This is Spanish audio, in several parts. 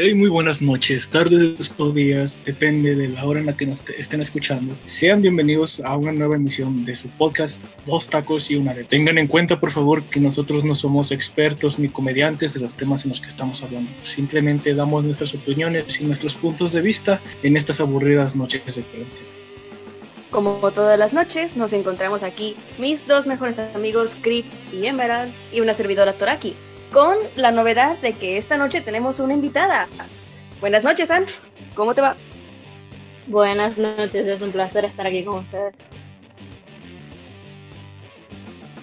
Hey, muy buenas noches, tardes o días, depende de la hora en la que nos estén escuchando. Sean bienvenidos a una nueva emisión de su podcast Dos Tacos y una de. Tengan en cuenta, por favor, que nosotros no somos expertos ni comediantes de los temas en los que estamos hablando. Simplemente damos nuestras opiniones y nuestros puntos de vista en estas aburridas noches de cuarentena. Como todas las noches, nos encontramos aquí mis dos mejores amigos, Creep y Emerald, y una servidora Toraki con la novedad de que esta noche tenemos una invitada. Buenas noches, Anne. ¿Cómo te va? Buenas noches, es un placer estar aquí con ustedes.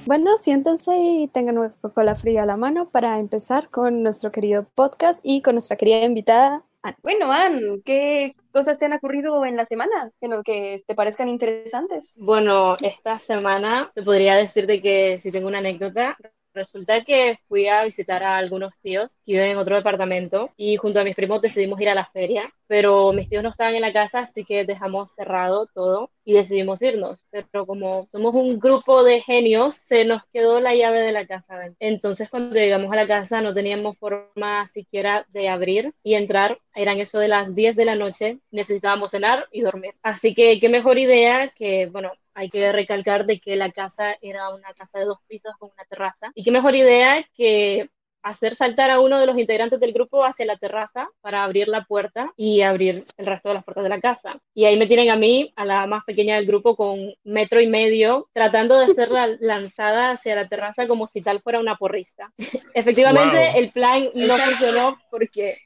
Bueno, siéntense y tengan una Coca-Cola fría a la mano para empezar con nuestro querido podcast y con nuestra querida invitada, Anne. Bueno, Anne, ¿qué cosas te han ocurrido en la semana que, no, que te parezcan interesantes? Bueno, esta semana te podría decirte que si tengo una anécdota Resulta que fui a visitar a algunos tíos que viven en otro departamento y junto a mis primos decidimos ir a la feria, pero mis tíos no estaban en la casa, así que dejamos cerrado todo y decidimos irnos. Pero como somos un grupo de genios, se nos quedó la llave de la casa. Entonces cuando llegamos a la casa no teníamos forma siquiera de abrir y entrar. Eran eso de las 10 de la noche, necesitábamos cenar y dormir. Así que qué mejor idea que, bueno, hay que recalcar de que la casa era una casa de dos pisos con una terraza. Y qué mejor idea que hacer saltar a uno de los integrantes del grupo hacia la terraza para abrir la puerta y abrir el resto de las puertas de la casa. Y ahí me tienen a mí, a la más pequeña del grupo, con metro y medio, tratando de ser lanzada hacia la terraza como si tal fuera una porrista. Efectivamente, el plan no funcionó porque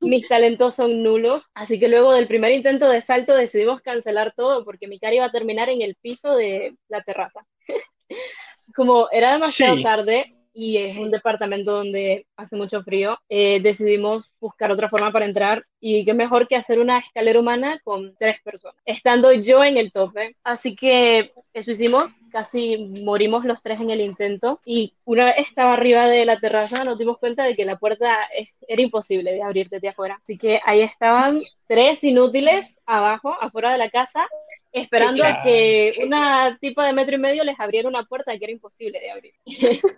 mis talentos son nulos, así que luego del primer intento de salto decidimos cancelar todo porque mi cara iba a terminar en el piso de la terraza. Como era demasiado tarde, y es un departamento donde hace mucho frío, eh, decidimos buscar otra forma para entrar y qué mejor que hacer una escalera humana con tres personas, estando yo en el tope. Así que eso hicimos, casi morimos los tres en el intento y una vez estaba arriba de la terraza nos dimos cuenta de que la puerta era imposible de abrir desde afuera. Así que ahí estaban tres inútiles abajo, afuera de la casa, esperando a que una tipo de metro y medio les abriera una puerta que era imposible de abrir.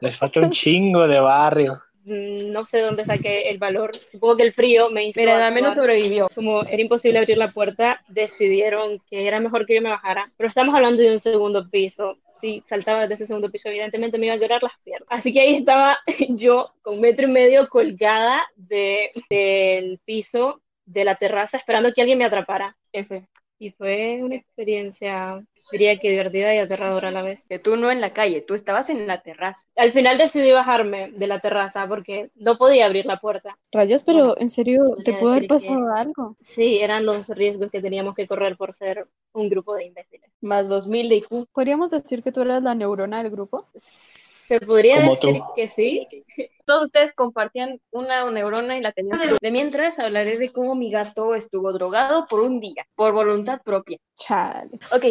Les falta un chingo de barrio. Mm, no sé dónde saqué el valor. Supongo que el frío me hizo. Pero al menos sobrevivió. Como era imposible abrir la puerta, decidieron que era mejor que yo me bajara. Pero estamos hablando de un segundo piso. Si saltaba desde ese segundo piso, evidentemente me iba a llorar las piernas. Así que ahí estaba yo con metro y medio colgada de, del piso de la terraza esperando que alguien me atrapara. F. Y fue una experiencia diría que divertida y aterradora a la vez. Que tú no en la calle, tú estabas en la terraza. Al final decidí bajarme de la terraza porque no podía abrir la puerta. Rayas, pero en serio, ¿te pudo haber pasado algo? Sí, eran los riesgos que teníamos que correr por ser un grupo de imbéciles. Más 2000 de IQ. ¿Podríamos decir que tú eras la neurona del grupo? Se podría decir que sí. Todos ustedes compartían una neurona y la tenían. De mientras hablaré de cómo mi gato estuvo drogado por un día, por voluntad propia. Chale. Ok,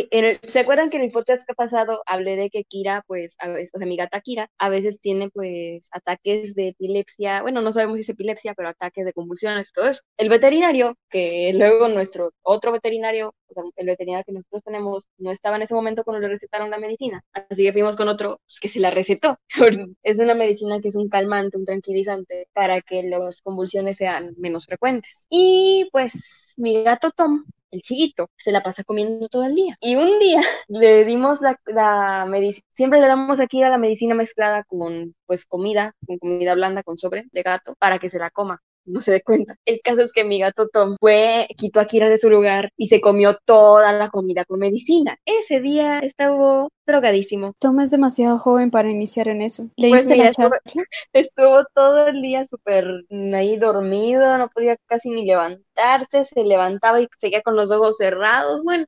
¿se acuerdan que en el podcast pasado hablé de que Kira, pues, a veces, o sea, mi gata Kira, a veces tiene, pues, ataques de epilepsia, bueno, no sabemos si es epilepsia, pero ataques de convulsiones y todo eso. El veterinario, que luego nuestro otro veterinario, o sea, el veterinario que nosotros tenemos, no estaba en ese momento cuando le recetaron la medicina, así que fuimos con otro pues, que se la recetó. es una medicina que es un calmante, un tranquilizante, para que las convulsiones sean menos frecuentes. Y, pues, mi gato Tom el chiquito, se la pasa comiendo todo el día. Y un día le dimos la, la medicina, siempre le damos aquí a la medicina mezclada con pues comida, con comida blanda, con sobre de gato, para que se la coma no se dé cuenta. El caso es que mi gato Tom fue, quitó a Kira de su lugar y se comió toda la comida con medicina. Ese día estaba drogadísimo. Tom es demasiado joven para iniciar en eso. ¿Le pues la estuvo, estuvo, todo el día súper ahí dormido, no podía casi ni levantarse, se levantaba y seguía con los ojos cerrados. Bueno,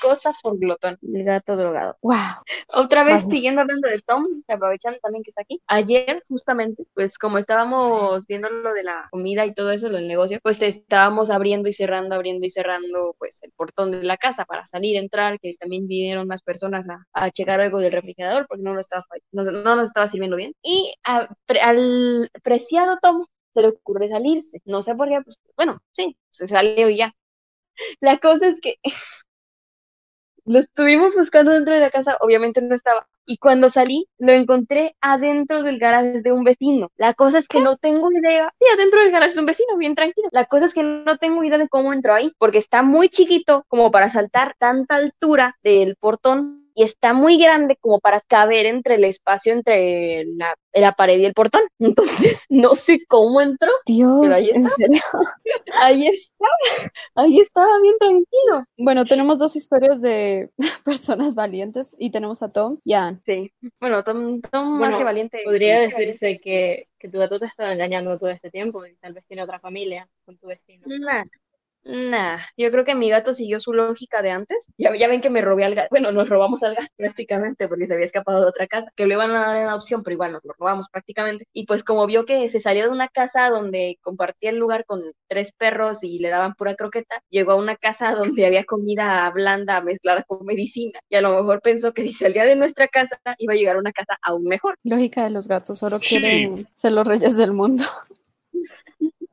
cosa por glotón, el gato drogado. Wow. Otra vez siguiendo hablando de Tom, aprovechando también que está aquí. Ayer, justamente, pues como estábamos viendo lo de la comida y todo eso, lo del negocio, pues estábamos abriendo y cerrando, abriendo y cerrando, pues el portón de la casa para salir, entrar, que también vinieron más personas a, checar algo del refrigerador porque no lo estaba, no, no nos estaba sirviendo bien. Y al preciado Tom se le ocurre salirse. No sé por qué, pues bueno, sí, se salió y ya. La cosa es que Lo estuvimos buscando dentro de la casa, obviamente no estaba. Y cuando salí, lo encontré adentro del garaje de un vecino. La cosa es que no tengo idea. Sí, adentro del garaje de un vecino, bien tranquilo. La cosa es que no tengo idea de cómo entró ahí, porque está muy chiquito como para saltar tanta altura del portón y está muy grande como para caber entre el espacio entre la, la pared y el portón. Entonces, no sé cómo entró. Dios, Pero ahí ¿en está. serio? Ahí estaba, ahí estaba bien tranquilo. Bueno, tenemos dos historias de personas valientes y tenemos a Tom y a Anne. Sí. Bueno, Tom, Tom más que valiente. Podría decirse que, que tu gato te estaba engañando todo este tiempo y tal vez tiene otra familia con tu vecino. Nah, nah. Yo creo que mi gato siguió su lógica de antes. Ya, ya ven que me robé al gato. Bueno, nos robamos al gato prácticamente porque se había escapado de otra casa, que lo iban a dar en adopción, pero igual nos lo robamos prácticamente. Y pues como vio que se salió de una casa donde compartía el lugar con tres perros y le daban pura croqueta, llegó a una casa donde había comida blanda mezclada con medicina. Y a lo mejor pensó que si salía de nuestra casa iba a llegar a una casa aún mejor. Lógica de los gatos, solo Sí. quieren ser los reyes del mundo.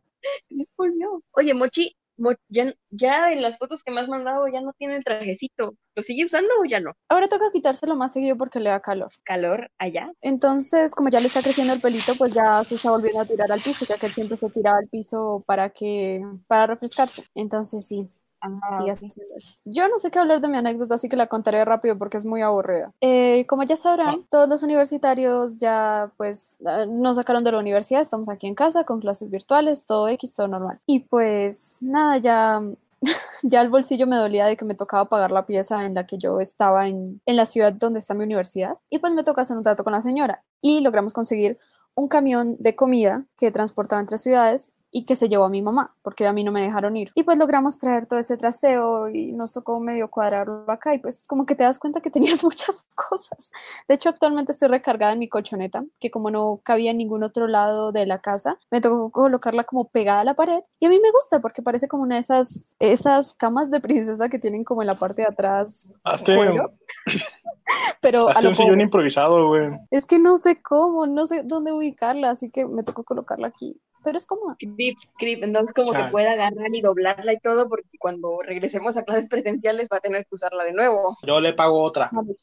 Oye, Mochi, Mo- ya, ya en las fotos que me has mandado ya no tiene el trajecito. ¿Lo sigue usando o ya no? Ahora toca quitárselo más seguido porque le da calor. ¿Calor allá? Entonces, como ya le está creciendo el pelito, pues ya se está volviendo a tirar al piso, ya que él siempre se tiraba al piso para que, para refrescarse. Entonces sí, Ah, sigue haciendo eso. Yo no sé qué hablar de mi anécdota, así que la contaré rápido porque es muy aburrida. Eh, como ya sabrán, todos los universitarios ya pues eh, nos sacaron de la universidad, estamos aquí en casa con clases virtuales, todo X, todo normal. Y pues nada, ya ya el bolsillo me dolía de que me tocaba pagar la pieza en la que yo estaba en, en la ciudad donde está mi universidad. Y pues me toca hacer un trato con la señora. Y logramos conseguir un camión de comida que transportaba entre ciudades y que se llevó a mi mamá, porque a mí no me dejaron ir. Y pues logramos traer todo ese trasteo y nos tocó medio cuadrarlo acá y pues como que te das cuenta que tenías muchas cosas. De hecho, actualmente estoy recargada en mi colchoneta, que como no cabía en ningún otro lado de la casa, me tocó colocarla como pegada a la pared y a mí me gusta porque parece como una de esas, esas camas de princesa que tienen como en la parte de atrás. Hazte, pero a lo un sillón improvisado, güey. Es que no sé cómo, no sé dónde ubicarla, así que me tocó colocarla aquí. Pero es cómoda. Creep, creep, entonces como que pueda agarrar y doblarla y todo, porque cuando regresemos a clases presenciales va a tener que usarla de nuevo. Yo le pago otra. Chale.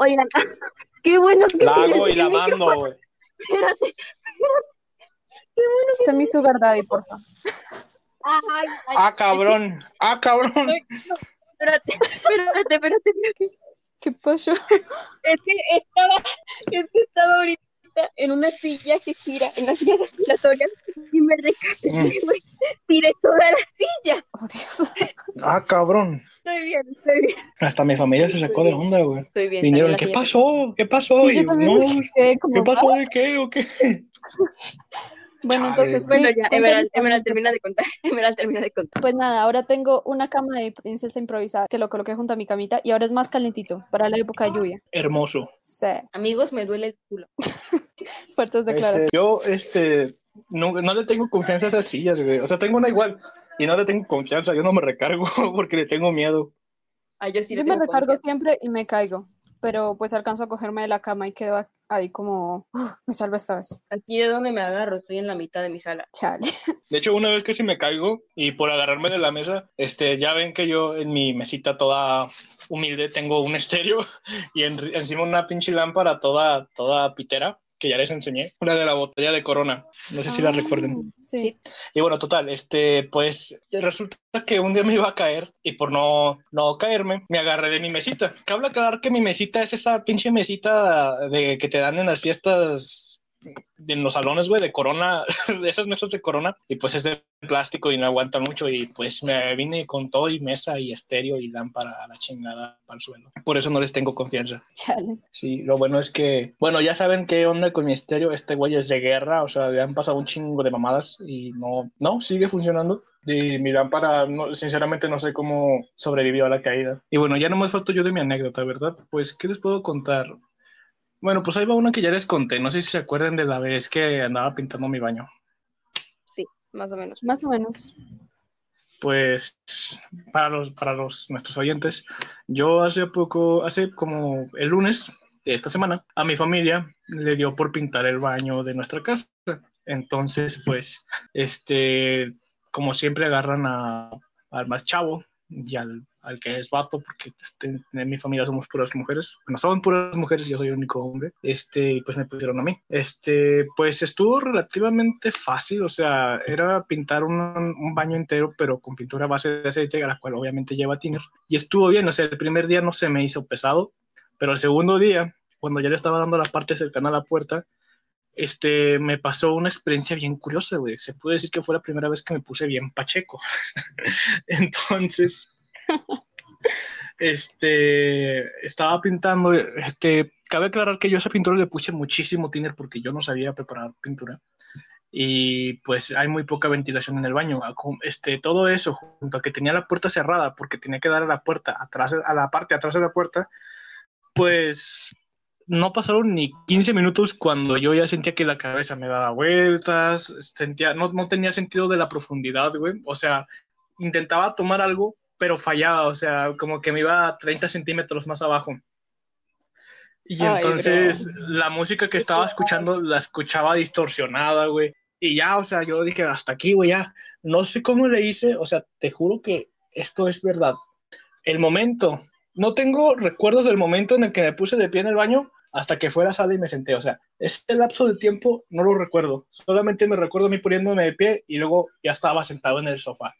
Oigan, qué bueno que La hago y la mando, güey. Espérate. Sé mi sugar daddy, porfa. Ay, ay, Ah, cabrón. Ah, cabrón. espérate, espérate, espérate, espérate. ¿Qué pasó? Es que estaba, es que estaba ahorita en una silla que gira, en las sillas aspiratorias, y me recaté, Mm. güey. tiré toda la silla. Oh, Dios. Ah, cabrón. Estoy bien, estoy bien, Hasta mi familia se sacó de onda, güey. estoy bien. Vinieron, ¿qué silla- pasó? ¿Qué pasó? Sí, Y yo yo, no, ¿qué pasó? "Ah". ¿De qué o qué? Bueno, Chale. entonces, Bueno, ya, Emerald, Emerald termina de contar. Emerald termina de contar. Pues nada, ahora tengo una cama de princesa improvisada que lo coloqué junto a mi camita y ahora es más calentito para la época de lluvia. Hermoso. Sí, Amigos, me duele el culo. fuertes declaraciones. Este, yo, este, no, no le tengo confianza a esas sillas, güey. O sea, tengo una igual y no le tengo confianza. Yo no me recargo porque le tengo miedo. Ay, yo sí le Yo me recargo confianza. siempre y me caigo, pero pues alcanzo a cogerme de la cama y quedo ahí como, "Uf, me salvo esta vez. Aquí de donde me agarro, estoy en la mitad de mi sala. Chale. De hecho, una vez que sí me caigo y por agarrarme de la mesa, este, ya ven que yo en mi mesita toda humilde tengo un estéreo y en- encima una pinche lámpara toda, toda pitera que ya les enseñé, una de la botella de Corona. No sé si la Ah, recuerden. Sí. Sí. Y bueno, total, este, pues resulta que un día me iba a caer y por no, no caerme, me agarré de mi mesita. Cabe aclarar que mi mesita es esa pinche mesita de que te dan en las fiestas en los salones, güey, de corona, de esas mesas de corona, y pues es de plástico y no aguanta mucho, y pues me vine con todo y mesa y estéreo y lámpara a la chingada al suelo. Por eso no les tengo confianza. Chale. Sí, lo bueno es que, bueno, ya saben qué onda con mi estéreo. Este güey es de guerra, o sea, le han pasado un chingo de mamadas y no, no, sigue funcionando. Y mi lámpara, no, sinceramente, no sé cómo sobrevivió a la caída. Y bueno, ya no me falto yo de mi anécdota, ¿verdad? Pues, ¿qué les puedo contar? Bueno, pues ahí va una que ya les conté. No sé si se acuerdan de la vez que andaba pintando mi baño. Sí, más o menos. Más o menos. Pues para los, para los nuestros oyentes, yo hace poco, hace como el lunes de esta semana, a mi familia le dio por pintar el baño de nuestra casa. Entonces, pues, este, como siempre agarran a- al más chavo y al, al que es vato, porque este, en mi familia somos puras mujeres. Bueno, somos puras mujeres y yo soy el único hombre. Este, y pues me pusieron a mí. Este, pues estuvo relativamente fácil, o sea, era pintar un, un baño entero, pero con pintura a base de aceite, a la cual obviamente lleva tiner. Y estuvo bien, o sea, el primer día no se me hizo pesado, pero el segundo día, cuando ya le estaba dando la parte cercana a la puerta, este, me pasó una experiencia bien curiosa, güey. Se puede decir que fue la primera vez que me puse bien pacheco. Entonces, este, estaba pintando, este, cabe aclarar que yo a esa pintura le puse muchísimo tiner porque yo no sabía preparar pintura. Y pues hay muy poca ventilación en el baño. Este, todo eso, junto a que tenía la puerta cerrada porque tenía que dar a la puerta atrás, a la parte atrás de la puerta, pues no pasaron ni 15 minutos cuando yo ya sentía que la cabeza me daba vueltas, sentía, no, no tenía sentido de la profundidad, güey. O sea, intentaba tomar algo, pero fallaba, o sea, como que me iba 30 centímetros más abajo. Y entonces la música que estaba escuchando la escuchaba distorsionada, güey. Y ya, o sea, yo dije, hasta aquí, güey, ya. No sé cómo le hice, o sea, te juro que esto es verdad. El momento, no tengo recuerdos del momento en el que me puse de pie en el baño, hasta que fuera a sala y me senté. O sea, ese lapso de tiempo no lo recuerdo. Solamente me recuerdo a mí poniéndome de pie y luego ya estaba sentado en el sofá,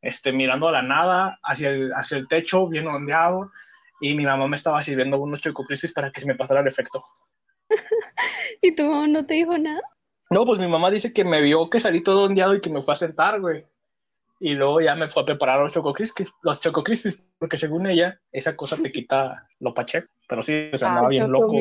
este, mirando a la nada, hacia el, hacia el techo, bien ondeado. Y mi mamá me estaba sirviendo unos Choco Crispies para que se me pasara el efecto. ¿Y tu mamá no te dijo nada? No, pues mi mamá dice que me vio que salí todo ondeado y que me fue a sentar, güey. Y luego ya me fue a preparar los Choco Crispies, los Choco Crispies, porque según ella, esa cosa te quita lo pacheco. Pero sí, o sea, andaba bien loco.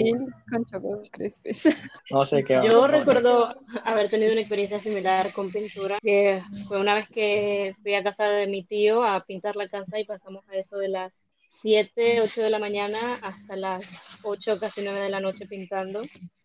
Con Choco. No sé qué. Yo recuerdo haber tenido una experiencia similar con pintura, que fue una vez que fui a casa de mi tío a pintar la casa y pasamos a eso de las 7, 8 de la mañana hasta las 8, casi 9 de la noche pintando.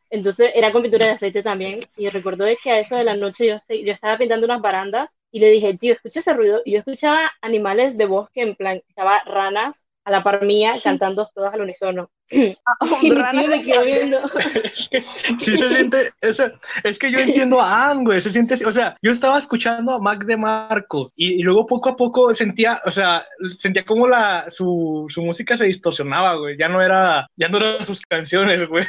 Entonces era con pintura de aceite también. Y recuerdo de que a eso de la noche yo, yo estaba pintando unas barandas y le dije, tío, escucha ese ruido. Y yo escuchaba animales de bosque, en plan, estaba ranas a la par mía cantando todas al unísono. Y mi tío me quedó viendo. sí se siente, o sea, es que yo entiendo a Anne, güey, se siente, o sea, yo estaba escuchando a Mac de Marco y, y, luego poco a poco sentía, o sea, sentía como la, su, su música se distorsionaba, güey, ya no era, ya no eran sus canciones, güey.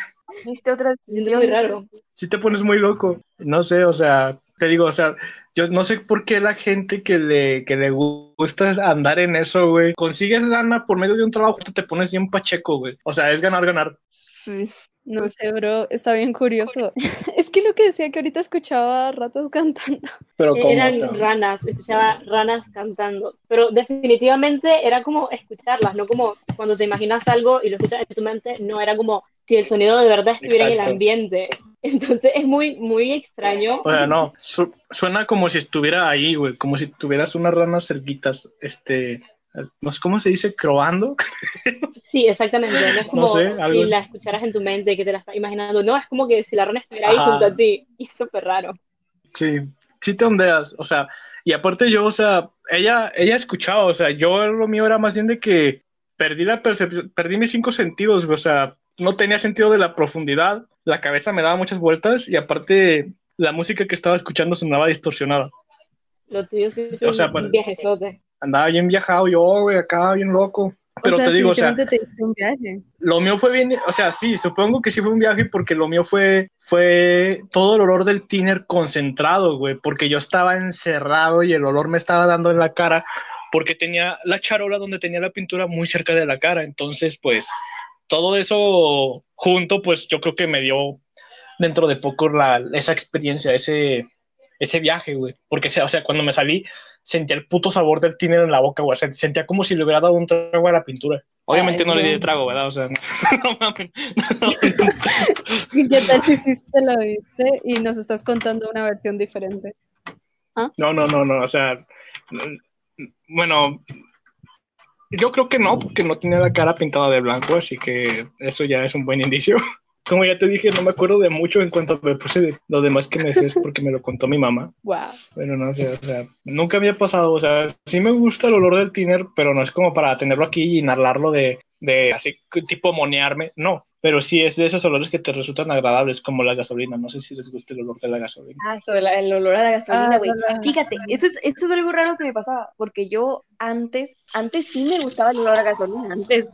Viste otra muy raro. Sí te pones muy loco, no sé, o sea, te digo, o sea, yo no sé por qué la gente que le, que le gusta andar en eso, güey, consigues lana por medio de un trabajo, te pones bien pacheco, güey. O sea, es ganar, ganar. Sí. No sé, bro, está bien curioso. es que lo que decía que ahorita escuchaba ratas cantando. Pero ¿cómo Eran está? ranas, escuchaba ranas cantando. Pero definitivamente era como escucharlas, no como cuando te imaginas algo y lo escuchas en tu mente, no era como si el sonido de verdad estuviera en el ambiente. Entonces es muy, muy extraño. O sea, no, su- suena como si estuviera ahí, güey, como si tuvieras unas ranas cerquitas, este, no cómo se dice, croando. Sí, exactamente. No es como sé, algo si la escucharas en tu mente, que te la estás imaginando. No, es como que si la rana estuviera ahí Ajá. junto a ti. Y es súper raro. Sí, sí te ondeas, o sea, y aparte yo, o sea, ella, ella escuchaba, o sea, yo lo mío era más bien de que perdí la percepción, perdí mis cinco sentidos, o sea, no tenía sentido de la profundidad, la cabeza me daba muchas vueltas y aparte la música que estaba escuchando sonaba distorsionada. Lo tuyo sí O sea, un viajezote. Andaba bien viajado yo, güey, acá bien loco. Pero o sea, te digo, o sea, definitivamente te diste un viaje. lo mío fue bien, o sea, sí, supongo que sí fue un viaje porque lo mío fue, fue todo el olor del tiner concentrado, güey, porque yo estaba encerrado y el olor me estaba dando en la cara porque tenía la charola donde tenía la pintura muy cerca de la cara, entonces, pues, todo eso junto, pues, yo creo que me dio dentro de poco la, esa experiencia, ese, ese viaje, güey, porque, o sea, cuando me salí, sentía el puto sabor del tiner en la boca, güey, o sea, sentía como si le hubiera dado un trago a la pintura. Obviamente Ay, no le di no. de trago, ¿verdad? O sea, no, no mames. ¿Y qué tal si sí te lo diste y nos estás contando una versión diferente? No, no, no, no, o sea, mm, bueno, yo creo que no, porque no tenía la cara pintada de blanco, así que eso ya es un buen indicio. Como ya te dije, no me acuerdo de mucho en cuanto me puse lo demás que me es porque me lo contó mi mamá, Wow. pero no sé, o sea, nunca había pasado, o sea, sí me gusta el olor del tiner, pero no es como para tenerlo aquí y inhalarlo de, de así tipo monearme, no, pero sí es de esos olores que te resultan agradables, como la gasolina. No sé si les gusta el olor de la gasolina. Ah, eso, la- el olor a la gasolina, Ah, güey. Fíjate, eso es, eso es algo raro que me pasaba, porque yo antes, antes sí me gustaba el olor a gasolina. Antes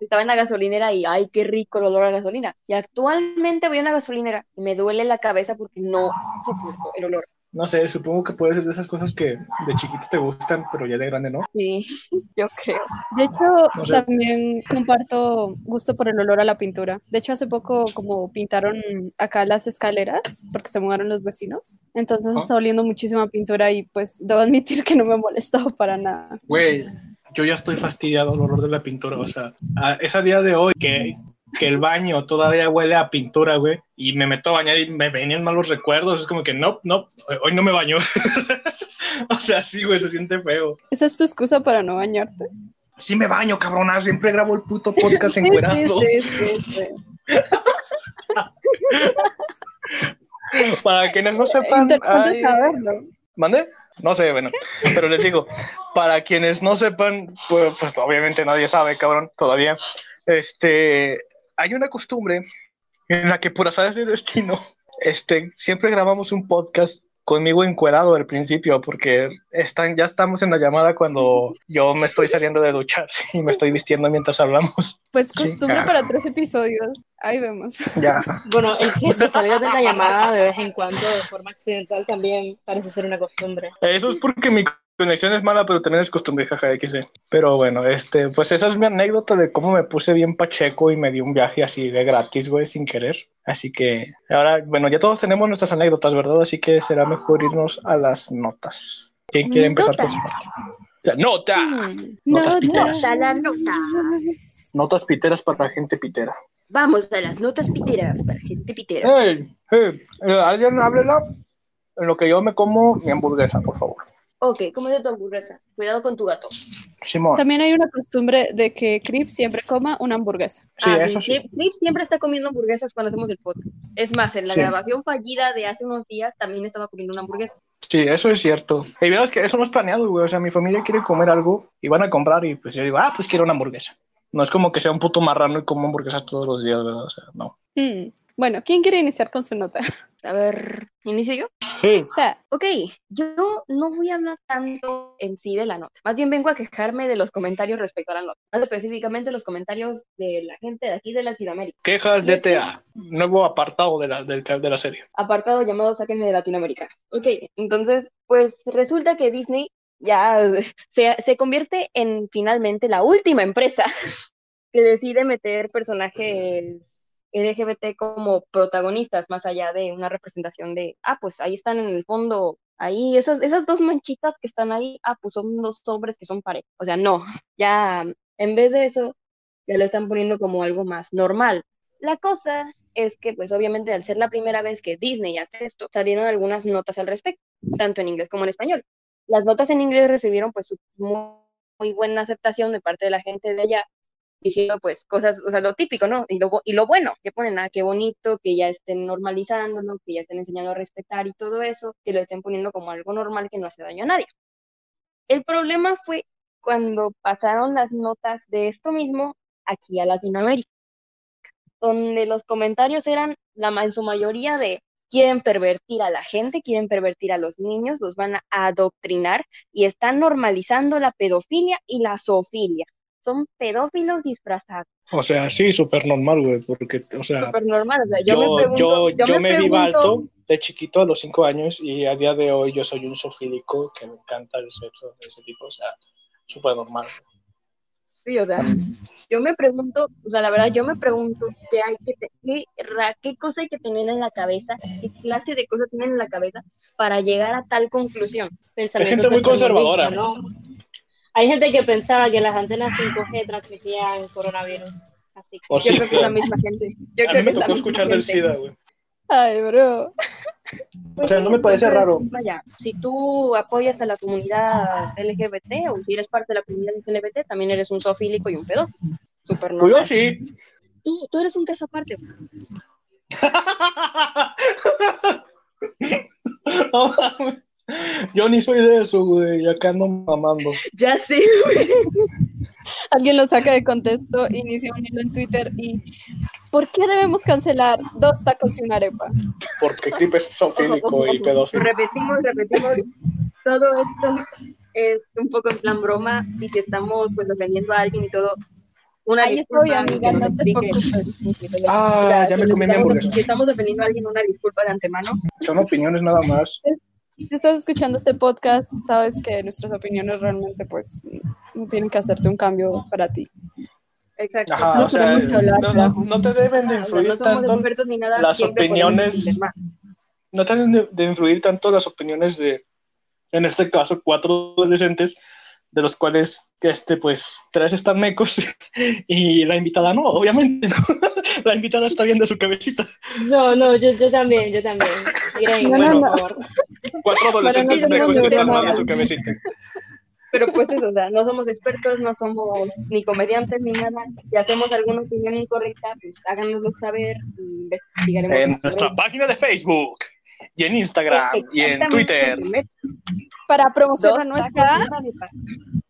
estaba en la gasolinera y, ay, qué rico el olor a gasolina. Y actualmente voy a una gasolinera y me duele la cabeza porque no soporto el olor. No sé, supongo que puede ser de esas cosas que de chiquito te gustan, pero ya de grande no. Sí, yo creo. De hecho, No sé. también comparto gusto por el olor a la pintura. De hecho, hace poco como pintaron acá las escaleras, porque se mudaron los vecinos, entonces Ah. está oliendo muchísima pintura y pues debo admitir que no me ha molestado para nada. Güey, yo ya estoy fastidiado del olor de la pintura. O sea, a, es a día de hoy que, que el baño todavía huele a pintura, güey, y me meto a bañar y me venían malos recuerdos. Es como que no, no, hoy no me baño. o sea, sí, güey, se siente feo. ¿Esa es tu excusa para no bañarte? Sí me baño, cabrona. Siempre grabo el puto podcast Sí, encuerado. sí, sí, sí. Para quienes no sepan, Interesante hay- saberlo. ¿Mande? No sé, bueno, pero les digo, para quienes no sepan, pues, pues, obviamente nadie sabe, cabrón, todavía. Este, hay una costumbre en la que por azares del destino, este, siempre grabamos un podcast conmigo encuerado al principio, porque están, ya estamos en la llamada cuando yo me estoy saliendo de duchar y me estoy vistiendo mientras hablamos. Pues Sí, costumbre claro. para tres episodios. Ahí vemos. Ya. Bueno, el que te salgas de la llamada de vez en cuando de forma accidental también parece ser una costumbre. Eso es porque mi conexión es mala, pero también es costumbre, jaja, XD. Pero bueno, este, pues esa es mi anécdota de cómo me puse bien pacheco y me di un viaje así de gratis, güey, sin querer. Así que ahora, bueno, ya todos tenemos nuestras anécdotas, ¿verdad? Así que será mejor irnos a las notas. ¿Quién quiere empezar por su parte? La nota. Mm, Notas piteras. Nota la nota. Notas piteras para gente pitera. Vamos a las notas piteras para gente pitera. Hey, hey, eh, alguien háblela en lo que yo me como mi hamburguesa, por favor. Ok, ¿cómo es de tu hamburguesa? Cuidado con tu gato. Simón. También hay una costumbre de que Crip siempre coma una hamburguesa. Sí, Ah, eso sí. Clip, Clip siempre está comiendo hamburguesas cuando hacemos el podcast. Es más, en la Sí. grabación fallida de hace unos días también estaba comiendo una hamburguesa. Sí, eso es cierto. Y verdad es que eso no es planeado, güey. O sea, mi familia quiere comer algo y van a comprar y pues yo digo, ah, pues quiero una hamburguesa. No es como que sea un puto marrano y como hamburguesas todos los días, ¿verdad? O sea, no. Mm, Bueno, ¿quién quiere iniciar con su nota? A ver, ¿inicio yo? Sí. O sea, Ok, yo no voy a hablar tanto en sí de la nota. Más bien vengo a quejarme de los comentarios respecto a la nota. Más específicamente los comentarios de la gente de aquí de Latinoamérica. Quejas de TA. Nuevo apartado de la, de la serie. Apartado llamado Sáquenme de Latinoamérica. Ok, entonces, pues resulta que Disney ya se, se convierte en finalmente la última empresa que decide meter personajes LGBT como protagonistas, más allá de una representación de, ah, pues ahí están en el fondo, ahí, esas, esas dos manchitas que están ahí, ah, pues son dos hombres que son pareja. O sea, no, ya en vez de eso, ya lo están poniendo como algo más normal. La cosa es que, pues obviamente, al ser la primera vez que Disney hace esto, salieron algunas notas al respecto, tanto en inglés como en español. Las notas en inglés recibieron, pues, muy, muy buena aceptación de parte de la gente de allá, diciendo, pues, cosas, o sea, lo típico, ¿no? Y lo, y lo bueno, que ponen, ah, qué bonito, que ya estén normalizándolo, que ya estén enseñando a respetar y todo eso, que lo estén poniendo como algo normal que no hace daño a nadie. El problema fue cuando pasaron las notas de esto mismo aquí a Latinoamérica donde los comentarios eran la, en su mayoría de quieren pervertir a la gente, quieren pervertir a los niños, los van a adoctrinar y están normalizando la pedofilia y la zoofilia. Son pedófilos disfrazados, O sea, sí, súper normal, güey, porque, o sea, súper normal. O sea, yo, me yo, pregunto, yo, yo me, pregunto- alto de chiquito a los cinco años y a día de hoy yo soy un sofílico que me encanta el sexo de ese tipo, o sea, súper normal. Sí, o sea, yo me pregunto, o sea, la verdad, yo me pregunto qué hay que, te- qué, ra- qué cosa hay que tener en la cabeza, qué clase de cosas tienen en la cabeza para llegar a tal conclusión. Pensamiento gente muy conservadora. ¿no? Hay gente que pensaba que las antenas 5G transmitían coronavirus. Así que O Yo sí, creo que es la misma gente. Yo A creo mí me que es la tocó escuchar del gente. SIDA, güey. ay, bro. O sea, no me parece Entonces, raro. Vaya, si tú apoyas a la comunidad LGBT o si eres parte de la comunidad LGBT, también eres un zoofílico y un pedófilo. Súper Pues normal. yo sí. Tú, tú eres un caso aparte. No mames. Yo ni soy de eso, güey. Acá ando mamando. Ya sé, güey. Alguien lo saca de contexto, inicia un hilo en Twitter y ¿Por qué debemos cancelar dos tacos y una arepa? Porque Creep es zoofílico y pedófilo. Repetimos, repetimos. Todo esto es un poco en plan broma y si estamos pues ofendiendo a alguien y todo, una Ahí disculpa. estoy, amiga, no te explique. preocupes. Ah, ya me comí mi hamburguesa. Si estamos ofendiendo a alguien, una disculpa de antemano. Son opiniones nada más. Si estás escuchando este podcast, sabes que nuestras opiniones realmente pues no tienen que hacerte un cambio para ti. Exacto. Ajá, No o sea, hablar, no, no- no te deben de O sea, influir no somos tanto, expertos ni nada. las opiniones- no te deben de, de influir tanto las opiniones de, en este caso, cuatro adolescentes, de los cuales, que este, pues, tres están mecos y la invitada no, obviamente, ¿no? La invitada está bien de su cabecita. No, no, yo, yo también, yo también. Irene, No, no, por no. favor. Cuatro adolescentes que están mal su cabecita. Pero pues eso, o sea, no somos expertos, no somos ni comediantes ni nada. Si hacemos alguna opinión incorrecta, pues háganoslo saber y investigaremos. En nuestra eso. página de Facebook y en Instagram y en Twitter. Para promocionar nuestra.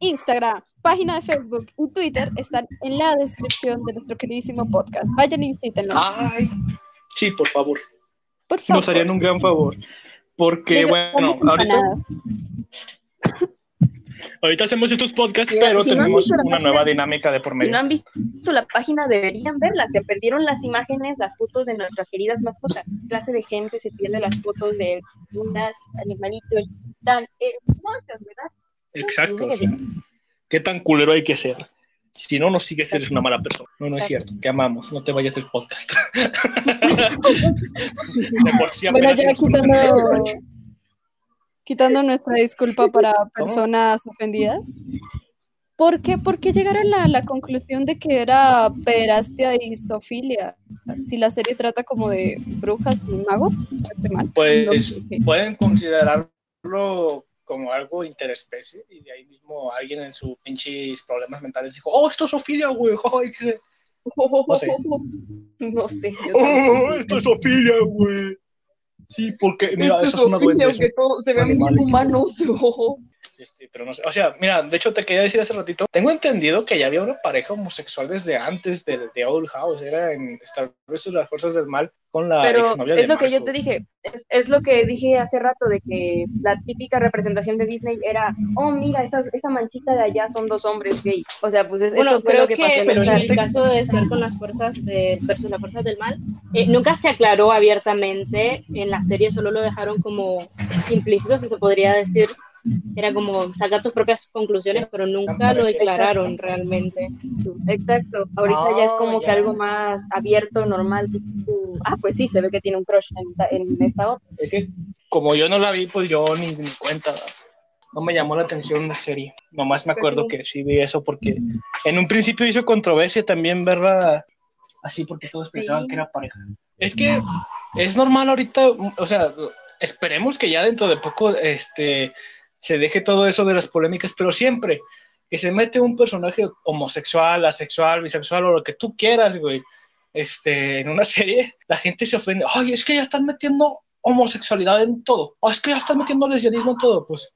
Instagram, página de Facebook y Twitter están en la descripción de nuestro queridísimo podcast. Vayan y visítenlo. Ay, sí, por favor. Por favor. Nos harían un gran favor. Porque, bueno, ahorita, ahorita hacemos estos podcasts, pero si tenemos una nueva dinámica de por Si medio. no han visto la página, deberían verla. Se perdieron las imágenes, las fotos de nuestras queridas mascotas. Clase de gente se pierde las fotos de unas animalitos tan hermosas, ¿verdad? Exacto. o sea, ¿Qué tan culero hay que ser? Si no nos sigues, eres una mala persona. No, no es cierto. Te amamos. No te vayas del podcast. De por sí Bueno, ya quitando, quitando nuestra disculpa para personas ofendidas. ¿Por qué, por qué llegar a la, la conclusión de que era pederastia y zoofilia? Si la serie trata como de brujas y magos, si no estoy mal. Pues No, pueden considerarlo como algo interespecie y de ahí mismo alguien en sus pinches problemas mentales dijo, oh, esto es Sofía, güey. No sé. No sé. yo Oh, esto es Sofía, güey. Sí, porque, mira, esas son unas duendes. Aunque todo se vean humanos. Este, pero no sé, o sea, mira, de hecho te quería decir hace ratito, tengo entendido que ya había una pareja homosexual desde antes de, de Old House, era en Star Wars las fuerzas del mal con la Pero exnovia de es lo que yo te dije, es, es lo que dije hace rato, de que la típica representación de Disney era, oh, mira, esa, esa manchita de allá son dos hombres gay. O sea, pues es, Bueno, eso fue creo lo que, que, pasó en pero en Star el caso de estar con las fuerzas de versus las fuerzas del mal, eh, nunca se aclaró abiertamente. En la serie solo lo dejaron como implícito, si se podría decir. Era como sacar tus propias conclusiones, pero nunca lo declararon realmente. Exacto, ahorita ya es Ah, como que algo más abierto, normal, tipo, ah, pues sí, se ve que tiene un crush en, esta- en esta otra. Es que como yo no la vi, pues yo ni, ni cuenta. No me llamó la atención la serie. Nomás me Pues acuerdo sí. que sí vi eso porque en un principio hizo controversia también verla así porque todos Sí. pensaban que era pareja. Es que es normal ahorita, o sea, esperemos que ya dentro de poco este, se deje todo eso de las polémicas, pero siempre que se mete un personaje homosexual, asexual, bisexual o lo que tú quieras, güey, este, en una serie, la gente se ofende. Ay, es que ya están metiendo homosexualidad en todo. O es que ya están metiendo lesbianismo en todo. Pues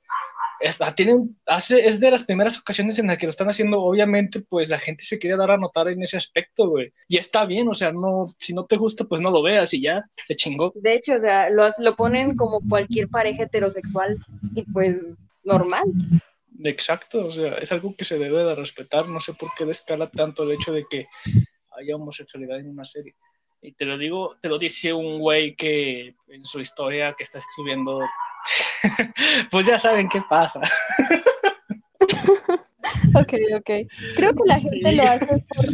es, tienen, hace, es de las primeras ocasiones en las que lo están haciendo. Obviamente, pues la gente se quiere dar a notar en ese aspecto, güey. Y está bien, o sea, no, si no te gusta, pues no lo veas y ya, te chingó. De hecho, o sea, lo, lo ponen como cualquier pareja heterosexual y pues normal. Exacto, o sea, es algo que se debe de respetar. No sé por qué descala tanto el hecho de que haya homosexualidad en una serie. Y te lo digo, te lo dice un güey que en su historia que está escribiendo, pues ya saben qué pasa. Ok, ok. Creo que la gente Sí. lo hace por...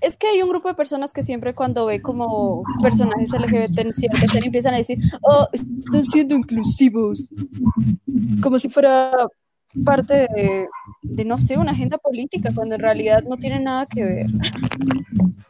Es que hay un grupo de personas que siempre cuando ve como personajes LGBT en cierta serie empiezan a decir, oh, están siendo inclusivos. Como si fuera parte de, de, no sé, una agenda política, cuando en realidad no tiene nada que ver.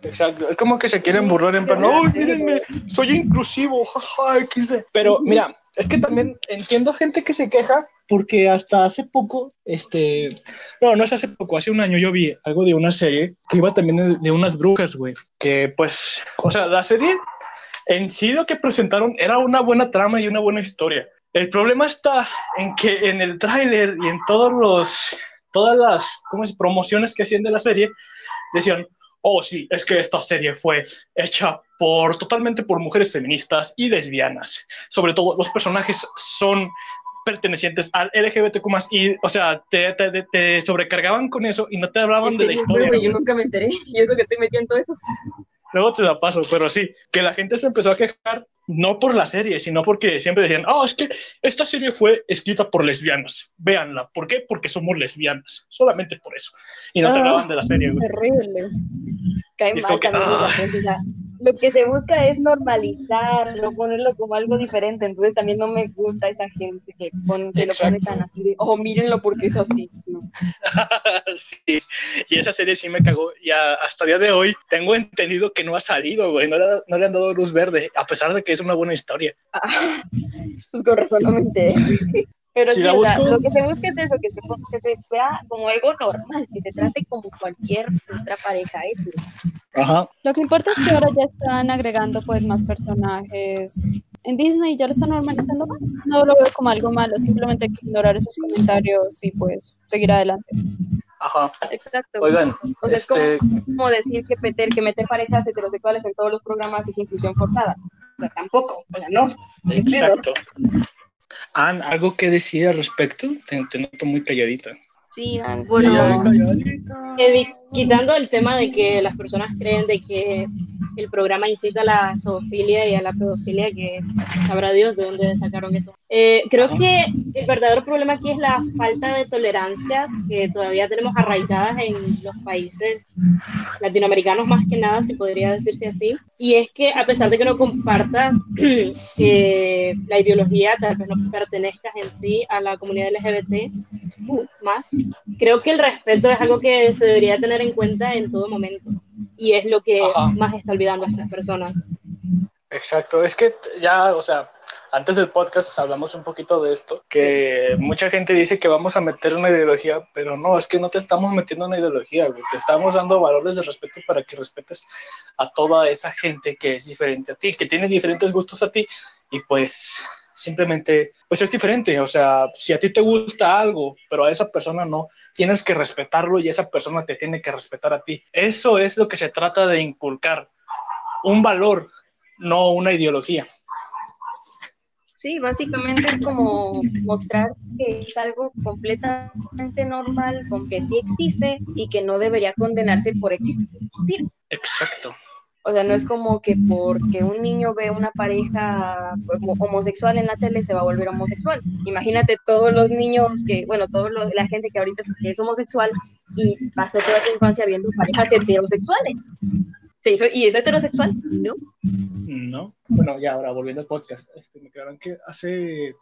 Exacto, es como que se quieren burlar en plan, ¡ay, mírenme! Soy inclusivo, jaja, XD". Pero mira, es que también entiendo gente que se queja porque hasta hace poco, este, no, no es hace poco, hace un año yo vi algo de una serie que iba también de, de unas brujas, güey, que pues, o sea, la serie en sí lo que presentaron era una buena trama y una buena historia. El problema está en que en el tráiler y en todos los, todas las ¿cómo es? promociones que hacían de la serie, decían, oh sí, es que esta serie fue hecha por totalmente por mujeres feministas y lesbianas. Sobre todo los personajes son pertenecientes al LGBTQ+, y, o sea, te, te, te sobrecargaban con eso y no te hablaban de la historia. yo nunca me enteré, y eso que estoy metiendo eso. Luego te la paso, pero sí, que la gente se empezó a quejar no por la serie, sino porque siempre decían, oh, es que esta serie fue escrita por lesbianas, véanla. ¿Por qué? Porque somos lesbianas, solamente por eso. Y no te hablaban de la serie. Terrible. Cae mal también ah. Lo que se busca es normalizarlo, ponerlo como algo diferente. Entonces también no me gusta esa gente que, lo pone tan así de, oh, mírenlo porque es así. sí, y esa serie sí me cagó. Y hasta el día de hoy tengo entendido que no ha salido, güey. No, no, le han dado luz verde, a pesar de que es una buena historia. Ah, pues con razón no me enteré. Pero sí, o sea, lo que se busca es eso, que se, que se vea como algo normal, que se trate como cualquier otra pareja Ajá. Lo que importa es que ahora ya están agregando pues más personajes en Disney, ya lo están normalizando más. No lo veo como algo malo, simplemente hay que ignorar esos comentarios y pues seguir adelante. Ajá. Exacto. Oigan, o sea, es este como, decir que meter, que meter parejas heterosexuales en todos los programas es inclusión forzada. O sea, tampoco, o sea, no. Exacto. ¿Han algo que decir al respecto? Te, te noto muy calladita. Sí, bueno, quitando el tema de que las personas creen de que el programa incita a la zoofilia y a la pedofilia, que sabrá Dios de dónde sacaron eso. Eh, creo que el verdadero problema aquí es la falta de tolerancia que todavía tenemos arraigadas en los países latinoamericanos, más que nada, si podría decirse así. Y es que a pesar de que no compartas eh, la ideología, tal vez no pertenezcas en sí a la comunidad LGBT, uh, más, creo que el respeto es algo que se debería tener en cuenta en todo momento. Y es lo que más está olvidando a estas personas. Exacto, es que ya, o sea, antes del podcast hablamos un poquito de esto, que mucha gente dice que vamos a meter una ideología, pero no, es que no te estamos metiendo una ideología, te estamos dando valores de respeto para que respetes a toda esa gente que es diferente a ti, que tiene diferentes gustos a ti y pues simplemente, pues es diferente. O sea, si a ti te gusta algo, pero a esa persona no, tienes que respetarlo y esa persona te tiene que respetar a ti. Eso es lo que se trata de inculcar, un valor, no una ideología. Sí, básicamente es como mostrar que es algo completamente normal, con que sí existe y que no debería condenarse por existir. Exacto. O sea, no es como que porque un niño ve una pareja homosexual en la tele se va a volver homosexual. Imagínate todos los niños que, bueno, toda la gente que ahorita es homosexual y pasó toda su infancia viendo parejas heterosexuales. ¿Y es heterosexual? No. No. Bueno, ya ahora volviendo al podcast, este, me quedaron que hace,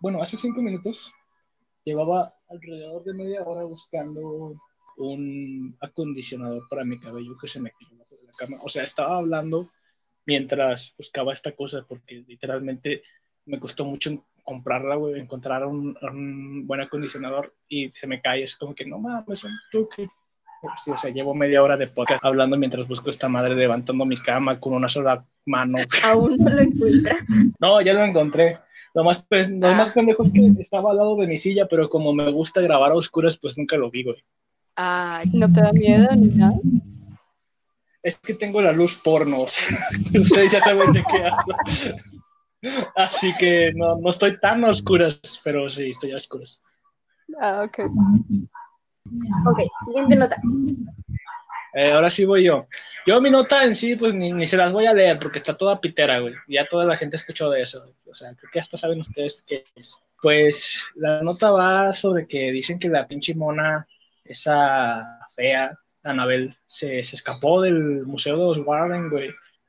bueno, hace cinco minutos llevaba alrededor de media hora buscando un acondicionador para mi cabello que se me quedó cama. O sea, estaba hablando mientras buscaba esta cosa porque literalmente me costó mucho comprarla, güey, encontrar un, buen acondicionador y se me cae. Es como que no mames, tú que. Sí, o sea, llevo media hora de podcast hablando mientras busco esta madre levantando mi cama con una sola mano. ¿Aún no lo encuentras? No, ya lo encontré. Lo más, pues, lo más ah. pendejo es que estaba al lado de mi silla, pero como me gusta grabar a oscuras, pues nunca lo vi, güey. ¿No te da miedo ni nada? Es que tengo la luz porno. Ustedes ya saben de qué hablo. Así que no, no estoy tan a oscuras, pero sí, estoy a oscuras. Ah, ok. Ok, siguiente nota. Eh, ahora sí voy yo. Yo mi nota en sí, pues ni, ni, se las voy a leer porque está toda pitera, güey. Ya toda la gente escuchó de eso. O sea, creo que hasta saben ustedes qué es. Pues la nota va sobre que dicen que la pinche mona esa fea, Anabel, se, se escapó del Museo de los Warren,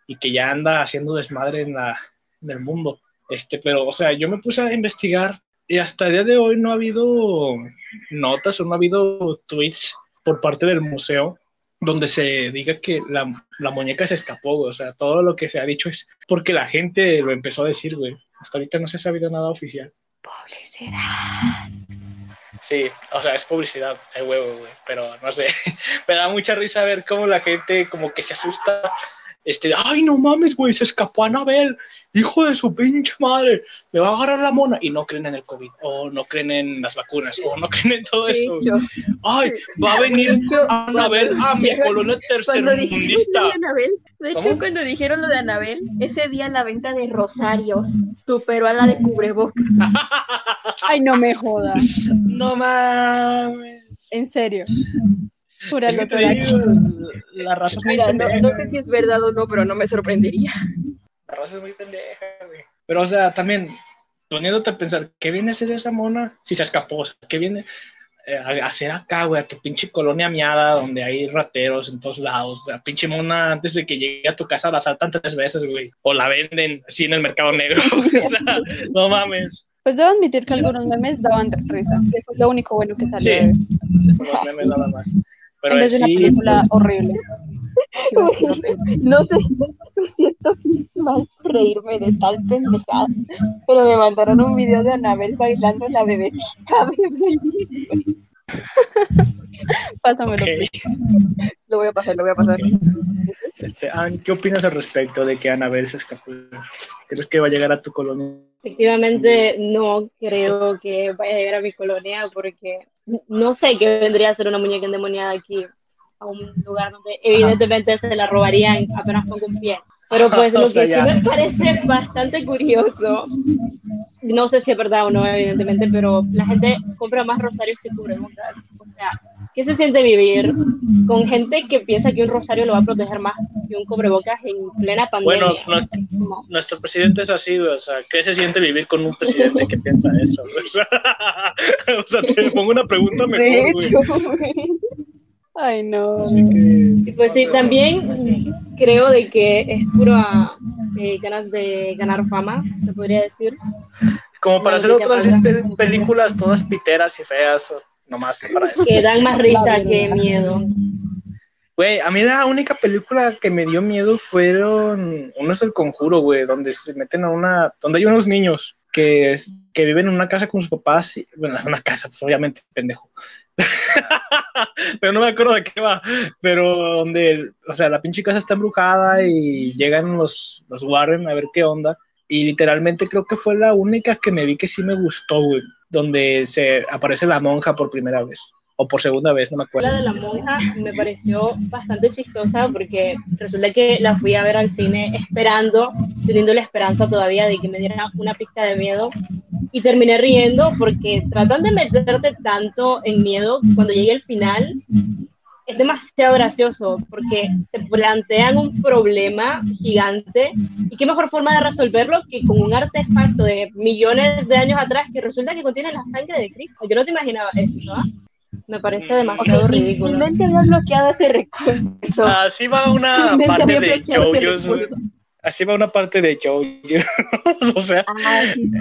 y que ya anda haciendo desmadre en, la, en el mundo. Este, pero, o sea, yo me puse a investigar y hasta el día de hoy no ha habido notas o no ha habido tweets por parte del museo donde se diga que la, la muñeca se escapó. O sea, todo lo que se ha dicho es porque la gente lo empezó a decir, güey. Hasta ahorita no se ha sabido nada oficial. Sí, o sea, es publicidad, el huevo, güey, pero no sé. Me da mucha risa ver cómo la gente como que se asusta este, ay, no mames, güey, se escapó Anabel, hijo de su pinche madre, me va a agarrar la mona, y no creen en el COVID, o no creen en las vacunas, o no creen en todo eso. Ay, va a venir hecho, Anabel a mi dijeron- colonia tercermundista. de de hecho, ¿Cómo? cuando dijeron lo de Anabel, ese día la venta de rosarios superó a la de cubrebocas. Ay, no me joda. No mames. En serio. Pura Es que te lotora. digo, la raza es muy Mira, no, pendeja, no sé si es verdad o no, pero no me sorprendería. La raza es muy pendeja, güey. Pero, o sea, también poniéndote a pensar, ¿qué viene a hacer esa mona si se escapó? O sea, ¿Qué viene eh, a hacer acá, güey? A tu pinche colonia miada donde hay rateros en todos lados. O sea, pinche mona, antes de que llegue a tu casa la asaltan tres veces, güey. O la venden así en el mercado negro. o sea, no mames. Pues debo admitir que algunos memes daban risa, que fue lo único bueno que salió Sí. Los memes nada más. Pero en vez de una sí, película horrible. No sé, me siento mal reírme de tal pendejada, pero me mandaron un video de Anabel bailando la bebecita bebé. Pásamelo. Lo voy a pasar, lo voy a pasar. Este, Ann, ¿qué opinas al respecto de que Anabel se escapó? ¿Crees que va a llegar a tu colonia? Efectivamente, no creo que vaya a llegar a mi colonia porque no sé qué vendría a ser una muñeca endemoniada aquí, a un lugar donde evidentemente se la robarían apenas con un pie. Pero pues lo sea, que ya. sí me parece bastante curioso, no sé si es verdad o no, evidentemente, pero la gente compra más rosarios que cubrebocas. O sea, ¿qué se siente vivir con gente que piensa que un rosario lo va a proteger más que un cubrebocas en plena pandemia? Bueno, nuestro, Como- nuestro presidente es así, o sea, ¿qué se siente vivir con un presidente que piensa eso? O sea, o sea, te pongo una pregunta De mejor, güey. Ay, no. Así que, Y pues sí, también creo de que es pura eh, ganas de ganar fama, se podría decir. como para Una hacer otras películas todas piteras y feas, nomás para eso. Que dan más risa que miedo. Güey, a mí la única película que me dio miedo fueron unos del conjuro, güey, donde se meten a una, donde hay unos niños que, es- que viven en una casa con sus papás, y, bueno, una casa, pues obviamente, pendejo. pero no me acuerdo de qué va, pero donde, o sea, la pinche casa está embrujada y llegan los, los Warren a ver qué onda. Y literalmente creo que fue la única que me vi que sí me gustó, donde se aparece la monja por primera vez, o por segunda vez, no me acuerdo. La de la monja me pareció bastante chistosa porque resulta que la fui a ver al cine esperando, teniendo la esperanza todavía de que me diera una pista de miedo y terminé riendo porque tratan de meterte tanto en miedo cuando llegue el final es demasiado gracioso porque te plantean un problema gigante y qué mejor forma de resolverlo que con un artefacto de millones de años atrás que resulta que contiene la sangre de Cristo. Yo no te imaginaba eso, ¿no? Me parece demasiado Mi- Mi ridículo. mente había bloqueado ese recuerdo. Así va una Mi parte de JoJo's. Así va una parte de JoJo's. o sea, Ah, sí,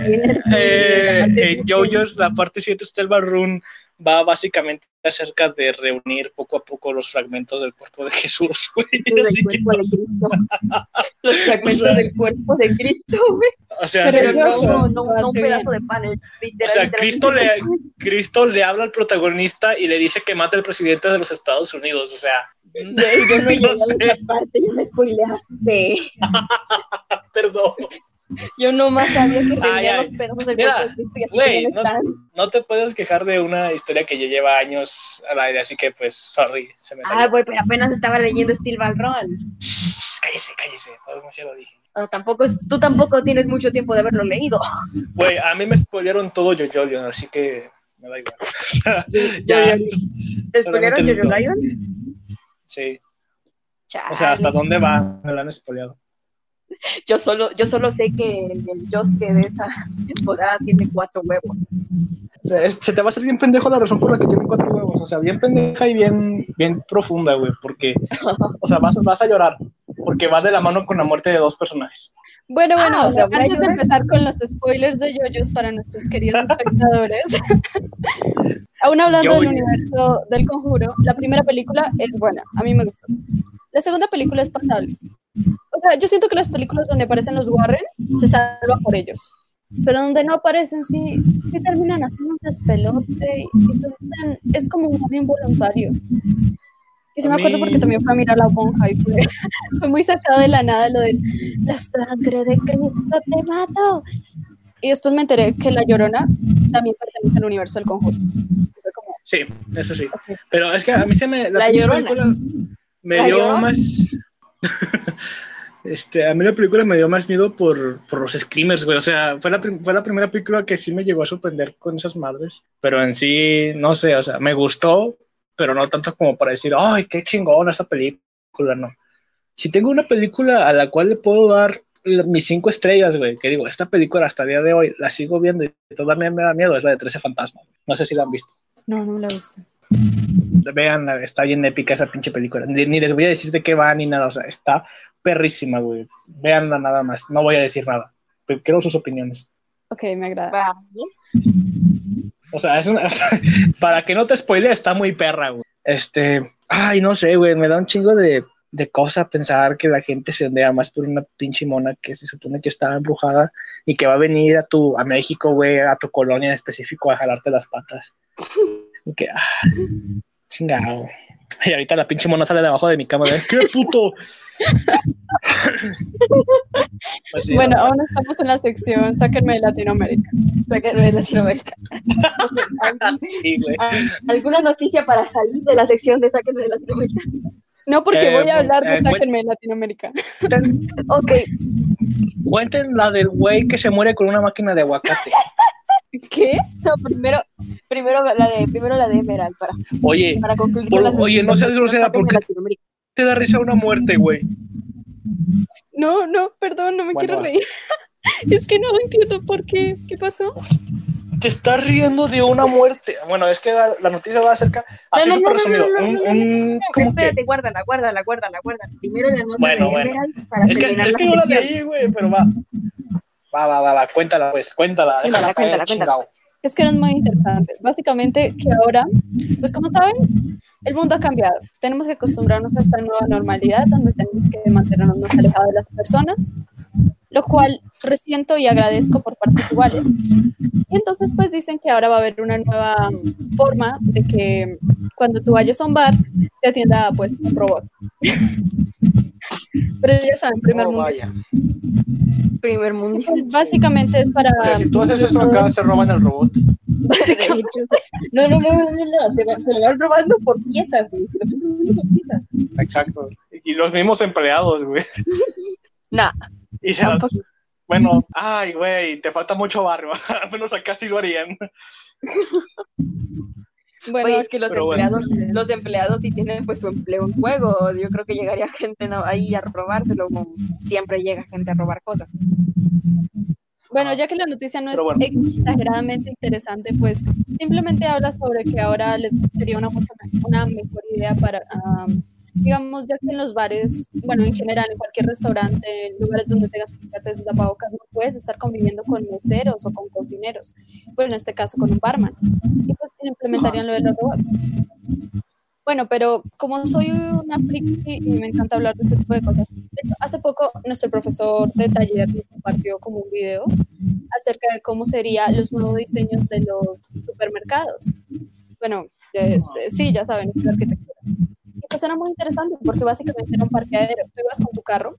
eh, La parte en JoJo's, la parte 7 Estelva Run va básicamente acerca de reunir poco a poco los fragmentos del cuerpo de Jesús, güey. Así que, cuerpo de Cristo. Los fragmentos O sea, del cuerpo de Cristo, güey. o sea, Pero sí, no, no, no un pedazo bien. de pan. es o literal- sea, Cristo le. Cristo le habla al protagonista y le dice que mata al presidente de los Estados Unidos, o sea, Güey, yo no he No llegado a esa parte, yo me spoileaste. perdón. Yo nomás sabía que tenía ay. los pedazos del Mira, cuerpo de Cristo y así no- no están. No te puedes quejar de una historia que ya lleva años al aire, así que pues, sorry, se me salió. Ah, güey, pero apenas estaba leyendo Steel. Shh, cállese, cállese, todo demasiado dije. Ah, tampoco, tú tampoco tienes mucho tiempo de haberlo leído. Güey, a mí me spoilearon todo Jojo, así que me da igual. O sea, ya, ¿Te spoilearon Jojo Lion? sí. O sea, ¿hasta Chale. dónde va? Me lo han spoileado. Yo solo, yo solo sé que el, el Josuke de esa temporada tiene cuatro huevos. Se te va a hacer bien pendejo la razón por la que tienen cuatro huevos. O sea, bien pendeja y bien, bien profunda, güey. Porque, o sea, vas, vas a llorar. Porque va de la mano con la muerte de dos personajes. Bueno, bueno, Ah, o sea, antes de empezar con los spoilers de yoyos para nuestros queridos espectadores, aún hablando del Yo- universo del conjuro, la primera película es buena, a mí me gustó. La segunda película es pasable. O sea, yo siento que las películas donde aparecen los Warren se salvan por ellos. Pero donde no aparecen, sí, sí terminan haciendo un despelote y son tan- es como un amor involuntario. Y sí me acuerdo porque también fue a mirar la monja y fue, fue muy sacado de la nada lo del la sangre de Cristo te mato. Y después me enteré que La Llorona también pertenece al universo del conjuro. Fue como, Sí, eso sí. Pero es que a mí se me. La pinche Llorona. me La dio Llorona. más. este, a mí la película me dio más miedo por, por los screamers, güey. O sea, fue la, fue la primera película que sí me llegó a sorprender con esas madres. Pero en sí, no sé, o sea, me gustó, pero no tanto como para decir, ay, qué chingona esta película, no. Si tengo una película a la cual le puedo dar mis cinco estrellas, güey, que digo, esta película hasta el día de hoy la sigo viendo y todavía me da miedo, es la de 13 fantasmas. No sé si la han visto. no, no la viste. Vean, está bien épica esa pinche película. Ni, ni les voy a decir de qué va ni nada. O sea, está perrísima, güey. Veanla nada más. No voy a decir nada. Pero quiero sus opiniones. Ok, me agrada. O sea, es una- o sea, para que no te spoile, está muy perra, güey. Este, ay, no sé, güey. Me da un chingo de, de cosa pensar que la gente se ondea más por una pinche mona que se supone que está embrujada y que va a venir a tu, a México, güey, a tu colonia en específico a jalarte las patas. Y que, ah, chingado. Y ahorita la pinche mona sale de abajo de mi cama. de, ¿Qué puto? Pues sí, bueno, ¿no? aún estamos en la sección Sáquenme de Latinoamérica. Sáquenme de Latinoamérica. Sí, güey. ¿Alguna noticia para salir de la sección de Sáquenme de Latinoamérica? No, porque Eh, voy a hablar de eh, Sáquenme de Latinoamérica. Ok, cuenten la del güey que se muere con una máquina de aguacate. ¿Qué? no, primero, primero la de, primero la de Emerald para, Oye, para concluir Por- con la oye, no seas grosera, porque- te da risa una muerte, güey. No, no, perdón, no me Bueno, quiero va. reír. es que no entiendo por qué. ¿Qué pasó? Te estás riendo de una muerte. Bueno, es que la, la noticia va acerca. Así No, no, súper no, resumido. un, un- que. Espérate, guárdala, guárdala, guárdala, guárdala. Primero la nota Bueno, de bueno. Emerald para Es que, terminar es la que yo la leí, güey, pero va. Va, va, va, va. Cuéntala, pues, cuéntala. Cuéntala, déjala cuéntala, cuéntala. Es que es muy interesante. Básicamente que ahora, pues como saben, el mundo ha cambiado. Tenemos que acostumbrarnos a esta nueva normalidad donde tenemos que mantenernos más alejados de las personas, lo cual resiento y agradezco por partes iguales. Y entonces pues dicen que ahora va a haber una nueva forma de que cuando tú vayas a un bar te atienda pues un robot. Pero ya saben, primer Oh, mundo. vaya. Primer mundo. Pues, básicamente es para... O sea, si tú haces eso acá, se roban el robot. Hecho, no, no, no, no, no, no, se, va- se lo van robando por piezas, güey. Exacto. Y los mismos empleados, güey. Nah, Y se las- Tampoco. Bueno, ay, güey, te falta mucho barrio. Al menos acá sí lo harían. Bueno, Oye, es que los pero bueno. empleados, los empleados sí tienen pues su empleo en juego. Yo creo que llegaría gente ¿no? ahí a robárselo, como siempre llega gente a robar cosas. Bueno, ya que la noticia no es Pero bueno. exageradamente interesante, pues simplemente habla sobre que ahora les sería una, una mejor idea para, am, digamos, ya que en los bares, bueno, en general, en cualquier restaurante, en lugares donde tengas que quitarte tapabocas, no puedes estar conviviendo con meseros o con cocineros, pues en este caso con un barman. Y pues implementarían lo de los robots. Bueno, pero como soy una friki y me encanta hablar de ese tipo de cosas, de hecho, hace poco nuestro profesor de taller nos compartió como un video acerca de cómo serían los nuevos diseños de los supermercados. Bueno, sí, ya saben, es la arquitectura. Pues era muy interesante porque básicamente era un parqueadero. Tú ibas con tu carro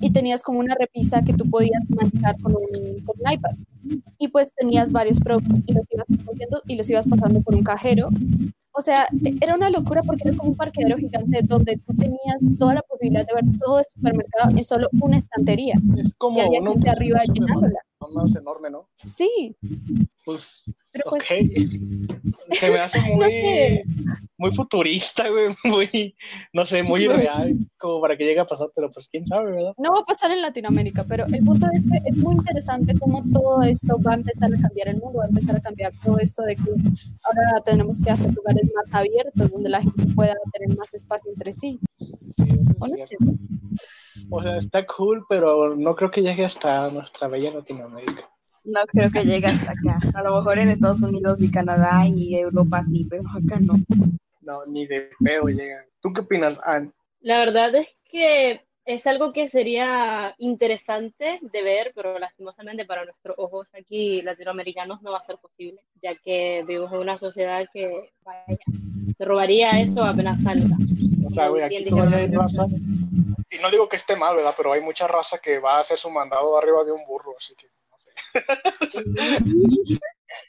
y tenías como una repisa que tú podías manejar con un, con un iPad. Y pues tenías varios productos y los ibas escogiendo y los ibas pasando por un cajero. O sea, era una locura porque era como un parqueadero gigante donde tú tenías toda la posibilidad de ver todo el supermercado en solo una estantería. Es como Y había gente arriba llenándola. más enorme, ¿no? Sí, Pues, pero pues ok. Se me hace No muy, sé. muy futurista, güey. Muy, no sé, muy irreal. Como para que llegue a pasar, pero pues quién sabe, ¿verdad? no va a pasar en Latinoamérica, pero el punto es que es muy interesante cómo todo esto va a empezar a cambiar el mundo, va a empezar a cambiar todo esto de que ahora tenemos que hacer lugares más abiertos donde la gente pueda tener más espacio entre sí. O sea, está cool, pero no creo que llegue hasta nuestra bella Latinoamérica. No creo que llegue hasta acá. A lo mejor en Estados Unidos y Canadá y Europa sí, pero acá no. No, ni de feo llega. ¿Tú qué opinas, Ann? La verdad es que es algo que sería interesante de ver, pero lastimosamente para nuestros ojos aquí latinoamericanos no va a ser posible, ya que vivimos en una sociedad que vaya, se robaría eso apenas salga. O sea, güey, aquí hay raza. Y no digo que esté mal, ¿verdad? Pero hay mucha raza que va a hacer su mandado arriba de un burro, así que no sé.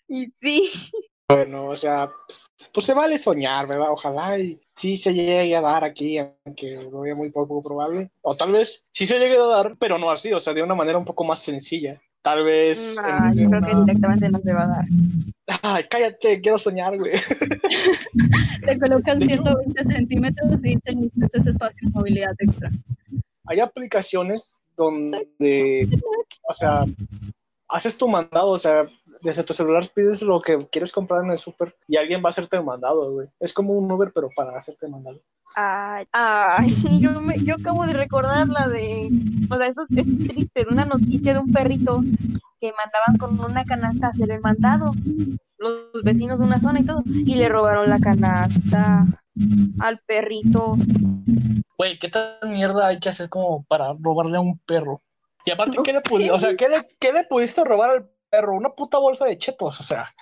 Y sí, Bueno, o sea, pues se vale soñar, ¿verdad? Ojalá y sí se llegue a dar aquí, aunque lo veo muy poco probable. O tal vez sí se llegue a dar, pero no así, o sea, de una manera un poco más sencilla. Tal vez... yo creo que directamente no se va a dar. Ay, cállate, quiero soñar, güey. Le colocan 120 centímetros y dicen "Listo, ese es espacio de movilidad extra. Hay aplicaciones donde, o sea, haces tu mandado, o sea, desde tu celular pides lo que quieres comprar en el súper y alguien va a hacerte el mandado, güey. Es como un Uber, pero para hacerte el mandado. Ay, ay, yo, me, yo acabo de recordar la de, o sea, eso es, es triste, una noticia de un perrito que mandaban con una canasta a hacer el mandado, los vecinos de una zona y todo, y le robaron la canasta al perrito. Güey, ¿qué tal mierda hay que hacer como para robarle a un perro? Y aparte, ¿qué le o sea, ¿qué le, qué le pudiste robar al perro? Una puta bolsa de chetos, o sea,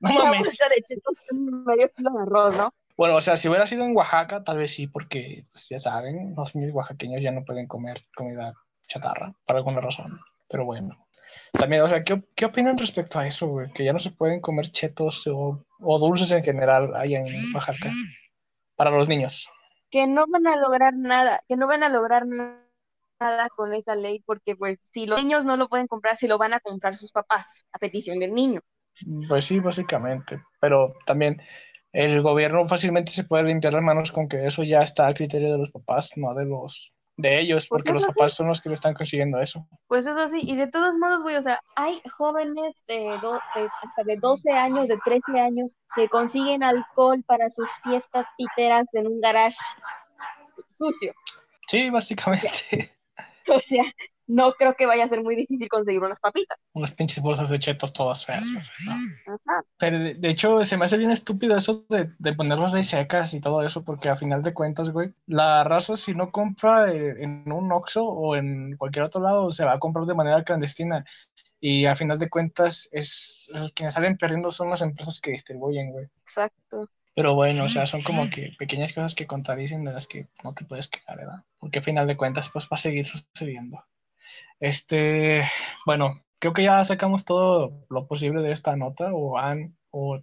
no Una mames. bolsa de chetos medio kilo de arroz, ¿no? Bueno, o sea, si hubiera sido en Oaxaca, tal vez sí, porque, pues, ya saben, los niños oaxaqueños ya no pueden comer comida chatarra, por alguna razón. Pero bueno. También, o sea, ¿qué, qué opinan respecto a eso, güey? Que ya no se pueden comer chetos o, o dulces en general allá en Oaxaca para los niños. que no van a lograr nada, que no van a lograr na- nada con esa ley, porque pues si los niños no lo pueden comprar, si lo van a comprar sus papás, a petición del niño. Pues sí, básicamente. Pero también el gobierno fácilmente se puede limpiar las manos con que eso ya está a criterio de los papás, no de los de ellos, Pues porque los sí. papás son los que le están consiguiendo eso. Pues eso sí, y de todos modos, güey, o sea, hay jóvenes de, do- de- hasta de 12 años, de 13 años, que consiguen alcohol para sus fiestas piteras en un garage sucio. Sí, básicamente. O sea, no creo que vaya a ser muy difícil conseguir unas papitas. Unas pinches bolsas de chetos todas feas. Ajá. Pero de, de hecho, se me hace bien estúpido eso de, de ponerlas ahí secas y todo eso, porque a final de cuentas, güey, la raza si no compra eh, en un Oxxo o en cualquier otro lado, se va a comprar de manera clandestina. Y a final de cuentas, es los quienes salen perdiendo son las empresas que distribuyen, güey. Exacto. Pero bueno, o sea, son como que pequeñas cosas que contradicen de las que no te puedes quejar, ¿verdad? Porque a final de cuentas, pues va a seguir sucediendo. Este, bueno, creo que ya sacamos todo lo posible de esta nota, o Anne o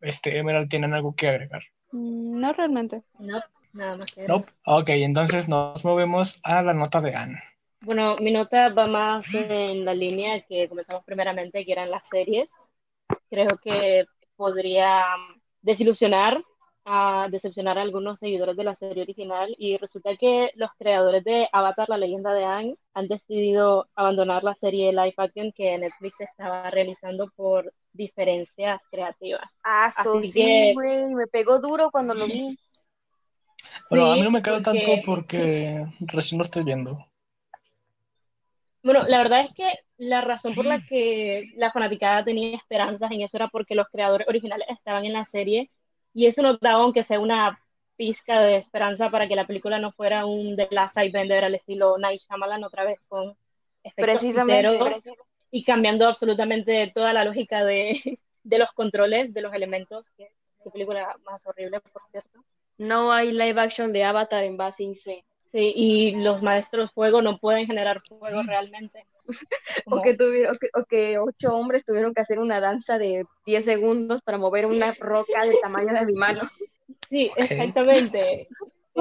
este Emerald tienen algo que agregar. Mm, No realmente. No, nada más que Nope. Ok, entonces nos movemos a la nota de Anne. Bueno, mi nota va más en la línea que comenzamos primeramente, que eran las series. Creo que podría desilusionar a decepcionar a algunos seguidores de la serie original y resulta que los creadores de Avatar, la leyenda de Aang, han decidido abandonar la serie live action que Netflix estaba realizando por diferencias creativas. Ah, Así sí, que- güey, me pegó duro cuando lo vi. Bueno, a mí no me cae porque- tanto porque recién lo estoy viendo. Bueno, la verdad es que la razón por la que la fanaticada tenía esperanzas en eso era porque los creadores originales estaban en la serie y eso nos daba aunque sea una pizca de esperanza para que la película no fuera un The Last Airbender al estilo Night Shyamalan otra vez con efectos y cambiando absolutamente toda la lógica de, de los controles, de los elementos, que qué película más horrible, por cierto. No hay live action de Avatar en base IC. Sí, y los maestros fuego no pueden generar fuego realmente. O que, tuvieron, o, que, o que ocho hombres tuvieron que hacer una danza de 10 segundos para mover una roca del tamaño de mi mano. Sí, exactamente.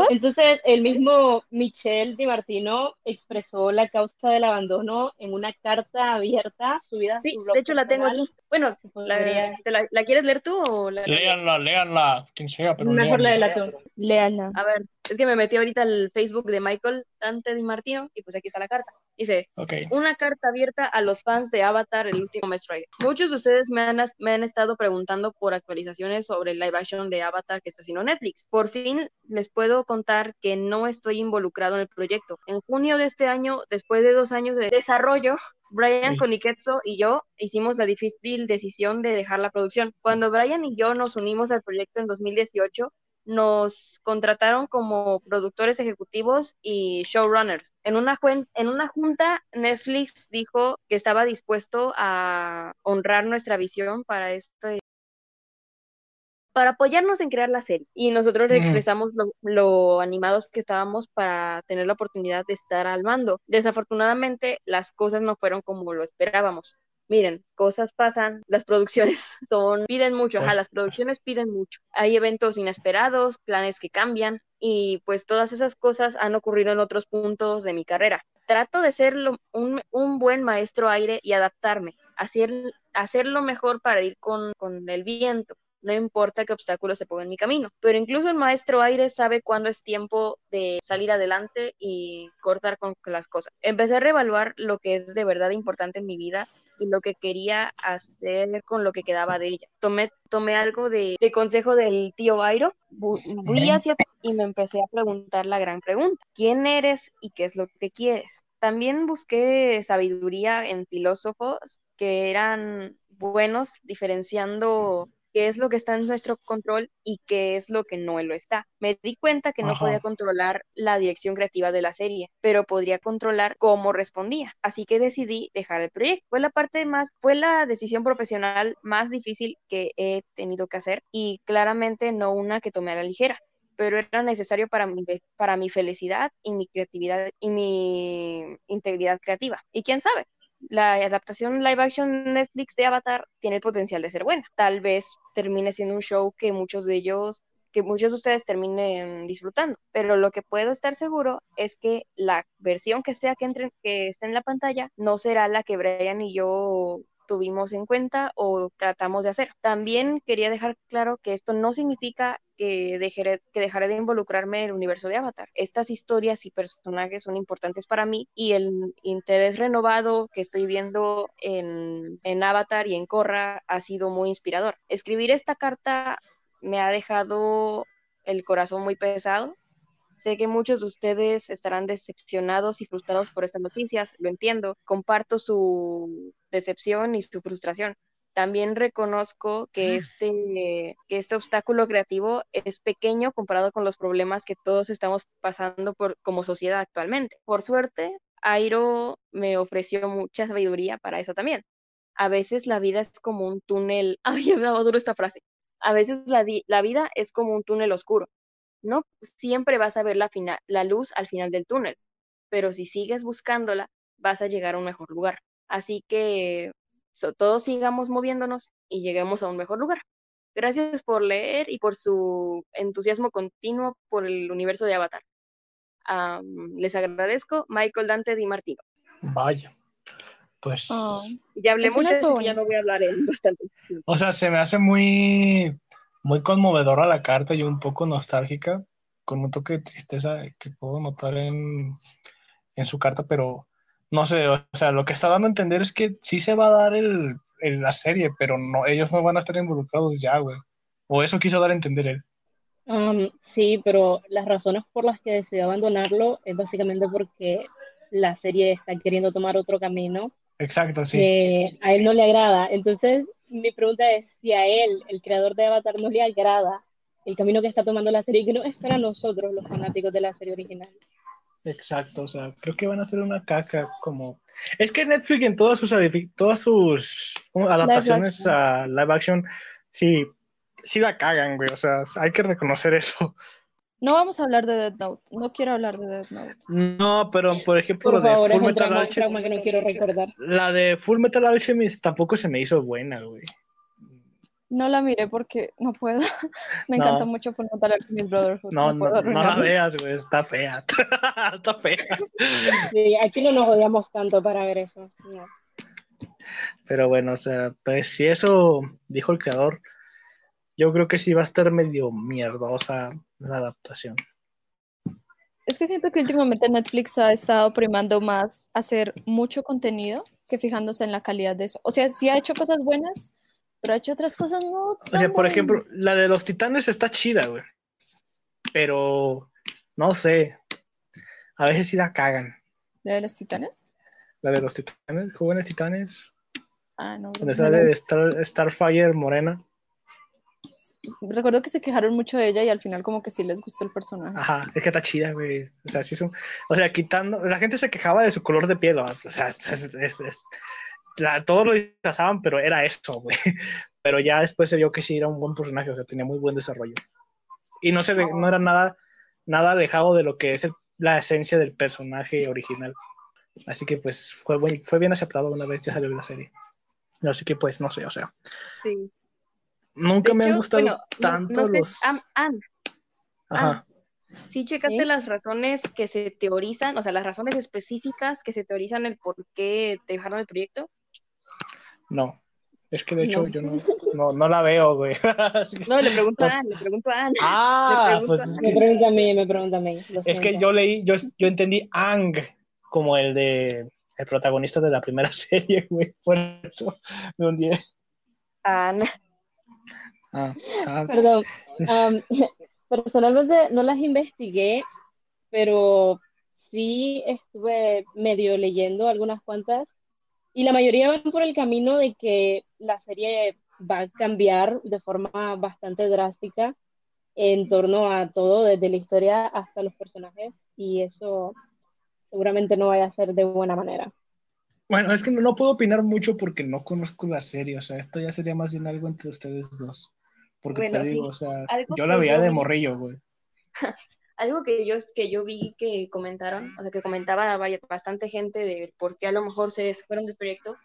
Entonces, el mismo Michel Di Martino expresó la causa del abandono en una carta abierta subida a Sí, su blog de hecho la tengo aquí. Bueno, la, Podría- ¿te la, la quieres leer tú o la Léanla, léanla, quien sea, pero Mejor léanla. tú. Léala. A ver, es que me metí ahorita al Facebook de Michael Dante Di Martino y pues aquí está la carta. Dice, una carta abierta a los fans de Avatar, el último Maestro. Muchos de ustedes me han, me han estado preguntando por actualizaciones sobre el live action de Avatar que está haciendo Netflix. Por fin les puedo contar que no estoy involucrado en el proyecto. En junio de este año, después de dos años de desarrollo, Brian Sí. Y yo hicimos la difícil decisión de dejar la producción. Cuando Brian y yo nos unimos al proyecto en 2018, nos contrataron como productores ejecutivos y showrunners. En una, en una junta, Netflix dijo que estaba dispuesto a honrar nuestra visión para este para apoyarnos en crear la serie. Y nosotros le expresamos lo, lo, animados que estábamos para tener la oportunidad de estar al mando. Desafortunadamente, las cosas no fueron como lo esperábamos miren, cosas pasan, las producciones son, piden mucho, ajá, las producciones piden mucho. Hay eventos inesperados, planes que cambian y pues todas esas cosas han ocurrido en otros puntos de mi carrera. Trato de ser un, un, buen maestro aire y adaptarme, hacer, hacerlo mejor para ir con, con el viento no importa qué obstáculos se pongan en mi camino. Pero incluso el maestro aire sabe cuándo es tiempo de salir adelante y cortar con las cosas. Empecé a reevaluar lo que es de verdad importante en mi vida y lo que quería hacer con lo que quedaba de ella. Tomé, tomé algo de, consejo del tío Airo, fui hacia y me empecé a preguntar la gran pregunta, ¿quién eres y qué es lo que quieres? También busqué sabiduría en filósofos que eran buenos diferenciando qué es lo que está en nuestro control y qué es lo que no lo está. Me di cuenta que no podía controlar la dirección creativa de la serie, pero podría controlar cómo respondía. Así que decidí dejar el proyecto. Fue la parte más, fue la decisión profesional más difícil que he tenido que hacer y claramente no una que tomé a la ligera pero era necesario para mi, para mi felicidad y mi creatividad y mi integridad creativa. Y quién sabe, la adaptación live action Netflix de Avatar tiene el potencial de ser buena. Tal vez termine siendo un show que muchos de ellos que muchos de ustedes terminen disfrutando, pero lo que puedo estar seguro es que la versión que sea que, entre, que esté en la pantalla no será la que Brian y yo tuvimos en cuenta o tratamos de hacer. También quería dejar claro que esto no significa que dejaré, que dejaré de involucrarme en el universo de Avatar. Estas historias y personajes son importantes para mí y el interés renovado que estoy viendo en, en Avatar y en Korra ha sido muy inspirador. Escribir esta carta me ha dejado el corazón muy pesado Sé que muchos de ustedes estarán decepcionados y frustrados por estas noticias, lo entiendo. Comparto su decepción y su frustración. También reconozco que este, que este obstáculo creativo es pequeño comparado con los problemas que todos estamos pasando por, como sociedad actualmente. Por suerte, Airo me ofreció mucha sabiduría para eso también. A veces la vida es como un túnel. Ay, me dado duro esta frase. A veces la, la vida es como un túnel oscuro no siempre vas a ver la, la luz al final del túnel, pero si sigues buscándola, vas a llegar a un mejor lugar. Así que todos sigamos moviéndonos y lleguemos a un mejor lugar. Gracias por leer y por su entusiasmo continuo por el universo de Avatar. les agradezco, Michael Dante Di Martino. Vaya, pues. Oh, ya hablé mucho, ya no voy a hablar en bastante. O sea, se me hace muy muy conmovedora la carta y un poco nostálgica, con un toque de tristeza que puedo notar en, su carta, pero no sé, o sea, lo que está dando a entender es que sí se va a dar el, la serie, pero no, ellos no van a estar involucrados ya, güey. O eso quiso dar a entender él. Um, sí, pero las razones por las que decidió abandonarlo es básicamente porque la serie está queriendo tomar otro camino. Exacto, sí. Que a él no le agrada. Entonces, mi pregunta es si a él, el creador de Avatar, no le agrada el camino que está tomando la serie, que no es para nosotros, los fanáticos de la serie original. Exacto, o sea, creo que van a ser una caca como... Es que Netflix en todas sus, todas sus adaptaciones a live action, sí, sí la cagan, güey, o sea, hay que reconocer eso. No vamos a hablar de Dead Note. No quiero hablar de Dead Note. No, pero por ejemplo, por favor, de Full Metal Alchemist. que no quiero recordar. La de Full Metal Alchemist tampoco se me hizo buena, güey. No la miré porque no puedo. me encanta mucho Full Metal Alchemist Brotherhood. No, no, no, no la veas, güey. Está fea. Está fea. Sí, aquí no nos odiamos tanto para ver eso. Pero bueno, o sea, pues si eso dijo el creador, yo creo que sí va a estar medio mierdosa la adaptación. Es que siento que últimamente Netflix ha estado primando más hacer mucho contenido que fijándose en la calidad de eso. O sea, sí ha hecho cosas buenas, pero ha hecho otras cosas no. O sea, por ejemplo, la de los titanes está chida, güey. Pero no sé. A veces sí la cagan. ¿La de los titanes? La de los titanes, jóvenes titanes. Ah, no. Donde sale de Star, Starfire Morena. Recuerdo que se quejaron mucho de ella y al final como que sí les gustó el personaje. Ajá, es que está chida, güey. O sea, sí es un... O sea, quitando... La gente se quejaba de su color de piel, o sea, es, es, es- la- todos lo disfrazaban, pero era eso, güey. Pero ya después se vio que sí era un buen personaje, o sea, tenía muy buen desarrollo. Y no, se, no era nada, nada alejado de lo que es el- la esencia del personaje original. Así que pues fue, fue bien aceptado una vez ya salió la serie. Así que pues no sé, o sea, Sí. Nunca De me han hecho, gustado bueno, no- tanto no sé, los... Am- Anne, Ajá. ¿sí checaste las razones que se teorizan, o sea, las razones específicas que se teorizan el por qué te dejaron el proyecto? No. Es que de hecho No. yo no, no, no la veo, güey. No, le pregunto Pues- a Anne, le pregunto a Anne. Ah, Le pregunto pues a- Me pregunta a mí, me pregunta a mí. es que yo leí, yo, yo entendí Ang como el de el protagonista de la primera serie, güey. Por eso me hundí. Anne. Ah, ah, Perdón. am, personalmente no las investigué, pero sí estuve medio leyendo algunas cuantas y la mayoría van por el camino de que la serie va a cambiar de forma bastante drástica en torno a todo, desde la historia hasta los personajes y eso seguramente no vaya a ser de buena manera. Bueno, es que no, no puedo opinar mucho porque no conozco la serie, o sea, esto ya sería más bien algo entre ustedes dos. Porque Bueno, te sí, digo, o sea, algo yo la veía yo de vi- morrillo, güey. Algo que yo, que yo vi que comentaron, o sea, que comentaba vaya, bastante gente de por qué a lo mejor se fueron del proyecto,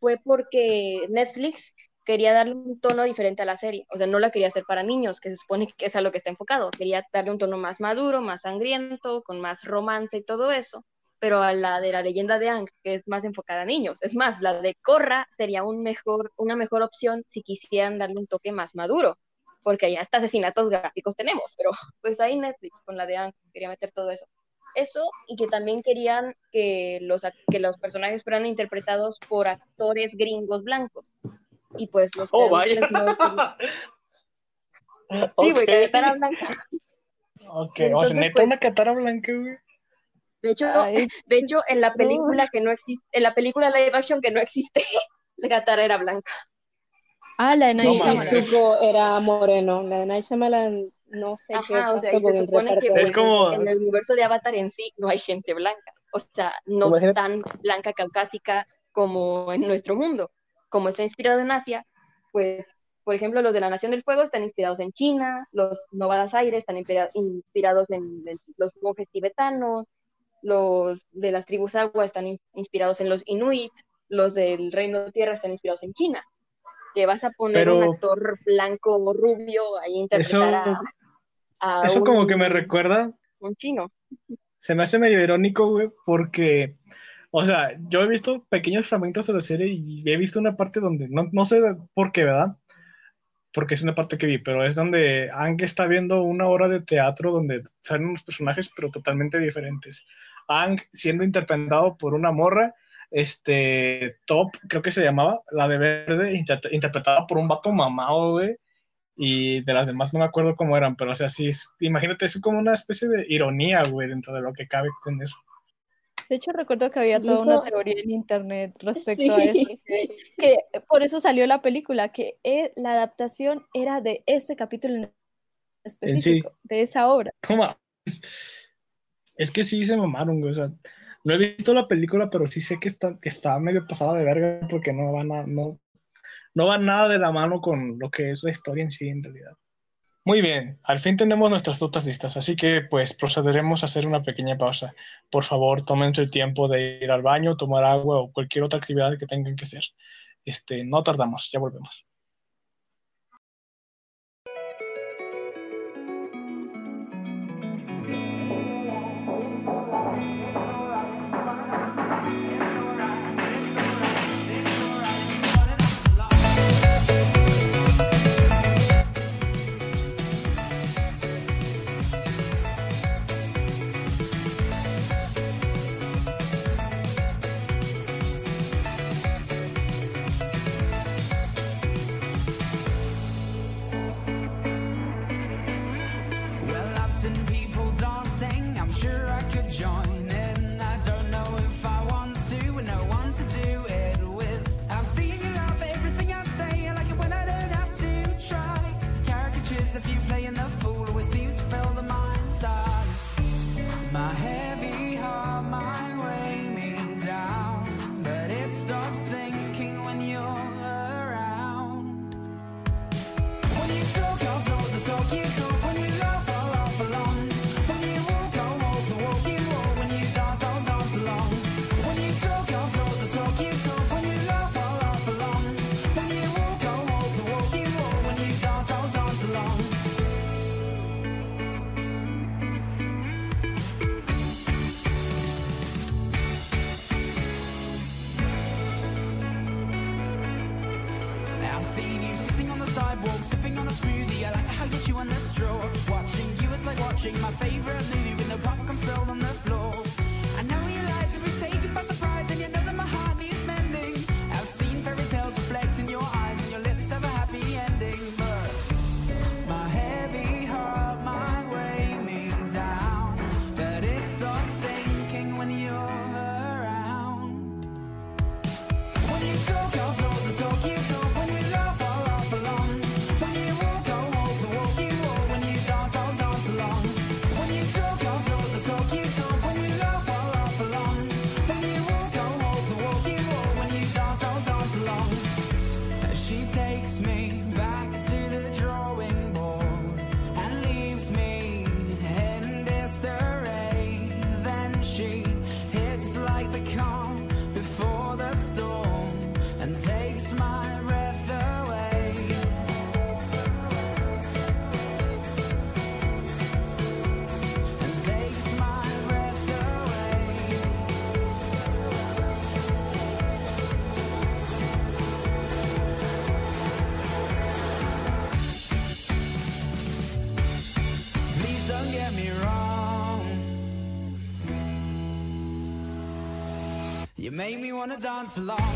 fue porque Netflix quería darle un tono diferente a la serie. O sea, no la quería hacer para niños, que se supone que es a lo que está enfocado. Quería darle un tono más maduro, más sangriento, con más romance y todo eso. Pero a la de la leyenda de Ang, que es más enfocada a niños. Es más, la de Korra sería un mejor, una mejor opción si quisieran darle un toque más maduro. Porque ahí hasta asesinatos gráficos tenemos. Pero pues ahí Netflix con la de Ang quería meter todo eso. Eso y que también querían que los, ac- que los personajes fueran interpretados por actores gringos blancos. Y pues los Oh, vaya. no- Sí, güey, que Katara blanca. Ok, o Entonces, sea, neta pues- una catara blanca, güey. De hecho, Ay, de hecho, en la película que no existe, en la película live action que no existe, la Katara era blanca. ah, la de Night Sí. Shyamalan. Era moreno, la de Night Shyamalan no sé qué Ajá, o pasó sea, y con se el supone que pues, Es como- en el universo de Avatar en sí no hay gente blanca. O sea, no Imagínate- tan blanca caucásica como en nuestro mundo. Como está inspirado en Asia, pues, por ejemplo, los de la Nación del Fuego están inspirados en China, los Novadas Aires están inspira- inspirados en, en los monjes tibetanos, los de las tribus agua están in- inspirados en los Inuit, los del Reino Tierra están inspirados en China. Que vas a poner Pero- un actor blanco o rubio ahí interpretar a, a Eso como que me recuerda un chino. se me hace medio irónico, güey, porque, o sea, yo he visto pequeños fragmentos de la serie y he visto una parte donde, no, no sé por qué, ¿verdad? Porque es una parte que vi, pero es donde Ang está viendo una obra de teatro donde salen unos personajes, pero totalmente diferentes. Ang siendo interpretado por una morra, este, Top, creo que se llamaba, la de verde, inter- interpretada por un vato mamado, güey. Y de las demás no me acuerdo cómo eran, pero o sea, sí, es- imagínate, es como una especie de ironía, güey, dentro de lo que cabe con eso. De hecho, recuerdo que había toda una teoría en internet respecto a eso, que, que por eso salió la película, que eh, la adaptación era de ese capítulo en específico, de esa obra. Mames. Es que sí se mamaron, güey. O sea, no he visto la película, pero sí sé que está, que está medio pasada de verga porque no va, na- no, no va nada de la mano con lo que es la historia en sí, en realidad. Muy bien, al fin tenemos nuestras notas listas, así que pues procederemos a hacer una pequeña pausa. Por favor, tómense el tiempo de ir al baño, tomar agua o cualquier otra actividad que tengan que hacer. Este, no tardamos, ya volvemos. You make me wanna dance along.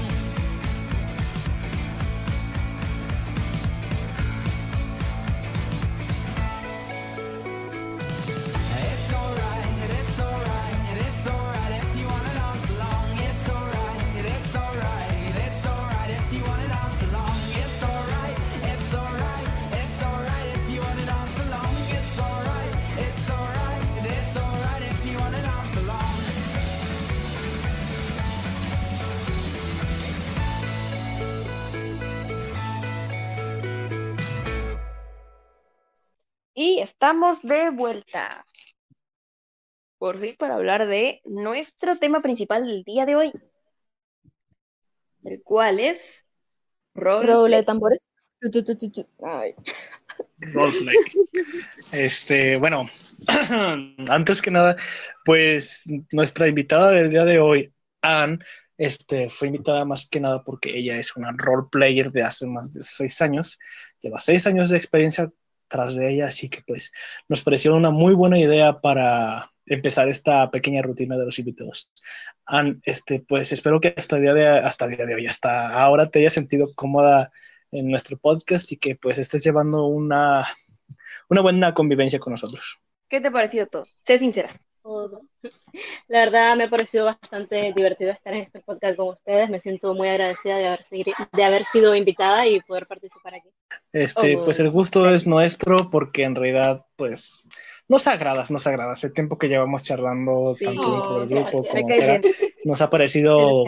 Estamos de vuelta. Por fin para hablar de nuestro tema principal del día de hoy. El cual es Roble de tambores. Tu, tu, tu, tu, tu. Ay. Roleplay. Este, bueno, antes que nada, pues nuestra invitada del día de hoy, Anne, este, fue invitada más que nada porque ella es una roleplayer de hace más de seis años, lleva seis años de experiencia tras de ella, así que pues nos pareció una muy buena idea para empezar esta pequeña rutina de los invitados. Anne, este, pues espero que hasta el día de, hasta el día de hoy, hasta ahora te hayas sentido cómoda en nuestro podcast y que pues estés llevando una, una buena convivencia con nosotros. ¿Qué te ha parecido todo? Sé sincera. todo. La verdad me ha parecido bastante divertido estar en este podcast con ustedes. Me siento muy agradecida de haber, segui- de haber sido invitada y poder participar aquí. Este, Oh. pues el gusto es nuestro porque en realidad, pues, nos agradas, nos agradas. El tiempo que llevamos charlando, Sí. tanto dentro del Oh, grupo gracias. Como fuera, nos ha parecido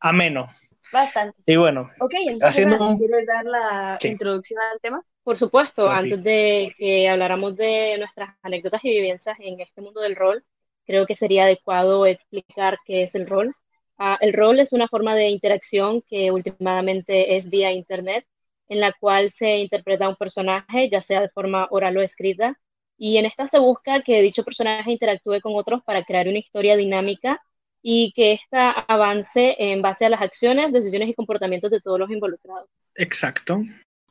ameno. Bastante. Y bueno, Ok, entonces, Haciendo ¿quieres dar la Sí. introducción al tema? Por supuesto, Por antes de que habláramos de nuestras anécdotas y vivencias en este mundo del rol, creo que sería adecuado explicar qué es el rol. Ah, el rol es una forma de interacción que últimamente es vía Internet, en la cual se interpreta un personaje, ya sea de forma oral o escrita, y en esta se busca que dicho personaje interactúe con otros para crear una historia dinámica y que ésta avance en base a las acciones, decisiones y comportamientos de todos los involucrados. exacto.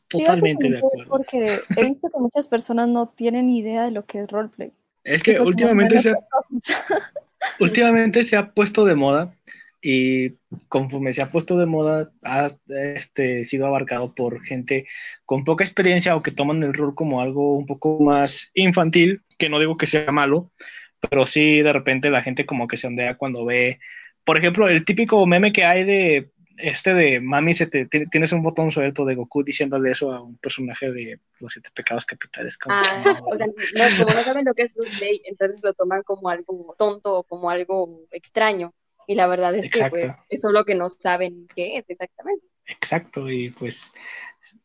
Sí, Totalmente de básicamente acuerdo. Porque he visto que muchas personas no tienen idea de lo que es roleplay. Es que como últimamente se, ha, últimamente se ha puesto de moda y conforme se ha puesto de moda ha este, sido abarcado por gente con poca experiencia o que toman el rol como algo un poco más infantil, que no digo que sea malo, pero sí de repente la gente como que se ondea cuando ve, por ejemplo, el típico meme que hay de este de mami, se te, ti- tienes un botón suelto de Goku diciéndole eso a un personaje de los siete pecados capitales. Como Ah, no, o sea, no, como no saben lo que es roleplay, entonces lo toman como algo tonto o como algo extraño. Y la verdad es que pues, eso es lo que no saben qué es exactamente. Exacto, y pues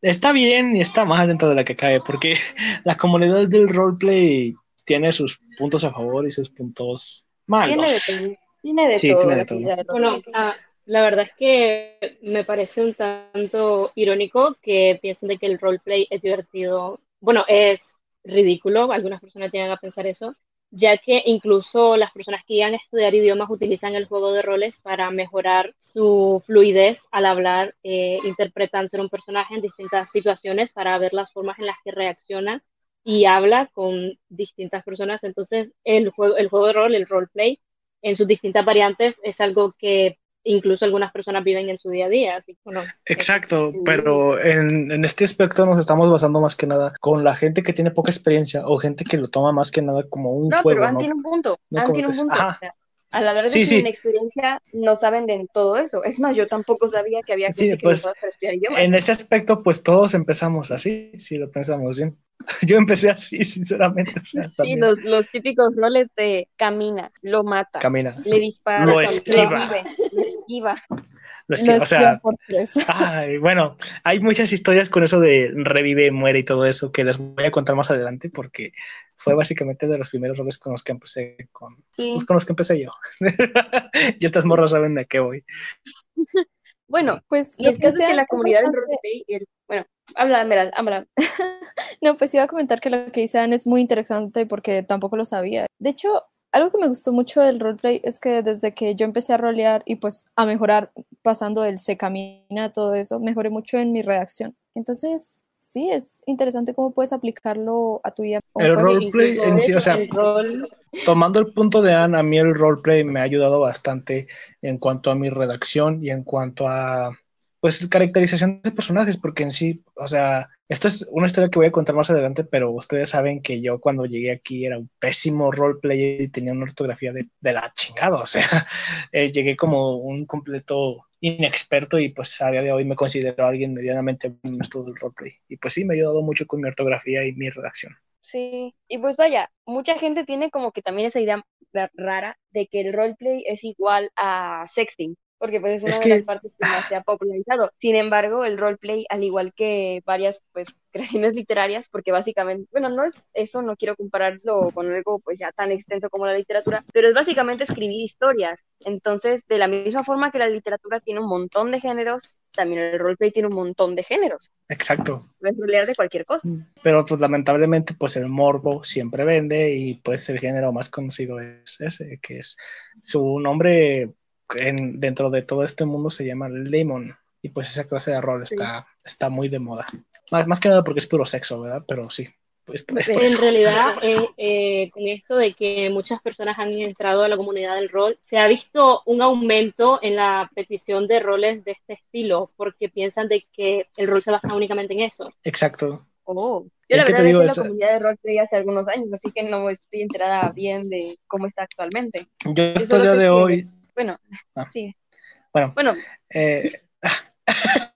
está bien y está mal dentro de la que cae, porque la comunidad del roleplay tiene sus puntos a favor y sus puntos Tiene de malos. todo. Tiene de Sí, todo. tiene de todo. Bueno, roleplay. La verdad es que me parece un tanto irónico que piensen de que el roleplay es divertido. Bueno, es ridículo, algunas personas llegan a pensar eso, ya que incluso las personas que iban a estudiar idiomas utilizan el juego de roles para mejorar su fluidez al hablar, eh, interpretan ser un personaje en distintas situaciones para ver las formas en las que reacciona y habla con distintas personas. Entonces, el juego, el juego de rol, el roleplay, en sus distintas variantes, es algo que incluso algunas personas viven en su día a día. Así, bueno, Exacto, pero en, en este aspecto nos estamos basando más que nada con la gente que tiene poca experiencia o gente que lo toma más que nada como un No, juego, pero ¿no? tiene un punto. No tiene un que- punto. o sea, al hablar de Sí, su sí. inexperiencia, no saben de todo eso. Es más, yo tampoco sabía que había Sí, gente que pues, lo usaba para estudiar idiomas. En ese aspecto, pues todos empezamos así, si lo pensamos bien. Yo empecé así, sinceramente. o sea, Sí, los, los típicos roles de camina, lo mata, Camina, le dispara, Lo lo esquiva. vive, lo esquiva. lo Lo esquiva, o sea, esquivan por tres. Ay, bueno, hay muchas historias con eso de revive, muere y todo eso que les voy a contar más adelante porque fue básicamente de los primeros roles con los que empecé con, Sí. pues, con los que empecé yo. y estas morras saben de qué voy. Bueno, Pues y lo el caso es que la comunidad del bastante- roleplay, el- bueno, habla, Emerald, habla. No, pues iba a comentar que lo que dice Anne es muy interesante porque tampoco lo sabía. De hecho, algo que me gustó mucho del roleplay es que desde que yo empecé a rolear y pues a mejorar pasando del se camina a todo eso, mejoré mucho en mi redacción. Entonces, sí, es interesante cómo puedes aplicarlo a tu vida. El juego. roleplay en sí, o sea, el rol tomando el punto de Anne, a mí el roleplay me ha ayudado bastante en cuanto a mi redacción y en cuanto a pues caracterización de personajes, porque en sí, o sea, esto es una historia que voy a contar más adelante, pero ustedes saben que yo cuando llegué aquí era un pésimo roleplayer y tenía una ortografía de, la chingada, o sea, eh, llegué como un completo inexperto y pues a día de hoy me considero alguien medianamente bueno en esto del roleplay. Y pues sí, me ha ayudado mucho con mi ortografía y mi redacción. Sí, y pues vaya, mucha gente tiene como que también esa idea ra- rara de que el roleplay es igual a sexting, porque pues es una Es de que- las partes que más se ha popularizado. Sin embargo, el roleplay, al igual que varias pues creaciones literarias, porque básicamente, bueno, no es eso, no quiero compararlo con algo pues ya tan extenso como la literatura, pero es básicamente escribir historias. Entonces, de la misma forma que la literatura tiene un montón de géneros, también el roleplay tiene un montón de géneros. Exacto. Puedes rolear de cualquier cosa. Pero pues lamentablemente pues el morbo siempre vende y pues el género más conocido es ese, que es su nombre en- dentro de todo este mundo se llama Lemon y pues esa clase de rol Sí. está, está muy de moda. Más, más que nada porque es puro sexo, ¿verdad? Pero sí. Pues, es por En eso. realidad, eh, eh, con esto de que muchas personas han entrado a la comunidad del rol, se ha visto un aumento en la petición de roles de este estilo, porque piensan de que el rol se basa únicamente en eso. Exacto. Oh, yo Es la que verdad digo, dejé es- la comunidad de roleplay hace algunos años, así que no estoy enterada bien de cómo está actualmente. Yo hasta el día de que- hoy, Bueno, Ah. sigue. bueno, Bueno, eh,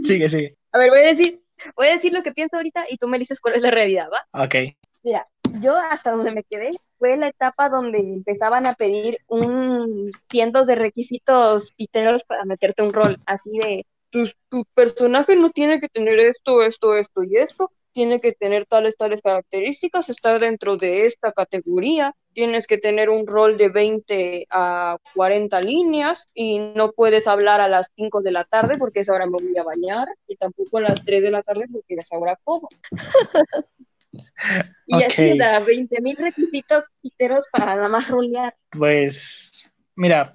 sigue, sigue. a ver, voy a decir, voy a decir lo que pienso ahorita y tú me dices cuál es la realidad, ¿va? Ok. Mira, yo hasta donde me quedé fue la etapa donde empezaban a pedir un cientos de requisitos piteros para meterte un rol, así de tu, tu personaje no tiene que tener esto, esto, esto y esto, tiene que tener tales, tales características, estar dentro de esta categoría, tienes que tener un rol de 20 a 40 líneas y no puedes hablar a las 5 de la tarde porque a esa hora me voy a bañar y tampoco a las 3 de la tarde porque a esa hora como. Y así, sea, 20 mil requisitos piteros para nada más rolear. Pues, mira,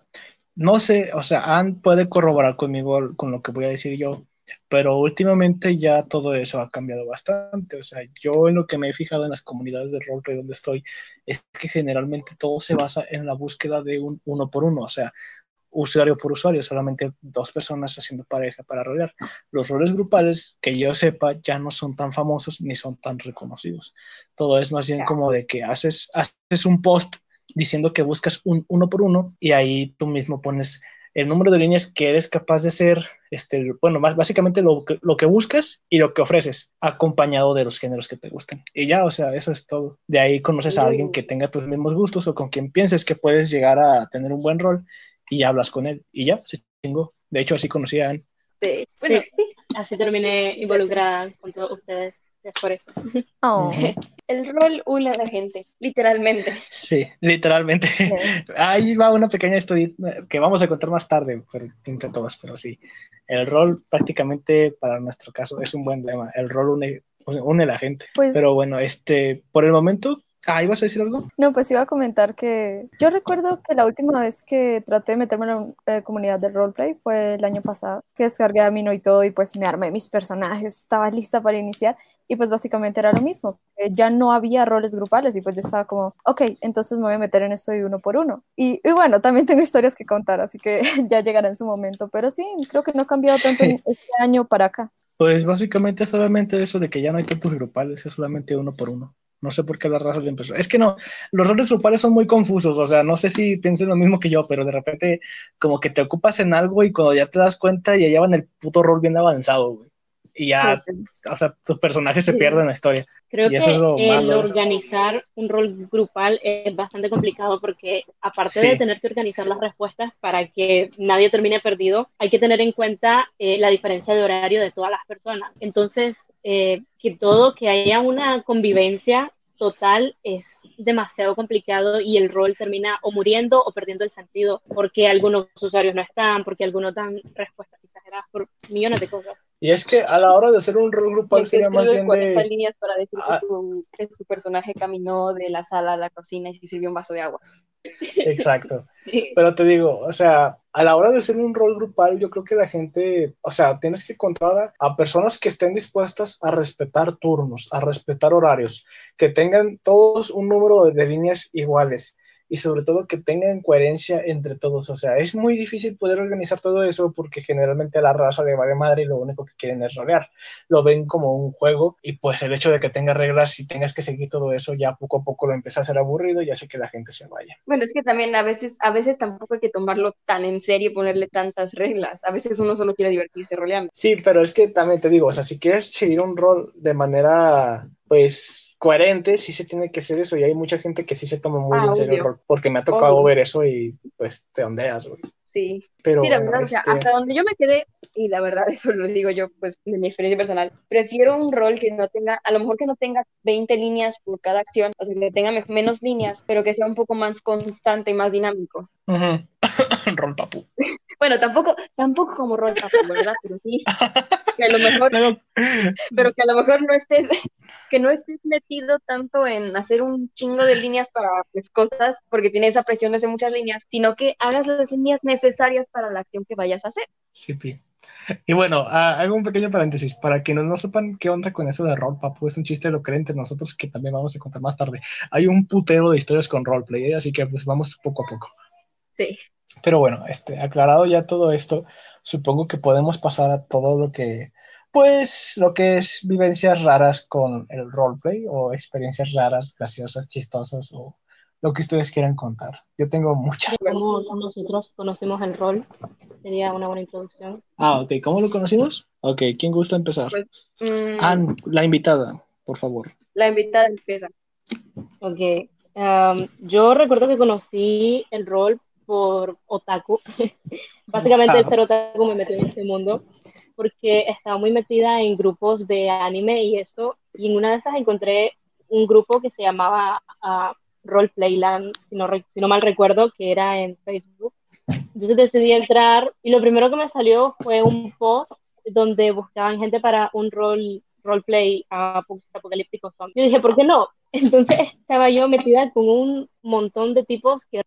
no sé, o sea, Ann puede corroborar conmigo con lo que voy a decir yo, pero últimamente ya todo eso ha cambiado bastante. O sea, yo en lo que me he fijado en las comunidades de roleplay donde estoy es que generalmente todo se basa en la búsqueda de un uno por uno, o sea, usuario por usuario, solamente dos personas haciendo pareja para rolear. Los roles grupales, que yo sepa, ya no son tan famosos ni son tan reconocidos. Todo es más bien como de que haces, haces un post diciendo que buscas un uno por uno y ahí tú mismo pones el número de líneas que eres capaz de ser, este, bueno, más básicamente lo que, lo que buscas y lo que ofreces, acompañado de los géneros que te gustan. Y ya, o sea, eso es todo. De ahí conoces a alguien que tenga tus mismos gustos o con quien pienses que puedes llegar a tener un buen rol y ya hablas con él y ya, se chingó. De hecho, así conocí a Ann. Sí. Bueno, sí. Así terminé involucrada con todos ustedes. Es por eso. Oh. El rol une a la gente, literalmente. Sí, literalmente. Ahí va una pequeña historia que vamos a contar más tarde, pero, entre todas, pero sí. El rol prácticamente para nuestro caso es un buen lema. El rol une, une a la gente. Pues Pero bueno, este, por el momento Ah, ¿ibas a decir algo? No, pues iba a comentar que yo recuerdo que la última vez que traté de meterme en la eh, comunidad de roleplay fue el año pasado, que descargué Amino y todo y pues me armé mis personajes, estaba lista para iniciar y pues básicamente era lo mismo, ya no había roles grupales y pues yo estaba como, ok, entonces me voy a meter en esto de uno por uno. Y, y bueno, también tengo historias que contar, así que ya llegará en su momento, pero sí, creo que no ha cambiado tanto este año para acá. Pues básicamente es solamente eso de que ya no hay tantos grupales, es solamente uno por uno. No sé por qué la raza le empezó. Es que no, los roles grupales son muy confusos, o sea, no sé si piensen lo mismo que yo, pero de repente como que te ocupas en algo y cuando ya te das cuenta ya llevan el puto rol bien avanzado, güey. Y ya, o sea, tus personajes se Sí. pierden en la historia. Creo Y que eso es lo el malo. organizar un rol grupal es bastante complicado porque aparte Sí. de tener que organizar las respuestas para que nadie termine perdido, hay que tener en cuenta eh, la diferencia de horario de todas las personas. Entonces, eh, que todo, que haya una convivencia total es demasiado complicado y el rol termina o muriendo o perdiendo el sentido porque algunos usuarios no están, porque algunos dan respuestas exageradas por millones de cosas. Y es que a la hora de hacer un rol grupal sería más bien 40 de... líneas para decir Ah. que, su, que su personaje caminó de la sala a la cocina y se sirvió un vaso de agua. Exacto. Pero te digo, o sea, a la hora de hacer un rol grupal, yo creo que la gente, o sea, tienes que encontrar a, personas que estén dispuestas a respetar turnos, a respetar horarios, que tengan todos un número de líneas iguales y sobre todo que tengan coherencia entre todos. O sea, es muy difícil poder organizar todo eso porque generalmente a la raza le vale madre y lo único que quieren es rolear. Lo ven como un juego y pues el hecho de que tenga reglas y tengas que seguir todo eso ya poco a poco lo empieza a hacer aburrido y hace que la gente se vaya. Bueno, es que también a veces, a veces tampoco hay que tomarlo tan en serio y ponerle tantas reglas. A veces uno solo quiere divertirse roleando. Sí, pero es que también te digo, o sea, si quieres seguir un rol de manera, pues, coherente, sí se tiene que hacer eso. Y hay mucha gente que sí se toma muy Ah, en serio el obvio. rol, porque me ha tocado Obvio. ver eso y, pues, te ondeas, güey. Sí. Pero Sí, la bueno, verdad, o sea, este, hasta donde yo me quedé, y la verdad eso lo digo yo, pues, de mi experiencia personal, prefiero un rol que no tenga, a lo mejor que no tenga 20 líneas por cada acción, o sea, que tenga me- menos líneas, pero que sea un poco más constante y más dinámico. ujú. rol papu. Bueno, tampoco, tampoco como rol papu, ¿verdad? Pero sí, que a lo mejor, Luego, pero que a lo mejor no estés, que no estés metido tanto en hacer un chingo de líneas para pues, cosas, porque tiene esa presión de hacer muchas líneas, sino que hagas las líneas necesarias para la acción que vayas a hacer. sí, pi. Y bueno, ah, hago un pequeño paréntesis. Para quienes no sepan qué onda con eso de rol papu, es un chiste lo creen entre nosotros que también vamos a contar más tarde. Hay un putero de historias con roleplay, ¿eh? así que pues vamos poco a poco. Sí. Pero bueno, este, aclarado ya todo esto, supongo que podemos pasar a todo lo que, pues, lo que es vivencias raras con el roleplay o experiencias raras, graciosas, chistosas o lo que ustedes quieran contar. Yo tengo muchas. ¿Cómo nosotros conocimos el rol? Sería una buena introducción. Ah, ok, ¿cómo lo conocimos? Ok, ¿quién gusta empezar? Pues, Ah, la invitada, por favor. la invitada empieza. Ok. um, yo recuerdo que conocí el rol por otaku. Básicamente, Ah. el ser otaku me metió en este mundo porque estaba muy metida en grupos de anime y eso. Y en una de esas encontré un grupo que se llamaba ah, Roleplayland, si no, si no mal recuerdo, que era en Facebook. Entonces decidí entrar y lo primero que me salió fue un post donde buscaban gente para un rol roleplay apocalíptico zombie. Yo dije, ¿por qué no? Entonces estaba yo metida con un montón de tipos que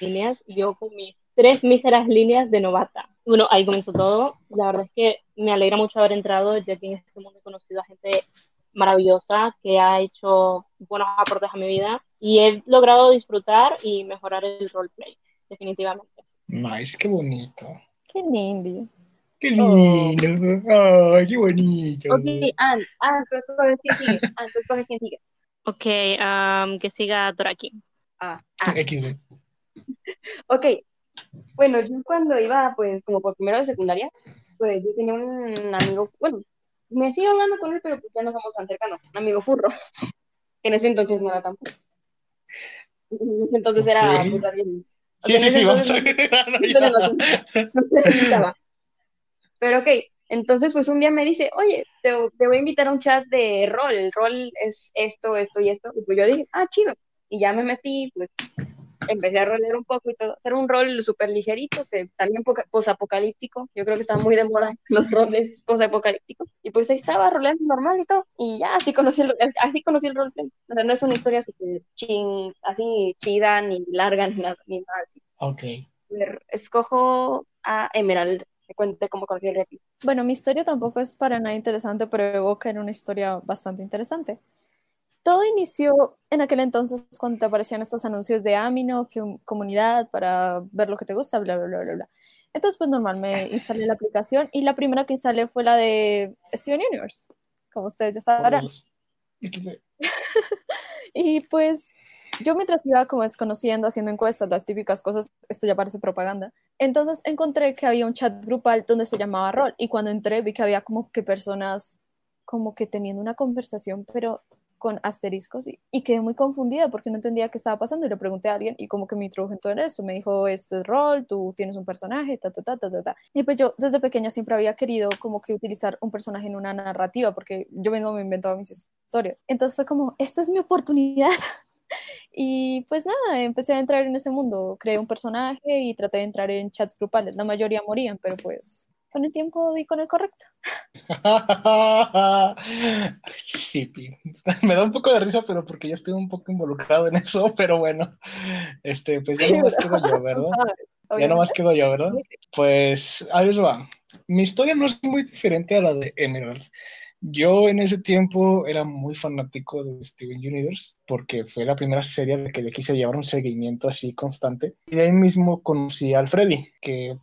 líneas yo con mis tres míseras líneas de novata. Bueno, ahí comenzó todo. La verdad es que me alegra mucho haber entrado, ya que en este mundo he conocido a gente maravillosa que ha hecho buenos aportes a mi vida y he logrado disfrutar y mejorar el roleplay, definitivamente. Nice, qué bonito. Qué lindo. Qué lindo. Ay, qué bonito. Ok, Ann, Ann, tú escoges quién sigue. Ann, tú escoges quién sigue. Ok, um, que siga Doraki. Ah, ah, XD. ok. Bueno, yo cuando iba, pues, como por primero de secundaria, pues yo tenía un amigo, bueno, me sigo hablando con él, pero pues ya no somos tan cercanos. Un amigo furro, que en ese entonces no era tan furro. En ese entonces era, pues, alguien. Sí, sí, sí, vamos a no. Pero ok, entonces pues un día me dice, oye, te, te voy a invitar a un chat de rol, el rol es esto, esto y esto, y pues yo dije, ah, chido, y ya me metí, pues empecé a rolear un poco y todo. Hacer un rol súper ligerito, que también poca- posapocalíptico. Yo creo que están muy de moda los roles posapocalípticos. Y pues ahí estaba roleando normal y todo. Y ya así conocí el, así conocí el roleplay. O sea, no es una historia súper chin, así chida, ni larga, ni nada, ni nada así. Ok. Escojo a Emerald. Que cuente cómo conocí el rap. Bueno, mi historia tampoco es para nada interesante, pero evoca en una historia bastante interesante. Todo inició en aquel entonces cuando te aparecían estos anuncios de Amino, que un- comunidad para ver lo que te gusta, bla, bla, bla, bla, bla. Entonces, pues normal, me instalé la aplicación y la primera que instalé fue la de Steven Universe, como ustedes ya sabrán. Y pues yo mientras iba como desconociendo, haciendo encuestas, las típicas cosas, esto ya parece propaganda. Entonces encontré que había un chat grupal donde se llamaba Rol y cuando entré vi que había como que personas como que teniendo una conversación, pero con asteriscos y, y quedé muy confundida porque no entendía qué estaba pasando y le pregunté a alguien y como que me introdujo en todo eso, me dijo, esto es rol, tú tienes un personaje, ta, ta, ta, ta, ta, ta. Y pues yo desde pequeña siempre había querido como que utilizar un personaje en una narrativa porque yo mismo me inventaba mis historias. Entonces fue como, esta es mi oportunidad. Y pues nada, empecé a entrar en ese mundo, creé un personaje y traté de entrar en chats grupales. La mayoría morían, pero pues con el tiempo di con el correcto. Sí, me da un poco de risa, pero porque yo estoy un poco involucrado en eso, pero bueno, este, pues ya Sí, nomás quedo yo, ¿verdad? Ya nomás Obviamente. quedo yo, ¿verdad? Pues ahí les va. Mi historia no es muy diferente a la de Emerald. Yo en ese tiempo era muy fanático de Steven Universe porque fue la primera serie de que le quise llevar un seguimiento así constante. Y de ahí mismo conocí al Freddy, que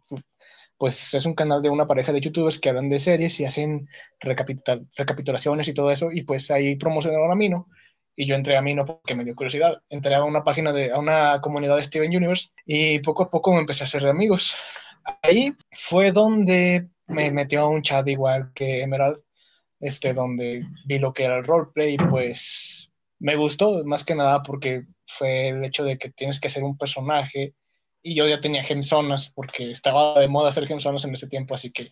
pues es un canal de una pareja de youtubers que hablan de series y hacen recapitula- recapitulaciones y todo eso. Y pues ahí promocionaron a Mino. Y yo entré a Mino porque me dio curiosidad. Entré a una página de, a una comunidad de Steven Universe y poco a poco me empecé a hacer de amigos. Ahí fue donde me metió a un chat igual que Emerald, este, donde vi lo que era el roleplay y pues me gustó más que nada porque fue el hecho de que tienes que hacer un personaje y yo ya tenía gemzonas porque estaba de moda hacer gemzonas en ese tiempo, así que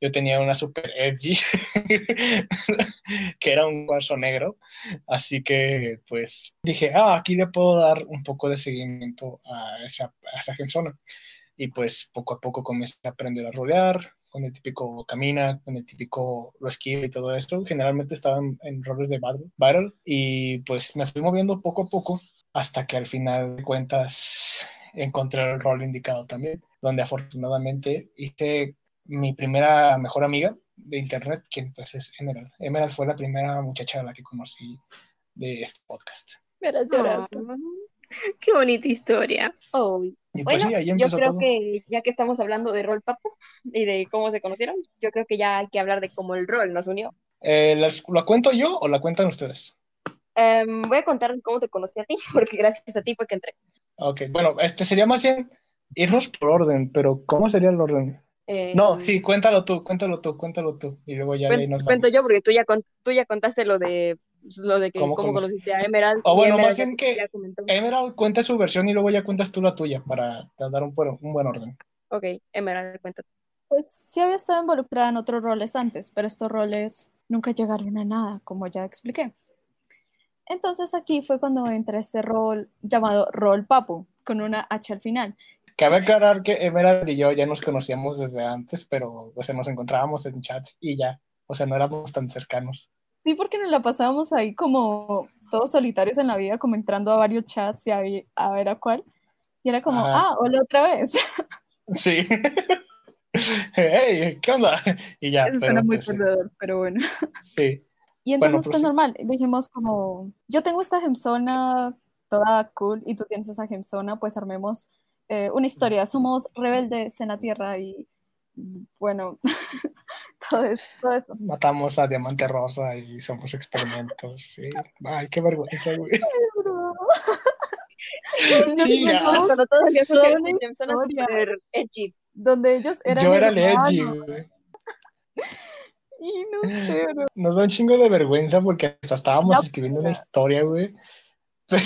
yo tenía una super edgy que era un cuarzo negro, así que pues dije, ah, aquí le puedo dar un poco de seguimiento a esa, a esa gemzona y pues poco a poco comencé a aprender a rolear, con el típico camina, con el típico lo esquiva y todo esto. Generalmente estaba en, en roles de battle, battle y pues me fui moviendo poco a poco hasta que al final de cuentas encontré el rol indicado también, donde afortunadamente hice mi primera mejor amiga de internet, quien pues es Emerald. Emerald fue la primera muchacha a la que conocí de este podcast. Llorar. Ah, qué bonita historia. Oh, Y pues Bueno, sí, ahí yo creo todo. que ya que estamos hablando de rol papo y de cómo se conocieron, yo creo que ya hay que hablar de cómo el rol nos unió. Eh, ¿las- ¿La cuento yo o la cuentan ustedes? Em, voy a contar cómo te conocí a ti, porque gracias a ti fue que entré. Ok, bueno, este sería más bien irnos por orden, pero ¿cómo sería el orden? Em, No, sí, cuéntalo tú, cuéntalo tú, cuéntalo tú, y luego ya nos cuento vamos. yo, porque tú ya, con- tú ya contaste lo de pues, lo de que ¿Cómo cómo, conociste a Emerald. O y bueno, Emerald más bien que-. Emerald cuenta su versión y luego ya cuentas tú la tuya para dar un, buen- un buen orden. Ok, Emerald, cuéntate. Pues sí había estado involucrada en otros roles antes, pero estos roles nunca llegaron a nada, como ya expliqué. Entonces aquí fue cuando entré a este rol llamado Rol Papu, con una H al final. Cabe aclarar que Emerald y yo ya nos conocíamos desde antes, pero o sea, nos encontrábamos en chats y ya, o sea, no éramos tan cercanos. Sí, porque nos la pasábamos ahí como todos solitarios en la vida, como entrando a varios chats y a, a ver a cuál. Y era como, Ajá. ah, hola otra vez. Sí. hey, ¿qué onda? Y ya, Eso pero suena muy pues, sí, perdedor, pero bueno. sí. Y Bueno, entonces, pues prosigue. normal, dijimos como, yo tengo esta gemzona toda cool y tú tienes esa gemzona, pues armemos eh, una historia. Somos rebeldes en la tierra y bueno, todo eso, todo eso. Matamos a Diamante Rosa y somos experimentos, sí. Ay, qué vergüenza, güey. Chica. Cuando todos súper edgys. Donde ellos eran Yo era el edgy, güey. Y no sé, bro. Nos da un chingo de vergüenza porque hasta estábamos La escribiendo una historia, güey. Pero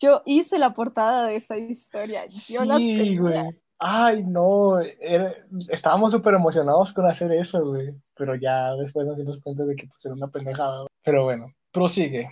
Yo hice la portada de esa historia. Yo sí, güey. Ay, no. era- estábamos súper emocionados con hacer eso, güey. Pero ya después nos dimos cuenta de que pues, era una pendejada. Pero bueno, prosigue.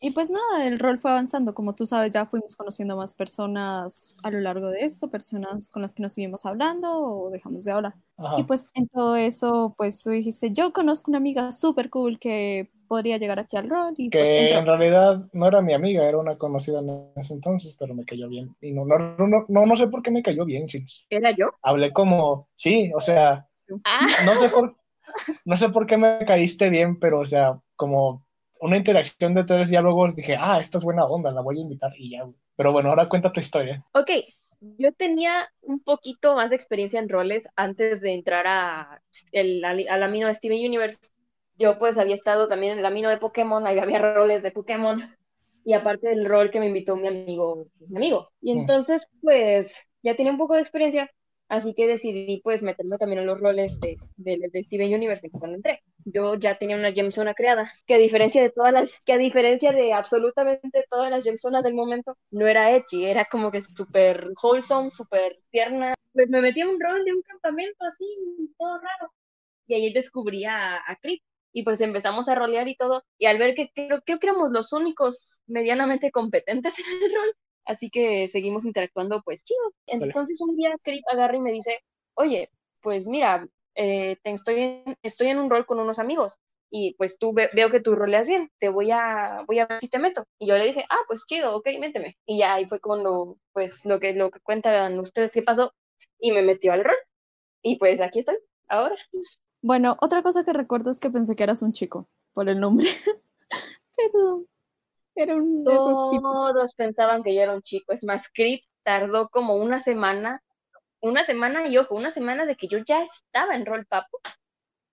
Y pues nada, el rol fue avanzando. Como tú sabes, ya fuimos conociendo más personas a lo largo de esto, personas con las que nos seguimos hablando o dejamos de hablar. Ajá. Y pues en todo eso, pues tú dijiste, yo conozco una amiga súper cool que podría llegar aquí al rol y pues que entró. en realidad no era mi amiga, era una conocida en ese entonces, pero me cayó bien. Y no, no, no, no, no sé por qué me cayó bien, chicos. ¿Era yo? Hablé como, sí, o sea, Ah, no sé por, no sé por qué me caíste bien, pero o sea, como una interacción de tres diálogos, dije, ah, esta es buena onda, la voy a invitar y ya. Pero bueno, ahora cuenta tu historia. Ok, yo tenía un poquito más de experiencia en roles antes de entrar a el, al, al amino de Steven Universe. Yo pues había estado también en el amino de Pokémon, ahí había roles de Pokémon y aparte del rol que me invitó mi amigo, mi amigo. Y Mm. entonces pues ya tenía un poco de experiencia, así que decidí pues meterme también en los roles de, de, de Steven Universe cuando entré. Yo ya tenía una gemzona creada, que a diferencia de todas las, que a diferencia de absolutamente todas las gemzonas del momento, no era edgy, era como que súper wholesome, súper tierna. Pues me metí en un rol de un campamento así, todo raro. Y ahí descubrí a, a Creep. Y pues empezamos a rolear y todo. Y al ver que creo, creo que éramos los únicos medianamente competentes en el rol, así que seguimos interactuando, pues chido. Entonces un día Creep agarra y me dice, oye, pues mira, eh, te- estoy, en, estoy en un rol con unos amigos y pues tú ve- veo que tú roleas bien, te voy a, voy a ver si te meto. Y yo le dije, ah, pues chido, ok, méteme. Y ya ahí fue cuando, pues lo que, lo que cuentan ustedes que pasó y me metió al rol. Y pues aquí estoy, ahora. Bueno, otra cosa que recuerdo es que pensé que eras un chico por el nombre. Pero era un. Todos pensaban que yo era un chico. Es más, Creep tardó como una semana, una semana y ojo, una semana de que yo ya estaba en rol papo.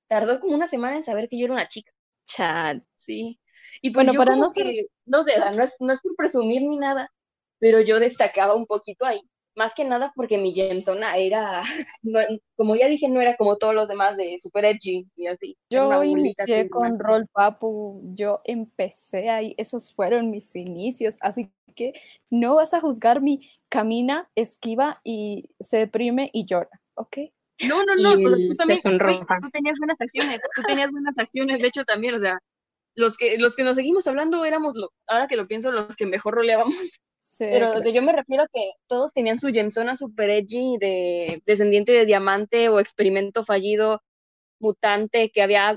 Tardó como una semana en saber que yo era una chica. Chat. Sí. Y pues Bueno, para no ser- que, no sé, no es, no es por presumir ni nada, pero yo destacaba un poquito ahí. Más que nada porque mi gemzona era, no- como ya dije, no era como todos los demás de super edgy y así. Una Yo inicié así, con más- Roll Papu, yo empecé ahí, esos fueron mis inicios, así que no vas a juzgar mi camina, esquiva y se deprime y llora, ¿ok? No, no, no, sea, tú también, tú tenías buenas acciones, tú tenías buenas acciones, de hecho también, o sea, los que, los que nos seguimos hablando éramos, lo, ahora que lo pienso, los que mejor roleábamos. Sí, Pero o claro. sea, yo me refiero a que todos tenían su gemzona super edgy de descendiente de diamante o experimento fallido mutante que había,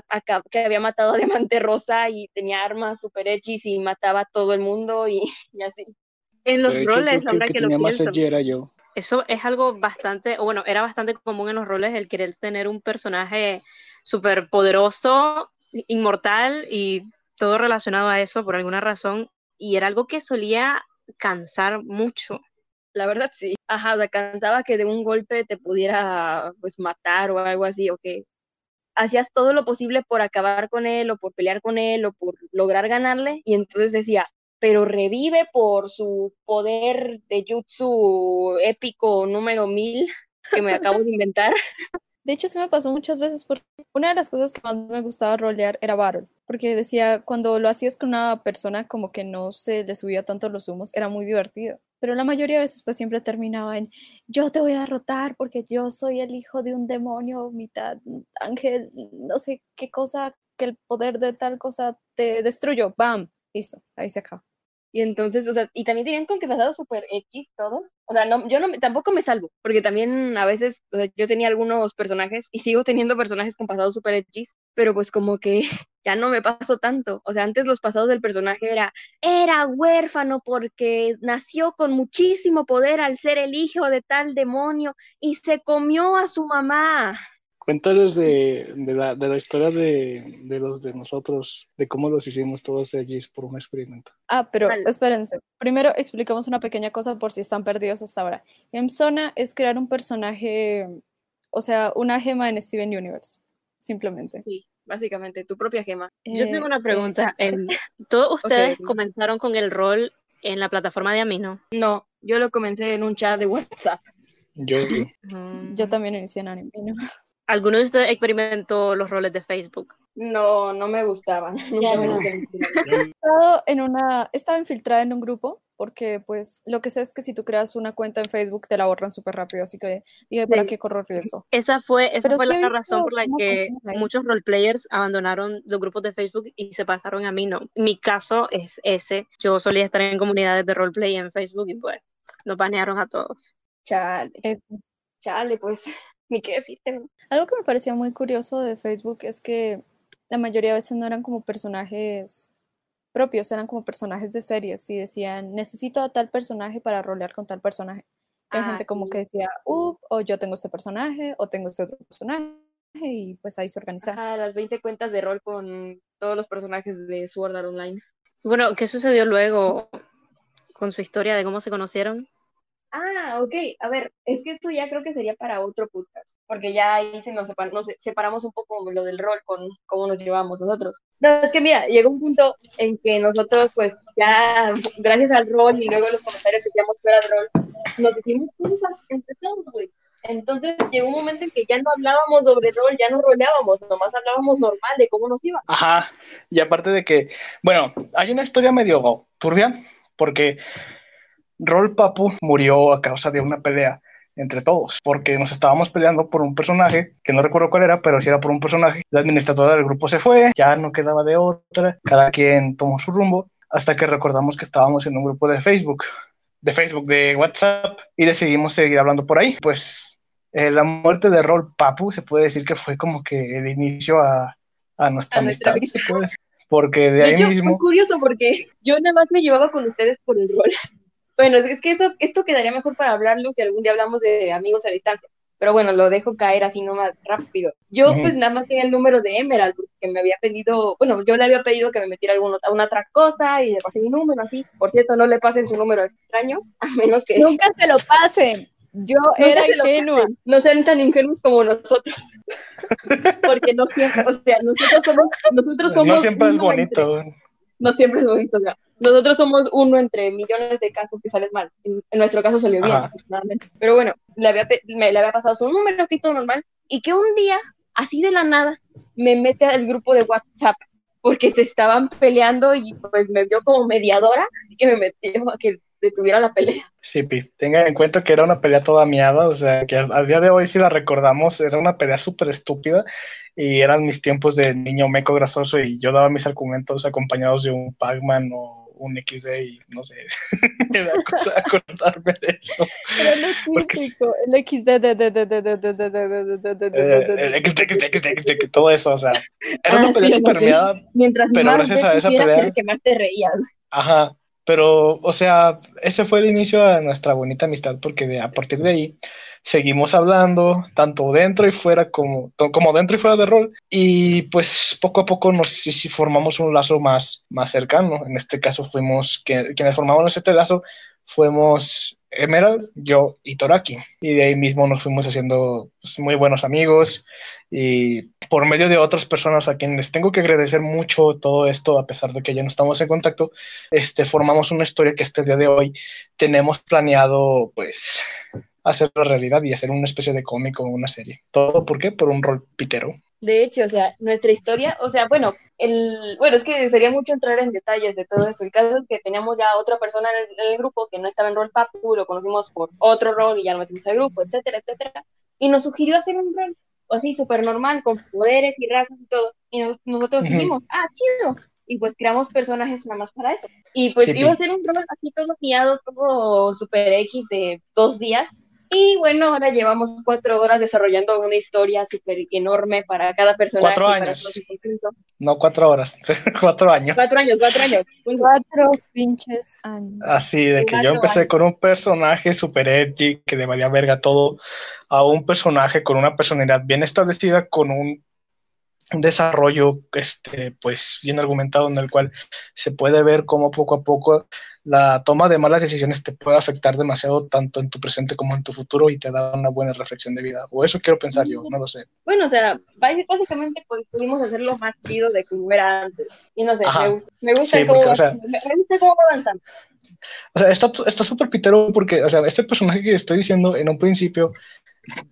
que había matado a Diamante Rosa y tenía armas super edgy y mataba a todo el mundo y, y así. En los hecho, roles, ahora que que lo pienso. era yo. Eso es algo bastante, bueno, era bastante común en los roles el querer tener un personaje súper poderoso, inmortal y todo relacionado a eso por alguna razón. Y era algo que solía cansar mucho. La verdad sí. Ajá, o sea, cantaba que de un golpe te pudiera pues matar o algo así, o que hacías todo lo posible por acabar con él o por pelear con él o por lograr ganarle y entonces decía, pero revive por su poder de jutsu épico número mil que me acabo de inventar. De hecho, se me pasó muchas veces porque una de las cosas que más me gustaba rolear era Baron, porque decía, cuando lo hacías con una persona como que no se le subía tanto los humos, era muy divertido. Pero la mayoría de veces pues siempre terminaba en, yo te voy a derrotar porque yo soy el hijo de un demonio, mitad ángel, no sé qué cosa, que el poder de tal cosa te destruyó. ¡Bam! Listo, ahí se acaba. Y entonces, o sea, y también tenían con que pasados super X todos. O sea, no, yo no, tampoco me salvo, porque también a veces yo tenía algunos personajes y sigo teniendo personajes con pasados super X, pero pues como que ya no me paso tanto. O sea, antes los pasados del personaje era, era huérfano porque nació con muchísimo poder al ser el hijo de tal demonio y se comió a su mamá. Cuéntales de, de, la, de la historia de, de los de nosotros, de cómo los hicimos todos edgys por un experimento. Ah, pero Vale. espérense. Primero explicamos una pequeña cosa por si están perdidos hasta ahora. Gemzona es crear un personaje, o sea, una gema en Steven Universe, simplemente. Sí, básicamente, tu propia gema. Yo Eh, tengo una eh, pregunta. em, ¿Todos ustedes comenzaron con el rol en la plataforma de Amino? No, yo lo comenté en un chat de WhatsApp. Yo sí. Mm. yo también inicié en anime, ¿no? ¿Alguno de ustedes experimentó los roles de Facebook? No, no me gustaban. No. estado en una, estaba infiltrada en un grupo porque pues lo que sé es que si tú creas una cuenta en Facebook te la borran súper rápido, así que dije, ¿para Sí. qué corro riesgo? Esa fue, esa Pero fue sí la visto razón por la que muchos roleplayers abandonaron los grupos de Facebook y se pasaron a mí, no. Mi caso es ese. Yo solía estar en comunidades de roleplay en Facebook y pues nos banearon a todos. Chale, Eh, chale, pues, ni qué decirte. ¿no? Algo que me parecía muy curioso de Facebook es que la mayoría de veces no eran como personajes propios, eran como personajes de series y decían, necesito a tal personaje para rolear con tal personaje. Hay Ah, gente como sí. que decía, up, o yo tengo este personaje, o tengo este otro personaje, y pues ahí se organizaba. Ajá, las 20 cuentas de rol con todos los personajes de Sword Art Online. Bueno, ¿qué sucedió luego con su historia de cómo se conocieron? Ah, ok. A ver, es que esto ya creo que sería para otro podcast, porque ya ahí se nos, separ- nos separamos un poco lo del rol con cómo nos llevamos nosotros. No, es que mira, llegó un punto en que nosotros, pues ya, gracias al rol y luego los comentarios que hacíamos fuera del rol, nos hicimos compas entre todos, güey. Entonces llegó un momento en que ya no hablábamos sobre rol, ya no roleábamos, nomás hablábamos normal de cómo nos iba. Ajá, y aparte de que, bueno, hay una historia medio turbia, porque Rol Papu murió a causa de una pelea entre todos, porque nos estábamos peleando por un personaje, que no recuerdo cuál era, pero sí era por un personaje. La administradora del grupo se fue, ya no quedaba de otra, cada quien tomó su rumbo, hasta que recordamos que estábamos en un grupo de Facebook, de Facebook, de WhatsApp, y decidimos seguir hablando por ahí. Pues eh, la muerte de Rol Papu se puede decir que fue como que el inicio a, a nuestra A nuestra amistad, decir. porque de De ahí hecho, mismo... fue curioso porque yo nada más me llevaba con ustedes por el rol. Bueno, es que eso, esto quedaría mejor para hablarlo si algún día hablamos de amigos a distancia. Pero bueno, lo dejo caer así nomás rápido. Yo pues nada más tenía el número de Emerald porque me había pedido, bueno, yo le había pedido que me metiera alguna, a una otra cosa y le pasé mi número así. Por cierto, no le pasen su número a extraños, a menos que Nunca se lo pasen. Yo era ingenua. No sean tan ingenuos como nosotros. Porque no siempre, o sea, nosotros somos, nosotros somos no siempre es uno entre- bonito. No siempre es bonito. o sea, nosotros somos uno entre millones de casos que salen mal. En, en nuestro caso salió bien, Ajá. afortunadamente. Pero bueno, le había, me le había pasado su número, que todo normal, y que un día, así de la nada, me mete al grupo de WhatsApp porque se estaban peleando y pues me vio como mediadora, así que me metió a que detuviera la pelea. Sí, Pi, tengan en cuenta que era una pelea toda miada, o sea, que al día de hoy si la recordamos, era una pelea súper estúpida y eran mis tiempos de niño meco grasoso y yo daba mis argumentos acompañados de un Pac-Man o un XD y no sé, me da cosa acordarme de eso. Era lo típico, el XD, el XD, XD, todo eso, o sea, era una pelea súper miada, Mientras más te que más te reías. Ajá, pero, o sea, ese fue el inicio de nuestra bonita amistad, porque a partir de ahí seguimos hablando, tanto dentro y fuera, como, como dentro y fuera de rol, y pues poco a poco nos formamos un lazo más, más cercano. En este caso fuimos, quienes formamos este lazo fuimos Emerald, yo y Toraki, y de ahí mismo nos fuimos haciendo pues, muy buenos amigos, y por medio de otras personas a quienes tengo que agradecer mucho todo esto, a pesar de que ya no estamos en contacto, este, formamos una historia que el día de hoy tenemos planeado, pues, hacerlo realidad y hacer una especie de cómic o una serie. ¿Todo por qué? Por un rol pitero. De hecho, o sea, nuestra historia, o sea, bueno, el, bueno, es que sería mucho entrar en detalles de todo eso. El caso es que teníamos ya otra persona en el, en el grupo que no estaba en rol papu, lo conocimos por otro rol y ya lo metimos al grupo, etcétera, etcétera. Y nos sugirió hacer un rol así súper normal, con poderes y razas y todo. Y nos- nosotros dijimos, ah, chido. Y pues creamos personajes nada más para eso. Y pues Sí, iba a ser un rol así todo guiado, todo super X de dos días. Y bueno, ahora llevamos cuatro horas desarrollando una historia súper enorme para cada personaje. Cuatro años. No cuatro horas, cuatro años. Cuatro años, cuatro años. Cuatro pinches años. Así de que yo empecé años. con un personaje super edgy que le valía verga todo, a un personaje con una personalidad bien establecida, con un, un desarrollo este, pues bien argumentado en el cual se puede ver cómo poco a poco la toma de malas decisiones te puede afectar demasiado tanto en tu presente como en tu futuro y te da una buena reflexión de vida. O eso quiero pensar yo, no lo sé. bueno, o sea, básicamente pudimos hacerlo más chido de como era antes. Y no sé, Ajá. me gusta, me gusta Sí, cómo, porque, o sea- me, gusta cómo. O sea, está está súper pitero porque, o sea, este personaje que estoy diciendo en un principio,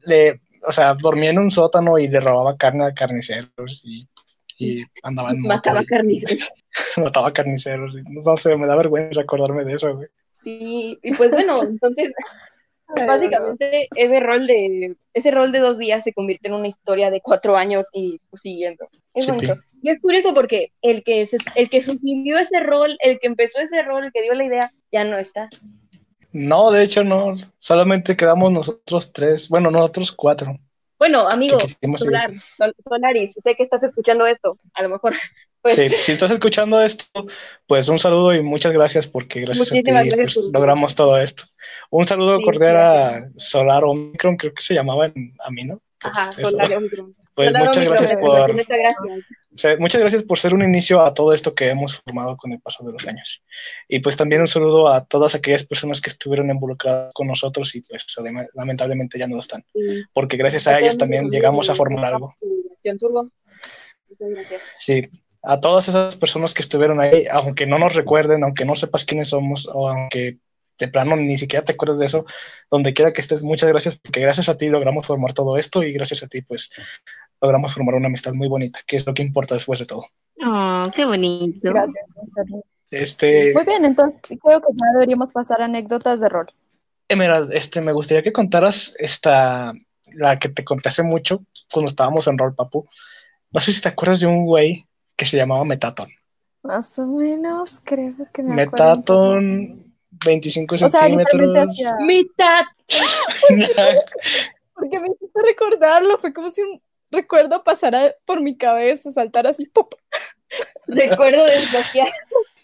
le, o sea, dormía en un sótano y le robaba carne a carniceros y, y andaba en moto Mataba y carniceros. mataba carniceros. y no sé, me da vergüenza acordarme de eso, güey. Sí, y pues bueno, entonces básicamente ese rol de ese rol de dos días se convierte en una historia de cuatro años y pues, siguiendo. Es bonito. Y es curioso porque el que se- el que sugirió ese rol, el que empezó ese rol, el que dio la idea, ya no está. No, de hecho no, solamente quedamos nosotros tres, bueno, nosotros cuatro. Bueno, amigo. Solar, Solaris, sé que estás escuchando esto, a lo mejor. Pues, Sí, si estás escuchando esto, pues un saludo y muchas gracias porque gracias a ti gracias pues, logramos todo esto. Un saludo Sí, cordial a Solar Omicron, creo que se llamaban a mí, ¿no? Pues Ajá. Solar Omicron. Pues muchas gracias por, muchas gracias. o sea, muchas gracias por ser un inicio a todo esto que hemos formado con el paso de los años. Y pues también un saludo a todas aquellas personas que estuvieron involucradas con nosotros y pues lame- lamentablemente ya no lo están, Sí. porque gracias a ellos también llegamos a formar algo. Acción Turbo. Muchas gracias. Sí, a todas esas personas que estuvieron ahí, aunque no nos recuerden, aunque no sepas quiénes somos, o aunque de plano ni siquiera te acuerdes de eso, donde quiera que estés, muchas gracias, porque gracias a ti logramos formar todo esto y gracias a ti, pues, logramos formar una amistad muy bonita, que es lo que importa después de todo. Oh, qué bonito. Gracias. Este, Muy bien, entonces creo que ya deberíamos pasar a anécdotas de rol. Emerald, este, me gustaría que contaras esta, la que te conté hace mucho, cuando estábamos en Rol Papu. No sé si te acuerdas de un güey que se llamaba Metaton. Más o menos, creo que me acuerdo. Metaton, 25 O sea, centímetros. hacía... Mitad. Porque me hiciste recordarlo, fue como si un recuerdo pasara por mi cabeza, saltara así, ¡pop! Recuerdo desbloqueado.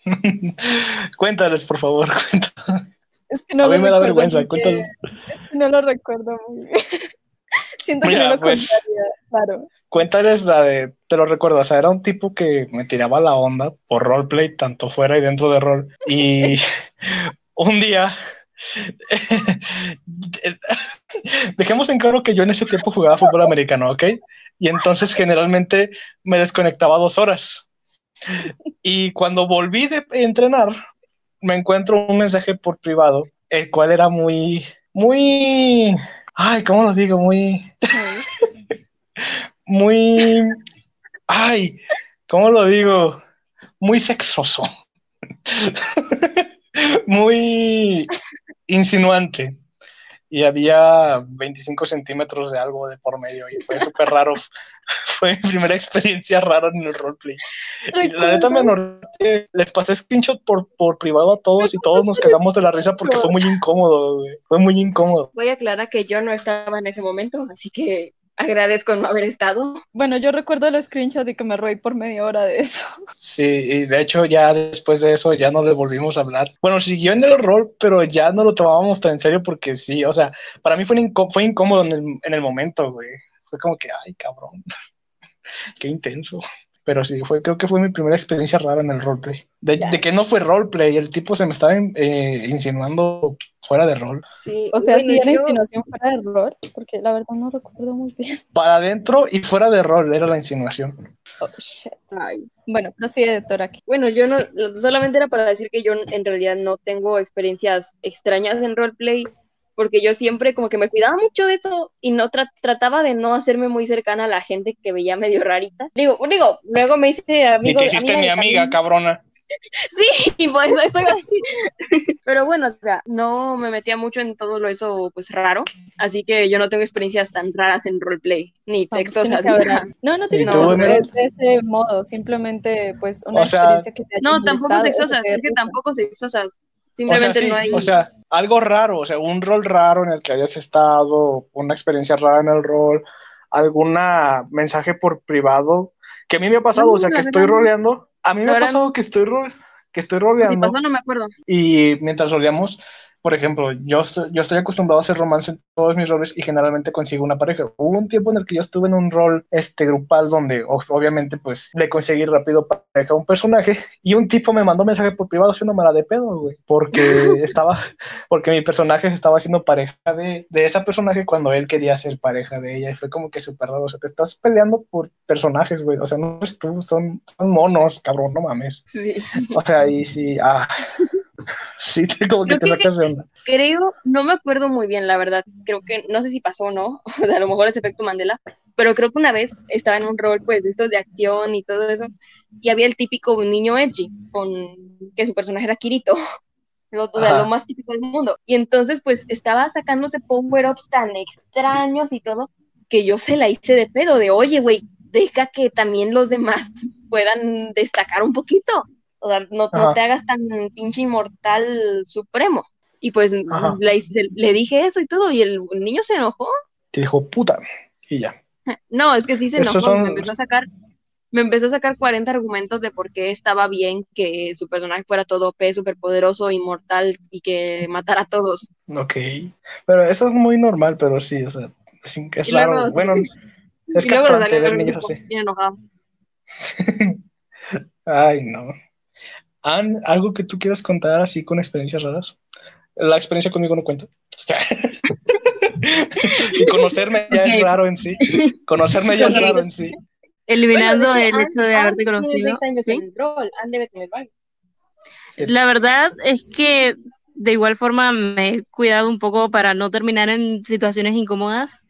Cuéntales, por favor, cuéntales. Es que no A mí lo me da recuerdo, vergüenza, así que- cuéntalo. es que no lo recuerdo muy bien. Siento que no lo pues- contaría, claro. Cuéntales la de, te lo recuerdo, o sea, era un tipo que me tiraba la onda por roleplay, tanto fuera y dentro de rol. Y un día, dejemos en claro que yo en ese tiempo jugaba fútbol americano, ¿ok? Y entonces generalmente me desconectaba dos horas. Y cuando volví de entrenar, me encuentro un mensaje por privado, el cual era muy, muy, ay, ¿cómo lo digo? Muy muy, ay, ¿cómo lo digo? Muy sexoso, muy insinuante. Y había 25 centímetros de algo de por medio y fue súper raro. Fue mi primera experiencia rara en el roleplay. La neta me anoté, les pasé screenshot por, por privado a todos y todos nos cagamos de la risa porque fue muy incómodo. Fue muy incómodo. Voy a aclarar que yo no estaba en ese momento, así que agradezco no haber estado. Bueno, yo recuerdo el screenshot y que me roí por media hora de eso. Sí, y de hecho ya después de eso ya no le volvimos a hablar. Bueno, siguió en el rol, pero ya no lo tomábamos tan en serio porque sí, o sea, para mí fue, incó- fue incómodo en el, en el momento, güey. Fue como que, ay, cabrón, qué intenso. Pero sí, fue, creo que fue mi primera experiencia rara en el roleplay. De, de que no fue roleplay, el tipo se me estaba eh, insinuando fuera de rol. Sí, O sea, bueno, sí era yo- insinuación fuera del rol, porque la verdad no recuerdo muy bien. Para adentro y fuera de rol era la insinuación. Oh, shit. Ay, Bueno, prosigue, Toraki. Bueno, yo no, solamente era para decir que yo en realidad no tengo experiencias extrañas en roleplay, porque yo siempre como que me cuidaba mucho de eso y no tra- trataba de no hacerme muy cercana a la gente que veía medio rarita. Digo, digo, luego me hice Y amigo. te hiciste mi de amiga, cabrona. Sí, y por eso, eso iba a decir. Pero bueno, o sea, no me metía mucho en todo lo eso, pues raro, así que yo no tengo experiencias tan raras en roleplay, ni No, pues, sexosas. ni algo. No, no tiene ¿Y que ser de, ese modo, simplemente pues una O sea, experiencia que te haya No, tampoco sexosas, es que tampoco sexosas. O sea, Simplemente sí, no hay. o sea, algo raro, o sea, un rol raro en el que hayas estado, una experiencia rara en el rol, alguna mensaje por privado, que a mí me ha pasado, No, o sea, que estoy roleando, a mí me La ha pasado que estoy, ro- que estoy si roleando pasó, no me acuerdo. y mientras roleamos, por ejemplo, yo estoy, yo estoy acostumbrado a hacer romance en todos mis roles y generalmente consigo una pareja. Hubo un tiempo en el que yo estuve en un rol este, grupal donde obviamente pues le conseguí rápido pareja a un personaje y un tipo me mandó mensaje por privado haciéndome la de pedo, güey, porque estaba, porque mi personaje estaba haciendo pareja de, de esa personaje cuando él quería ser pareja de ella y fue como que súper raro, o sea, te estás peleando por personajes, güey, o sea, no es tú, son, son monos, cabrón, no mames. Sí. O sea, y sí, ah, sí, como que Creo te sacas de onda. Creo, no me acuerdo muy bien, la verdad. Creo que, no sé si pasó o no, o sea, a lo mejor es efecto Mandela, pero creo que una vez estaba en un rol, pues, de estos de acción y todo eso, y había el típico niño edgy, con que su personaje era Kirito. lo, o sea, Ajá. lo más típico del mundo. Y entonces, pues, estaba sacándose power-ups tan extraños y todo, que yo se la hice de pedo, de, oye, güey, deja que también los demás puedan destacar un poquito. O sea, no, te hagas tan pinche inmortal supremo. Y pues Ajá. le, dije eso y todo, y el niño se enojó. Te dijo, puta, y ya. No, es que sí se enojó, son- me empezó a sacar, me empezó a sacar 40 argumentos de por qué estaba bien que su personaje fuera todo OP, superpoderoso, inmortal y que matara a todos. Ok. Pero eso es muy normal, pero sí, o sea, es, es luego- raro. Bueno, es salió ver niños así. bien enojado. Ay, no. Ann, ¿algo que tú quieras contar así con experiencias raras? La experiencia conmigo no cuenta. O sea, y conocerme ya es raro en sí. Conocerme ya es raro en sí. Eliminando Bueno, el hecho, hecho de Ann- haberte conocido. La verdad es que de igual forma me he cuidado un poco para no terminar en situaciones incómodas,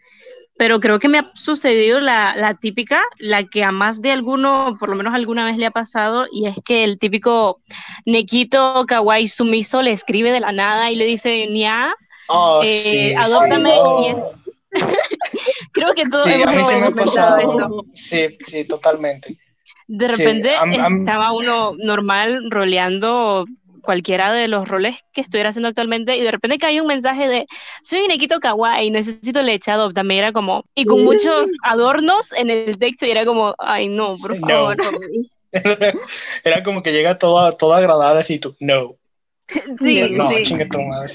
pero creo que me ha sucedido la, la típica, la que a más de alguno, por lo menos alguna vez le ha pasado, y es que el típico Nekito Kawaii Sumiso le escribe de la nada y le dice, Nia, Oh, Eh, sí, adóptame sí. creo que todos Sí, hemos sí me pensado esto. Sí, sí, totalmente. De Sí, repente estaba uno normal roleando cualquiera de los roles que estuviera haciendo actualmente y de repente cae un mensaje de soy Nekito Kawaii, necesito leche adoptame. Era como, y con muchos adornos en el texto y era como, ay no, por No. favor. Era como que llega todo, todo agradable así tú, no. Sí, no, sí. chingue tu madre.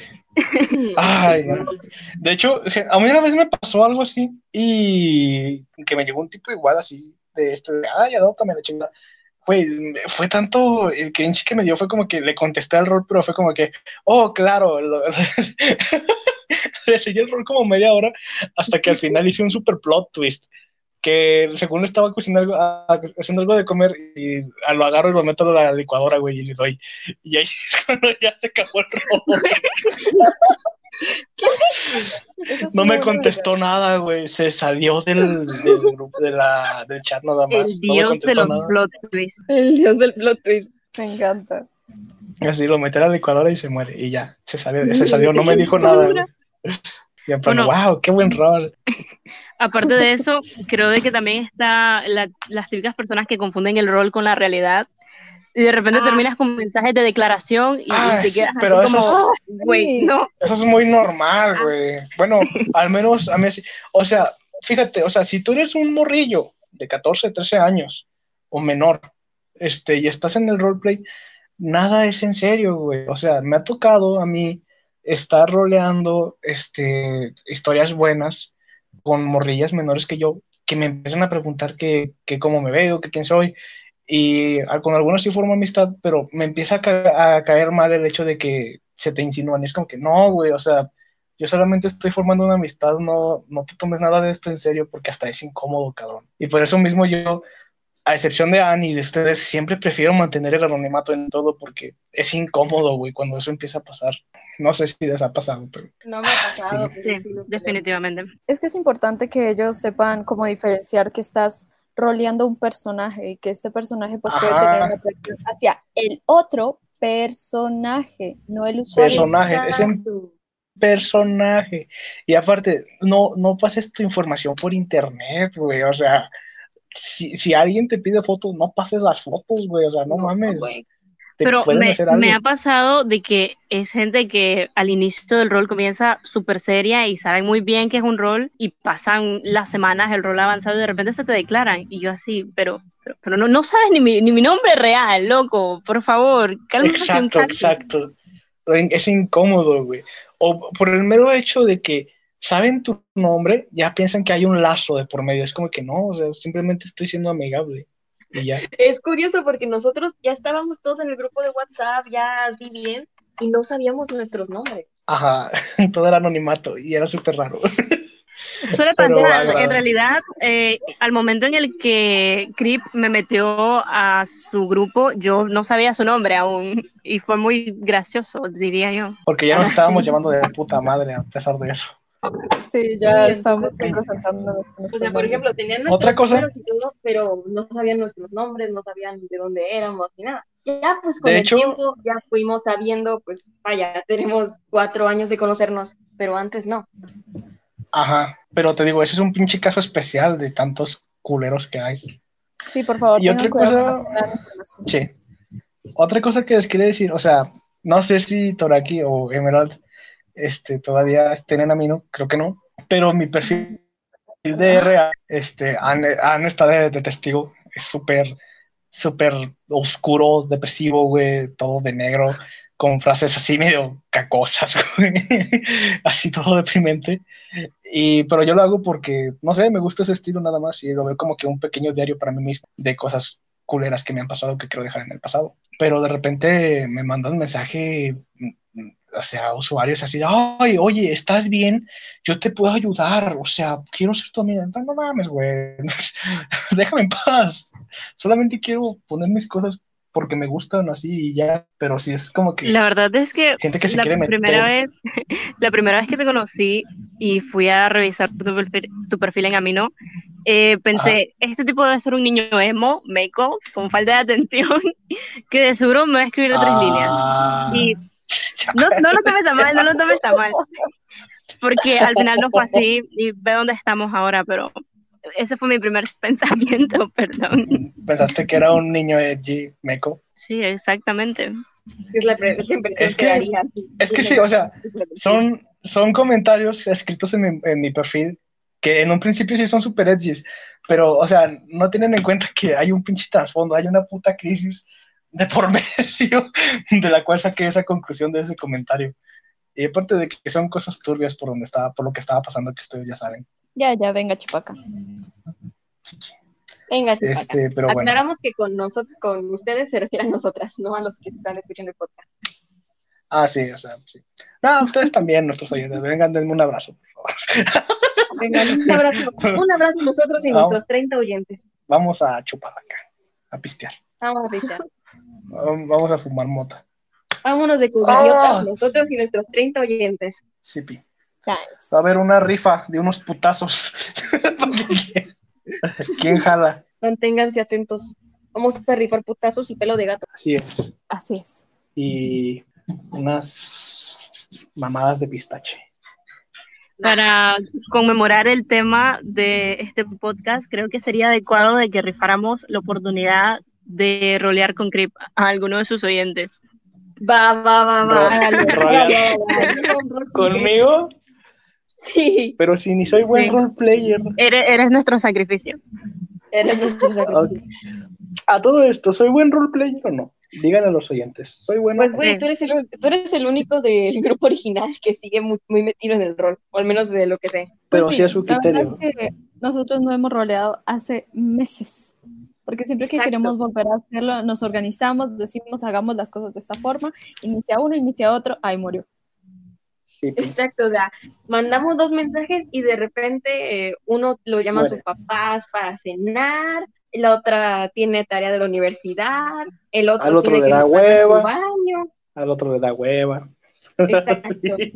Ay, no. De hecho, a mí una vez me pasó algo así y que me llegó un tipo igual así de esto, de, ay, adóptame la chingada. Güey, fue tanto el cringe que me dio, fue como que le contesté al rol, pero fue como que, oh, claro, lo- le seguí el rol como media hora hasta que al final hice un super plot twist que según estaba cocinando algo, ah, haciendo algo de comer y lo agarro y lo meto a la licuadora, güey, y le doy. Y ahí es cuando ya se cagó el rol. Es No me contestó nada, güey. Se salió del, del grupo, de la, del chat nada más. El no dios de contestó los nada. plot twists. El dios del plot twist. Me encanta. Así lo metí a la licuadora y se muere. Y ya, se salió, se salió. No me dijo nada, güey. Y en plan, Bueno. wow, qué buen rol. Aparte de eso, creo de que también está la- las típicas personas que confunden el rol con la realidad. Y de repente Ah, terminas con mensajes de declaración y, y Ah, te sí, quedas pero así eso como, es- güey, sí. no. Eso es muy Ah. normal, güey. Bueno, al menos a mí sí. O sea, fíjate, o sea, si tú eres un morrillo de 14, 13 años o menor, este, y estás en el roleplay, nada es en serio, güey. O sea, me ha tocado a mí estar roleando, este, historias buenas con morrillas menores que yo, que me empiezan a preguntar que, que cómo me veo, que quién soy, y ah, con algunos sí formo amistad, pero me empieza a, ca- a caer mal el hecho de que se te insinúan, y es como que no, güey, o sea, yo solamente estoy formando una amistad, no, no te tomes nada de esto en serio porque hasta es incómodo, cabrón. Y por eso mismo yo, a excepción de Annie y de ustedes, siempre prefiero mantener el anonimato en todo porque es incómodo, güey, cuando eso empieza a pasar. No sé si les ha pasado, pero... No me ha pasado. Sí, pero definitivamente. Es que es importante que ellos sepan cómo diferenciar que estás roleando un personaje y que este personaje pues puede tener una atracción hacia el otro personaje, no el usuario. Personajes, es en personaje. Y aparte, no, no pases tu información por internet, güey. O sea, si, si alguien te pide fotos, no pases las fotos, güey. O sea, no, No, mames. güey. Pero me, ha pasado de que es gente que al inicio del rol comienza súper seria y saben muy bien que es un rol y pasan las semanas el rol avanzado y de repente se te declaran y yo así, pero, pero, pero no, no sabes ni mi, ni mi nombre real, loco, por favor, un Exacto, exacto. Es incómodo, güey. O por el mero hecho de que saben tu nombre, ya piensan que hay un lazo de por medio. Es como que no, o sea, simplemente estoy siendo amigable. Y ya. Es curioso porque nosotros ya estábamos todos en el grupo de WhatsApp, ya así bien, y no sabíamos nuestros nombres. Ajá, todo era anonimato y era súper raro. Suele Pero pasar, agradable. en realidad, eh, al momento en el que Crip me metió a su grupo, yo no sabía su nombre aún y fue muy gracioso, diría yo. Porque ya nos Ah, estábamos sí. llamando de puta madre a pesar de eso. Sí, ya Sí, estamos con O sea, por ejemplo, tenían nuestros Otra cosa. y todo, pero no sabían nuestros nombres, no sabían de dónde éramos ni nada. Ya pues con De el hecho- tiempo ya fuimos sabiendo, pues vaya, tenemos cuatro años de conocernos, pero antes no. Ajá, pero te digo, ese es un pinche caso especial de tantos culeros que hay. Sí, por favor. Y otra cosa-. Sí. Otra cosa que les quería decir, o sea, no sé si Toraki o Emerald este, todavía estén en Amino, creo que no, pero mi perfil de RA, este, han, han estado de, de testigo, es súper, súper oscuro, depresivo, güey, todo de negro, con frases así medio cacosas, güey, así todo deprimente. Y, pero yo lo hago porque, no sé, me gusta ese estilo nada más y lo veo como que un pequeño diario para mí mismo de cosas culeras que me han pasado que quiero dejar en el pasado. Pero de repente me mandan un mensaje, o sea, usuarios así, ay, oye, ¿estás bien? Yo te puedo ayudar, o sea, quiero ser tu amiga. No mames, güey, déjame en paz. Solamente quiero poner mis cosas porque me gustan así y ya, pero si es como que La verdad es que gente que se la quiere meter. primera vez, la primera vez que te conocí y fui a revisar tu perfil, tu perfil en Amino, eh, pensé, este tipo debe ser un niño emo, meco, con falta de atención, que de seguro me va a escribir de tres líneas. Ah, Y no, no lo tomes a mal, no lo tomes a mal. Porque al final no fue así y ve dónde estamos ahora, pero ese fue mi primer pensamiento, perdón. Pensaste que era un niño edgy, meco. Sí, exactamente. Es la, pre- es la impresión Es que, que- daría. Es que sí, o sea, son, son comentarios escritos en mi, en mi perfil que en un principio sí son super edgys, pero, o sea, no tienen en cuenta que hay un pinche trasfondo, hay una puta crisis de por medio de la cual saqué esa conclusión de ese comentario. Y aparte de que son cosas turbias por donde estaba, por lo que estaba pasando, que ustedes ya saben. Ya, ya, venga, chupaca. Venga, chupaca. Este, pero bueno. Aclaramos que con nosotros, con ustedes se refiere a nosotras, no a los que están escuchando el podcast. Ah, sí, o sea, sí. No, ustedes también, nuestros oyentes, vengan, denme un abrazo, por favor. Venga, un abrazo, un abrazo a nosotros y Vamos. nuestros 30 oyentes. Vamos a chupar acá, a pistear. Vamos a pistear. Vamos a fumar mota. Vámonos de Ah. cubrillotas, nosotros y nuestros 30 oyentes. Sí, pi. Nice. Va a haber una rifa de unos putazos. ¿Quién jala? Manténganse atentos. Vamos a rifar putazos y pelo de gato. Así es. Así es. Y unas mamadas de pistache. Para conmemorar el tema de este podcast, creo que sería adecuado de que rifáramos la oportunidad de rolear con Crip a alguno de sus oyentes. Va, va, va, va. Rolear conmigo, Sí, pero si ni soy buen Sí. role player. Eres, eres nuestro sacrificio. eres nuestro sacrificio. A todo esto, ¿soy buen role player o no? Díganle a los oyentes. ¿Soy bueno? Pues, güey, tú eres, el, tú eres el único del grupo original que sigue muy, muy metido en el rol, o al menos de lo que sé. pero Pues sí a su la verdad criterio. es que nosotros no hemos roleado hace meses. Porque siempre que Exacto. queremos volver a hacerlo, nos organizamos, decimos, hagamos las cosas de esta forma, inicia uno, inicia otro, ahí murió. Sí, pi. Exacto, o sea, mandamos dos mensajes y de repente eh, uno lo llama a sus papás para cenar, la otra tiene tarea de la universidad, el otro, Al otro tiene le que da limpiar su hueva. baño. Al otro le da hueva. Exacto. Sí.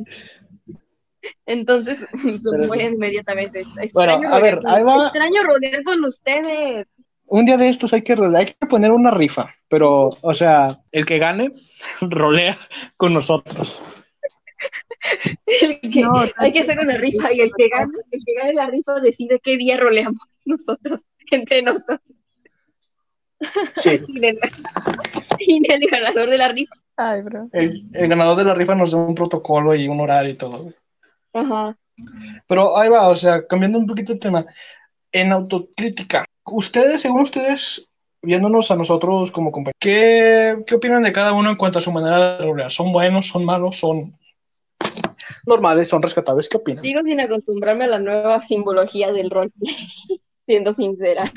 Entonces se inmediatamente. Bueno, a ver, ahí va. Extraño rodear con ustedes. Un día de estos hay que rolear, hay que poner una rifa, pero, o sea, el que gane, rolea con nosotros. El que- No, hay que hacer una rifa y el que gane, el que gane la rifa decide qué día roleamos nosotros, entre nosotros, Sí. sin el, sin el ganador de la rifa. Ay, bro. El, el ganador de la rifa nos da un protocolo y un horario y todo. Ajá. Pero ahí va, o sea, cambiando un poquito el tema. En autocrítica, ustedes, según ustedes, viéndonos a nosotros como compañeros, ¿qué, qué opinan de cada uno en cuanto a su manera de rolear? ¿Son buenos, son malos, son normales, son rescatables? ¿Qué opinan? Sigo sin acostumbrarme a la nueva simbología del roleplay, siendo sincera.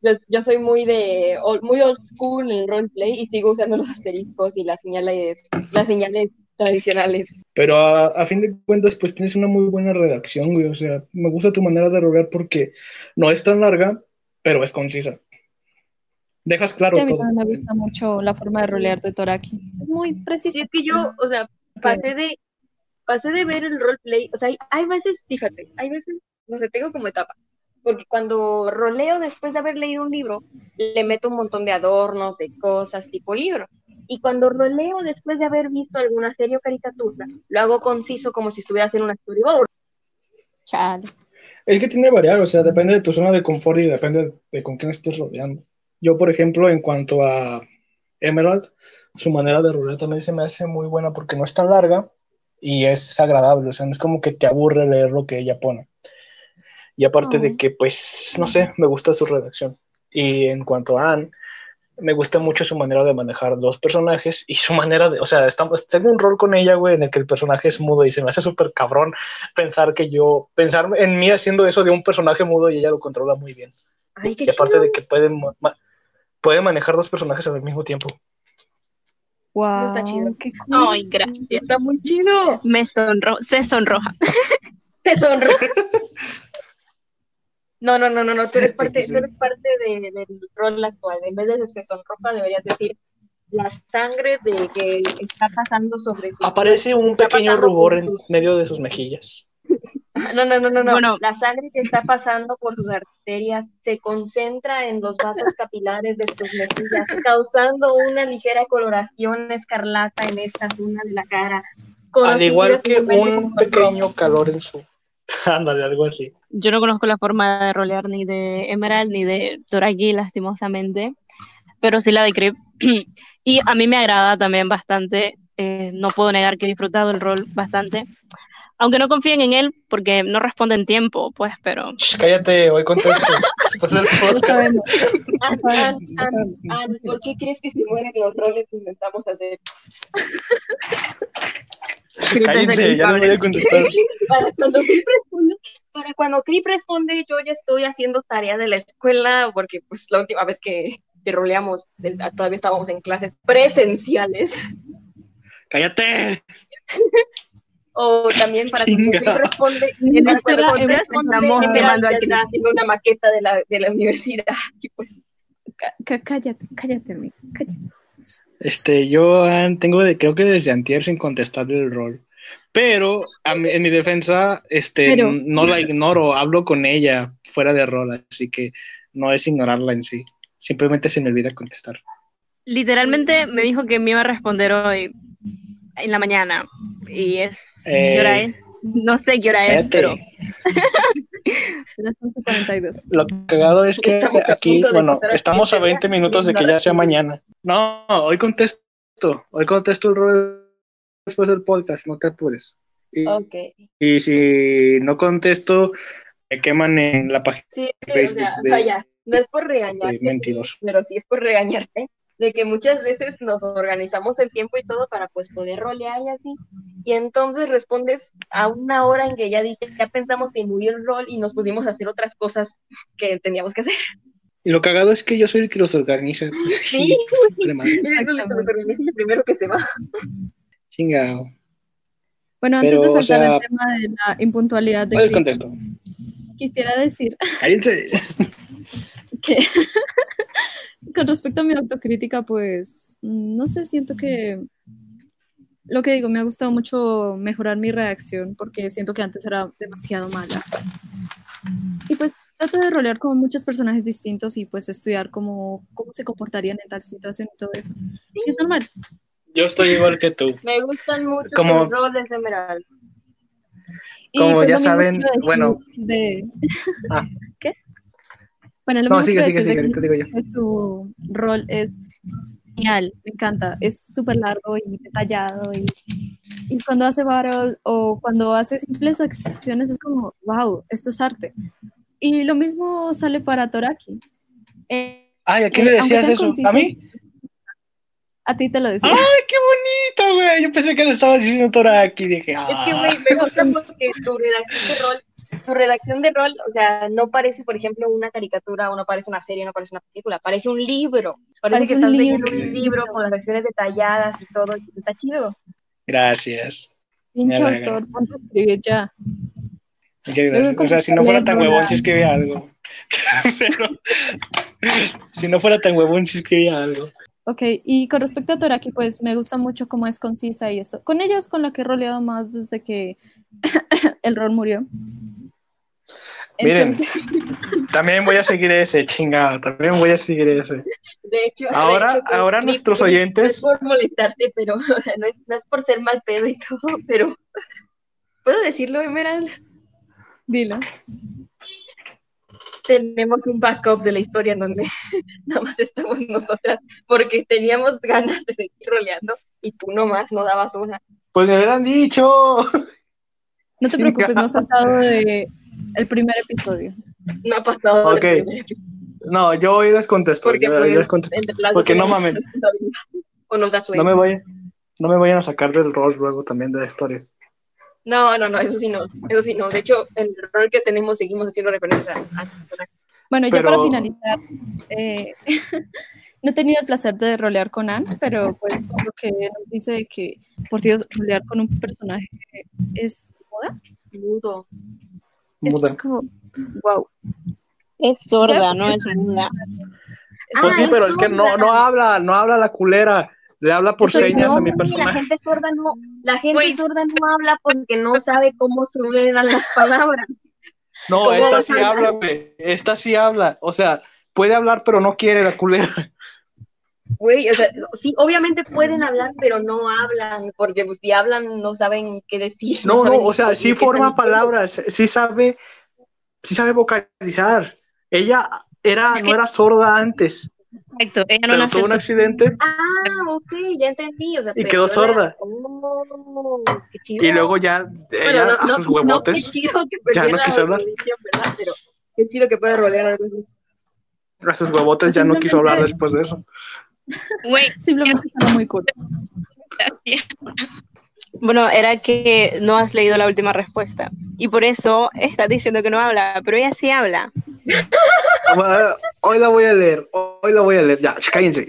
Yo, yo soy muy de muy old school en roleplay y sigo usando los asteriscos y las señales, las señales tradicionales. Pero a, a fin de cuentas, pues tienes una muy buena redacción, güey. O sea, me gusta tu manera de rolear porque no es tan larga, pero es concisa. Dejas claro sí, a mí todo. también me gusta mucho la forma de rolear de Toraki. Es muy preciso. Sí, es que yo, o sea, pasé de, pasé de ver el roleplay, o sea, hay, hay veces, fíjate, hay veces, no sé, tengo como etapa. porque cuando roleo después de haber leído un libro, le meto un montón de adornos, de cosas tipo libro. Y cuando roleo después de haber visto alguna serie o caricatura, lo hago conciso como si estuviera haciendo una storyboard. Chale. Es que tiene variar, o sea, depende de tu zona de confort y depende de con quién estés rodeando. Yo, por ejemplo, en cuanto a Emerald, su manera de rolear también se me hace muy buena porque no es tan larga y es agradable, o sea, no es como que te aburre leer lo que ella pone. Y aparte de Ay. que, pues, no sé, me gusta su redacción. Y en cuanto a Anne, me gusta mucho su manera de manejar dos personajes y su manera de, o sea, estamos, tengo un rol con ella, güey, en el que el personaje es mudo y se me hace súper cabrón pensar que yo, pensar en mí haciendo eso de un personaje mudo y ella lo controla muy bien. Ay, qué Y aparte chido. de que puede, ma- ma- puede manejar dos personajes al mismo tiempo. Wow, está chido. qué cool. Ay, gracias. Está muy chido. Me sonro se sonroja. Te sonroja. No, no, no, no, no, tú eres parte, tú eres parte de- del rol actual. En vez de se sonroja, deberías decir la sangre de que está pasando sobre su Aparece un pequeño rubor en sus- medio de sus mejillas. No, no, no, no, no. Bueno. La sangre que está pasando por sus arterias se concentra en los vasos capilares de sus mejillas, causando una ligera coloración escarlata en esta zona de la cara. Al igual que un pequeño calor en su... Ándale, algo así. Yo no conozco la forma de rolear ni de Emerald ni de Toraki, lastimosamente, pero sí la de Creep. Y a mí me agrada también bastante. eh, no puedo negar que he disfrutado el rol bastante. Aunque no confíen en él porque no responde en tiempo, pues, pero Shh, cállate, hoy contesto. Ann, sabemos. Ann, ¿por qué crees que se mueren los roles que intentamos hacer? Cállense, ya no voy a contestar. Para cuando Crip responde, para cuando Crip responde, yo ya estoy haciendo tarea de la escuela, porque pues la última vez que, que roleamos, todavía estábamos en clases presenciales. ¡Cállate! O también para cuando Chinga. Crip responde, En Crip hemos- responde, estamos Emerald quemando a ya Crip. está haciendo una maqueta de la, de la universidad. Y pues, Cá- cá- Cállate, cállate, amigo. Cállate. Este, yo ah, tengo de, creo que desde antier sin contestar el rol. Pero a mi- en mi defensa, este, Pero- no la ignoro, hablo con ella fuera de rol, así que no es ignorarla en sí. Simplemente se me olvida contestar. Literalmente me dijo que me iba a responder hoy en la mañana. Y es. ¿Qué hora Eh, es? No sé qué hora es, pero. Las 11:42. Lo cagado es que Estamos aquí, de bueno, estamos a siguiente 20 día minutos de que ya sea mañana. No, hoy contesto, hoy contesto el rol después del podcast, no te apures. Y, si no contesto, me queman en la página. Sí, sí, Facebook o sea, de- vaya, no es por regañarte, de mentiroso. pero sí es por regañarte, de que muchas veces nos organizamos el tiempo y todo para pues poder rolear y así, y entonces respondes a una hora en que ya dije, ya pensamos que murió el rol y nos pusimos a hacer otras cosas que teníamos que hacer. Y lo cagado es que yo soy el que los organiza. Sí. pues, madre. Eres el que nos organiza y el primero que se va. Chingado. Bueno, antes Pero, de o saltar sea- el tema de la impuntualidad de ¿Cuál Cliff, contesto? quisiera decir Cállense. que con respecto a mi autocrítica, pues mm, no sé, siento que lo que digo, me ha gustado mucho mejorar mi reacción porque siento que antes era demasiado mala. Y pues trato de rolear con muchos personajes distintos y pues estudiar cómo, cómo se comportarían en tal situación y todo eso. Y es normal. Yo estoy igual que tú. Me gustan mucho Como- los roles Emerald. Y, Como pues, ya saben, bueno. De... Ah. Bueno, lo No, mismo sigue, sigue, de sigue, que te digo yo. que su rol es genial, me encanta, es súper largo y detallado y, y cuando hace battles o cuando hace simples acciones es como, wow, esto es arte. Y lo mismo sale para Toraki. Eh, Ay, ¿a quién eh, le decías eso? ¿A mí? A ti te lo decía. ¡Ay, qué bonito, güey! Yo pensé que le estaba diciendo Toraki. Dije, Es ah. que, güey, me gusta porque tu redacción de rol, tu redacción de rol, o sea, no parece, por ejemplo, una caricatura, o no parece una serie, no parece una película, parece un libro. Parece, Parece que estás leyendo un libro con las acciones detalladas y todo, y eso está chido. Gracias. Pinche alegra. autor, ponte a escribir ya. Muchas gracias. O sea, si no fuera tan huevón, sí escribía algo. Pero, si no fuera tan huevón, sí escribía algo. Ok, y con respecto a Toraki, pues me gusta mucho cómo es concisa y esto. Con ella es con la que he roleado más desde que el rol murió. Miren. Entonces, También voy a seguir ese, chingada. También voy a seguir ese. De hecho, de Ahora- hecho, ahora nuestros oyentes- No es por molestarte, pero o sea, no, es, no es por ser mal pedo y todo, pero ¿puedo decirlo, Emerald? dilo. Tenemos un backup de la historia en donde nada más estamos nosotras porque teníamos ganas de seguir roleando y tú nomás no dabas una. Pues me hubieran dicho. No te preocupes, no has saltado de el primer episodio. No ha pasado del Ok. primer episodio, No, yo hoy les contesto. porque yo- pues, yo les contesto. Porque no responsabilidad. O nos da sueño. No me vayan, no me vayan a sacar del rol luego también de la historia. No, no, no, eso sí no, eso sí no. De hecho, el rol que tenemos seguimos haciendo referencia a, Bueno, ya Pero- para finalizar, eh, no he tenido el placer de rolear con Anne, pero pues lo que nos dice de que, por Dios, rolear con un personaje es moda. mudo. Muda. Es como, wow. Es sorda, no es muda. Pues Ah, sí, es pero es que no, no habla, no habla la culera. Le habla por Eso señas no, a mi La personaje. gente sorda no, la gente sorda no habla porque no sabe cómo suenan las palabras. No, ¿Cómo esta sí habla. Esta sí habla. O sea, puede hablar, pero no quiere la culera. Güey, o sea, sí, obviamente pueden hablar, pero no hablan, porque pues, si hablan no saben qué decir. No, no, saben o sea, sí forma palabras, sí sabe, sí sabe vocalizar. Ella era, Es que- no era sorda antes, Exacto, ella no pero nació tuvo un accidente Ah, ok, ya entendí. O sea, Y quedó sorda. Oh, qué chido. y luego ya Bueno, ella no, a no, sus no, qué huevotes, chido que ya no quiso hablar. Pero qué chido que puede rodear algo así. a sus huevotes ya no quiso hablar después de eso. Güey, Simplemente está muy cool. Bueno, era que no has leído la última respuesta y por eso estás diciendo que no habla, pero ella sí habla. Bueno, Hoy la voy a leer, hoy la voy a leer, ya, cállense.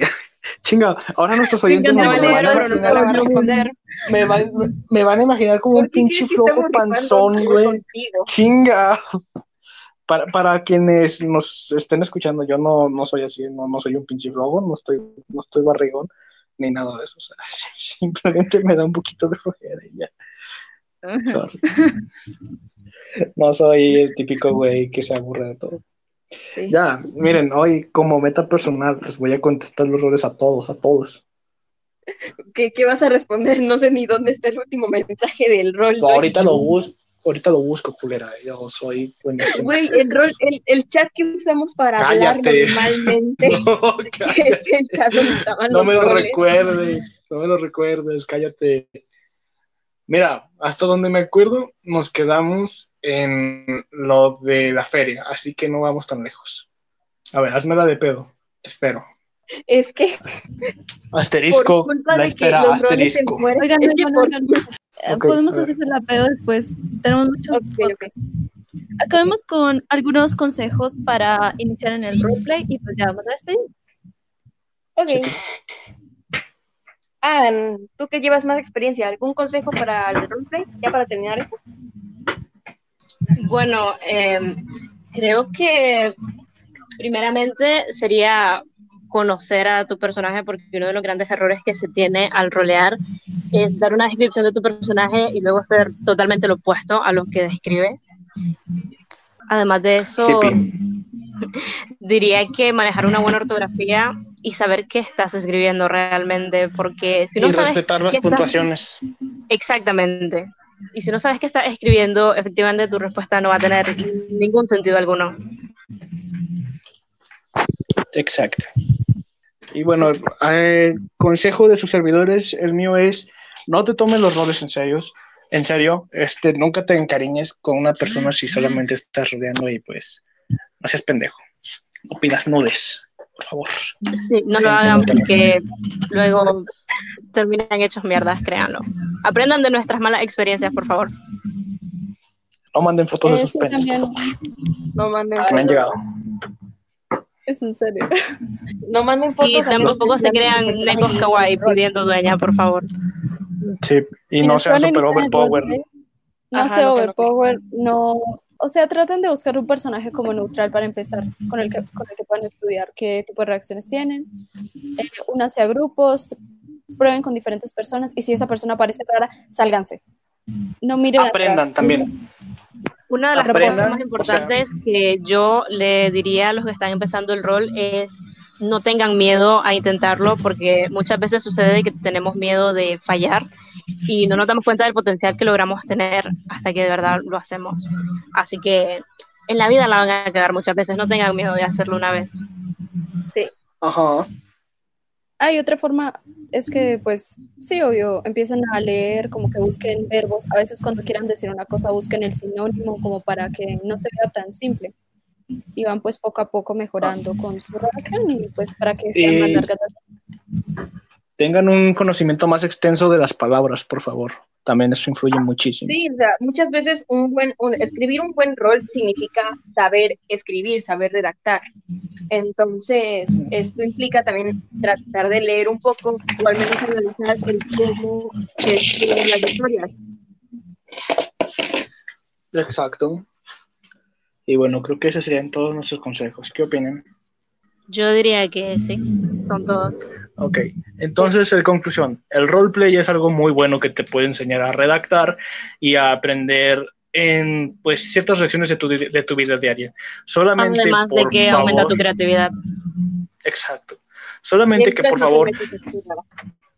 Chinga, ahora nuestros oyentes me, van a imaginar, responder. me, van, me van a imaginar como un ¿Por qué pinche flojo panzón, güey. Chinga. Para, para quienes nos estén escuchando, yo no, no soy así, no, no soy un pinche flojo, no estoy, no estoy barrigón, ni nada de eso. O sea, simplemente me da un poquito de flojera y ya. Sorry. No soy el típico güey que se aburre de todo. Sí. Ya, miren, hoy como meta personal les voy a contestar los roles a todos, a todos. ¿Qué, qué vas a responder? No sé ni dónde está el último mensaje del rol. Ahorita lo busco, ahorita lo busco, culera. Yo soy buenísimo. Güey, el, rol, el, el chat que usamos para hablar normalmente No, es el chat donde estaban No los me lo roles. recuerdes, no me lo recuerdes, cállate. Mira, hasta donde me acuerdo, nos quedamos en lo de la feria, así que no vamos tan lejos. A ver, hazme la de pedo, te espero. Es que Asterisco, la espera, asterisco. Oigan, oigan, oigan. Eh, Podemos a ver. hacerse la pedo después. Tenemos muchos Ok, ok. podcasts. Acabemos con algunos consejos para iniciar en el roleplay y pues ya vamos a despedir. Ok. Ann, tú que llevas más experiencia, ¿algún consejo para el roleplay? Ya para terminar esto. Bueno, eh, creo que primeramente sería conocer a tu personaje porque uno de los grandes errores que se tiene al rolear es dar una descripción de tu personaje y luego hacer totalmente lo opuesto a lo que describes. Además de eso, Sí, diría que manejar una buena ortografía y saber qué estás escribiendo realmente, porque si no y sabes respetar las estás- puntuaciones. Exactamente. Y si no sabes qué estás escribiendo, efectivamente tu respuesta no va a tener ningún sentido alguno. Exacto. Y bueno, eh, consejo de sus servidores, el mío es no te tomes los roles en serio. En serio, este, nunca te encariñes con una persona si solamente estás rodeando y pues no seas pendejo. No pidas nudes, por favor. Sí, no lo hagan porque luego terminan hechos mierdas, créanlo. Aprendan de nuestras malas experiencias, por favor. No manden fotos de Eh, sus sí, penes, también. por favor, No manden que me han fotos. llegado. Es en serio. No manden fotos. Y tampoco se crean los negos kawaii pidiendo dueña, por favor. Sí, y no sean super overpower. No Ajá, se overpower, no. O sea, traten de buscar un personaje como neutral para empezar, con el que, con el que puedan estudiar qué tipo de reacciones tienen. Eh, únanse a grupos, prueben con diferentes personas y si esa persona parece rara, sálganse. No miren Aprendan atrás. también. Una de las Aprendan, cosas más o importantes que yo le diría a los que están empezando el rol es no tengan miedo a intentarlo porque muchas veces sucede que tenemos miedo de fallar y no nos damos cuenta del potencial que logramos tener hasta que de verdad lo hacemos. Así que en la vida la van a quedar muchas veces, no tengan miedo de hacerlo una vez. Ajá. Hay otra forma, es que pues sí, obvio, empiecen a leer, como que busquen verbos, a veces cuando quieran decir una cosa busquen el sinónimo como para que no se vea tan simple. Y van pues poco a poco mejorando con su redacción y pues para que sean más Y- largas. Tengan un conocimiento más extenso de las palabras, por favor. También eso influye muchísimo. Sí, o sea, muchas veces un buen, un- escribir un buen rol significa saber escribir, saber redactar. Entonces, esto implica también tratar de leer un poco o al menos analizar el cómo se escriben las historias. Exacto. Y bueno, creo que esos serían todos nuestros consejos. ¿Qué opinan? Yo diría que sí, son todos. Ok, entonces en conclusión, el roleplay es algo muy bueno que te puede enseñar a redactar y a aprender en pues ciertas reacciones de tu, de tu vida diaria. Solamente Además de por que favor, aumenta tu creatividad. Exacto. Solamente que por favor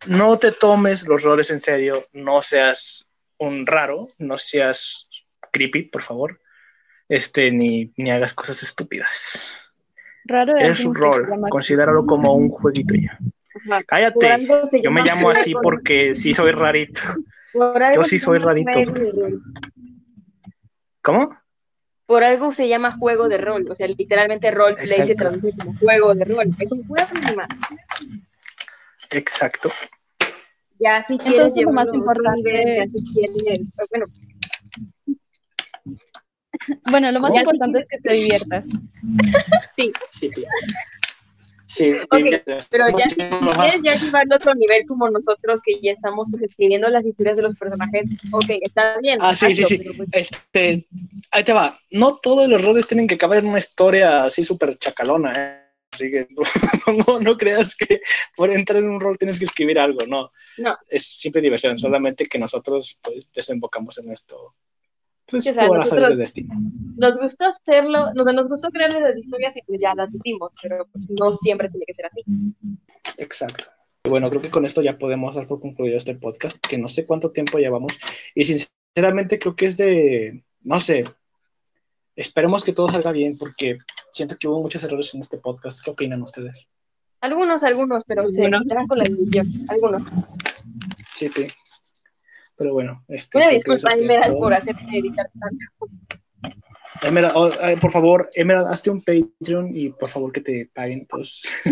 no te tomes los roles en serio, no seas un raro, no seas creepy, por favor. Este, ni, ni hagas cosas estúpidas. Raro Es alguien un rol, considéralo como un jueguito ya. Ajá. Cállate, yo me llamo así porque sí soy rarito. yo sí soy rarito. ¿Cómo? Por algo se llama juego de rol, o sea, literalmente roleplay se traduce como juego de rol. Es un juego más. Exacto. Ya si Entonces, quieres lo más importante- quieres, bueno, Bueno, lo más Ya, importante es que te diviertas. sí, Sí, sí. Pero ya si quieres ya llevarlo a otro nivel como nosotros que ya estamos pues, escribiendo las historias de los personajes, ok, está bien. Ah, sí, sí, hazlo, sí. pues, Este, ahí te va. No todos los roles tienen que caber en una historia así súper chacalona, ¿eh? Así que no, no creas que por entrar en un rol tienes que escribir algo, no. No. Es simple diversión, solamente que nosotros pues desembocamos en esto. Pues Sí, o sea, por azares nosotros- del destino. Nos gustó hacerlo, nos, nos gustó crearles las historias y pues ya las hicimos, pero pues no siempre tiene que ser así. Exacto. Y Bueno, creo que con esto ya podemos dar por concluido este podcast, que no sé cuánto tiempo llevamos. Y sinceramente creo que es de, no sé, esperemos que todo salga bien, porque siento que hubo muchos errores en este podcast. ¿Qué opinan ustedes? Algunos, algunos, pero se Algunos. quitarán con la edición, algunos. Sí, sí. Pero bueno, este, Una disculpa, Emerald, por hacerse editar tanto. Emerald, oh, eh, por favor, Emerald, hazte un Patreon y por favor que te paguen. Pues.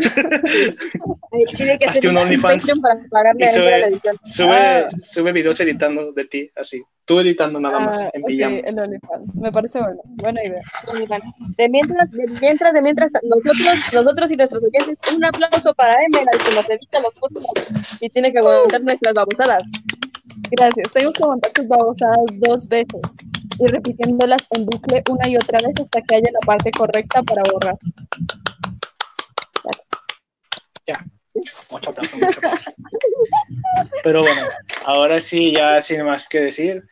Que Hazte un OnlyFans Patreon para pagarle y sube- la edición. sube, Ah. sube videos editando de ti, así. Tú editando nada más, Ah, en ok, pijama. el OnlyFans. Me parece bueno. Buena idea. De mientras, de mientras, de mientras, nosotros, nosotros y nuestros oyentes, un aplauso para Emerald que nos edita los podcasts y tiene que aguantar nuestras babosadas. Gracias. Tengo que aguantar tus babosadas dos veces y repitiéndolas en bucle una y otra vez hasta que haya la parte correcta para borrar. Mucho aplauso, mucho aplauso. Pero bueno, ahora sí, ya sin más que decir,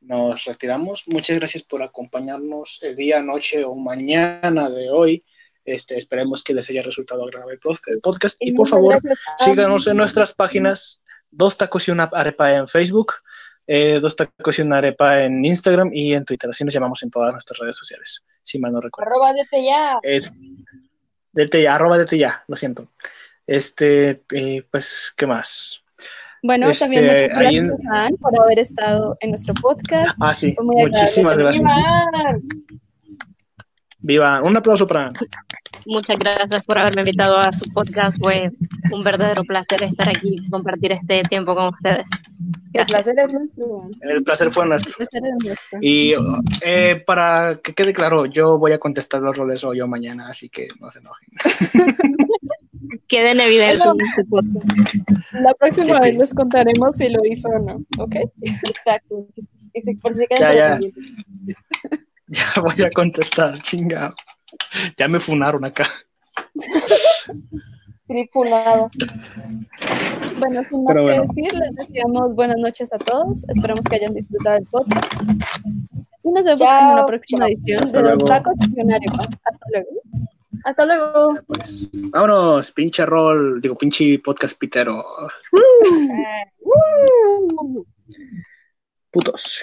nos retiramos. Muchas gracias por acompañarnos el día, noche o mañana de hoy. Este, esperemos que les haya resultado agradable el pod- el podcast. Y por muchas favor, síganos en nuestras páginas Dos Tacos y una Arepa en Facebook, eh, Dos Tacos y una Arepa en Instagram y en Twitter. Así nos llamamos en todas nuestras redes sociales, si mal no recuerdo. Arroba desde ya. Es dete ya, arroba dete ya, lo siento. Este, eh, pues, ¿qué más? Bueno, Este, también muchas gracias, en- por haber estado en nuestro podcast. Ah, sí, muchísimas gracias. ¡Viva! Viva, un aplauso para Muchas gracias por haberme invitado a su podcast. Fue un verdadero placer estar aquí y compartir este tiempo con ustedes. El placer es nuestro. el placer fue nuestro. El placer es nuestro. Y eh, para que quede claro, yo voy a contestar los roles hoy o mañana, así que no se enojen. Queda en evidencia en este podcast. La próxima Sí, vez les contaremos si lo hizo o no, ¿ok? Exacto. Y se- Por si Ya, ya. Ya voy a contestar, chingado. Ya me funaron acá. Tripulado. Bueno, sin más Pero que bueno. decir, les deseamos buenas noches a todos. Esperamos que hayan disfrutado el podcast. Y nos vemos en una próxima edición Hasta de luego. Tacos y una Arepa. Hasta luego. Hasta luego. Pues vámonos, pinche rol, digo, pinche podcast pitero. Putos.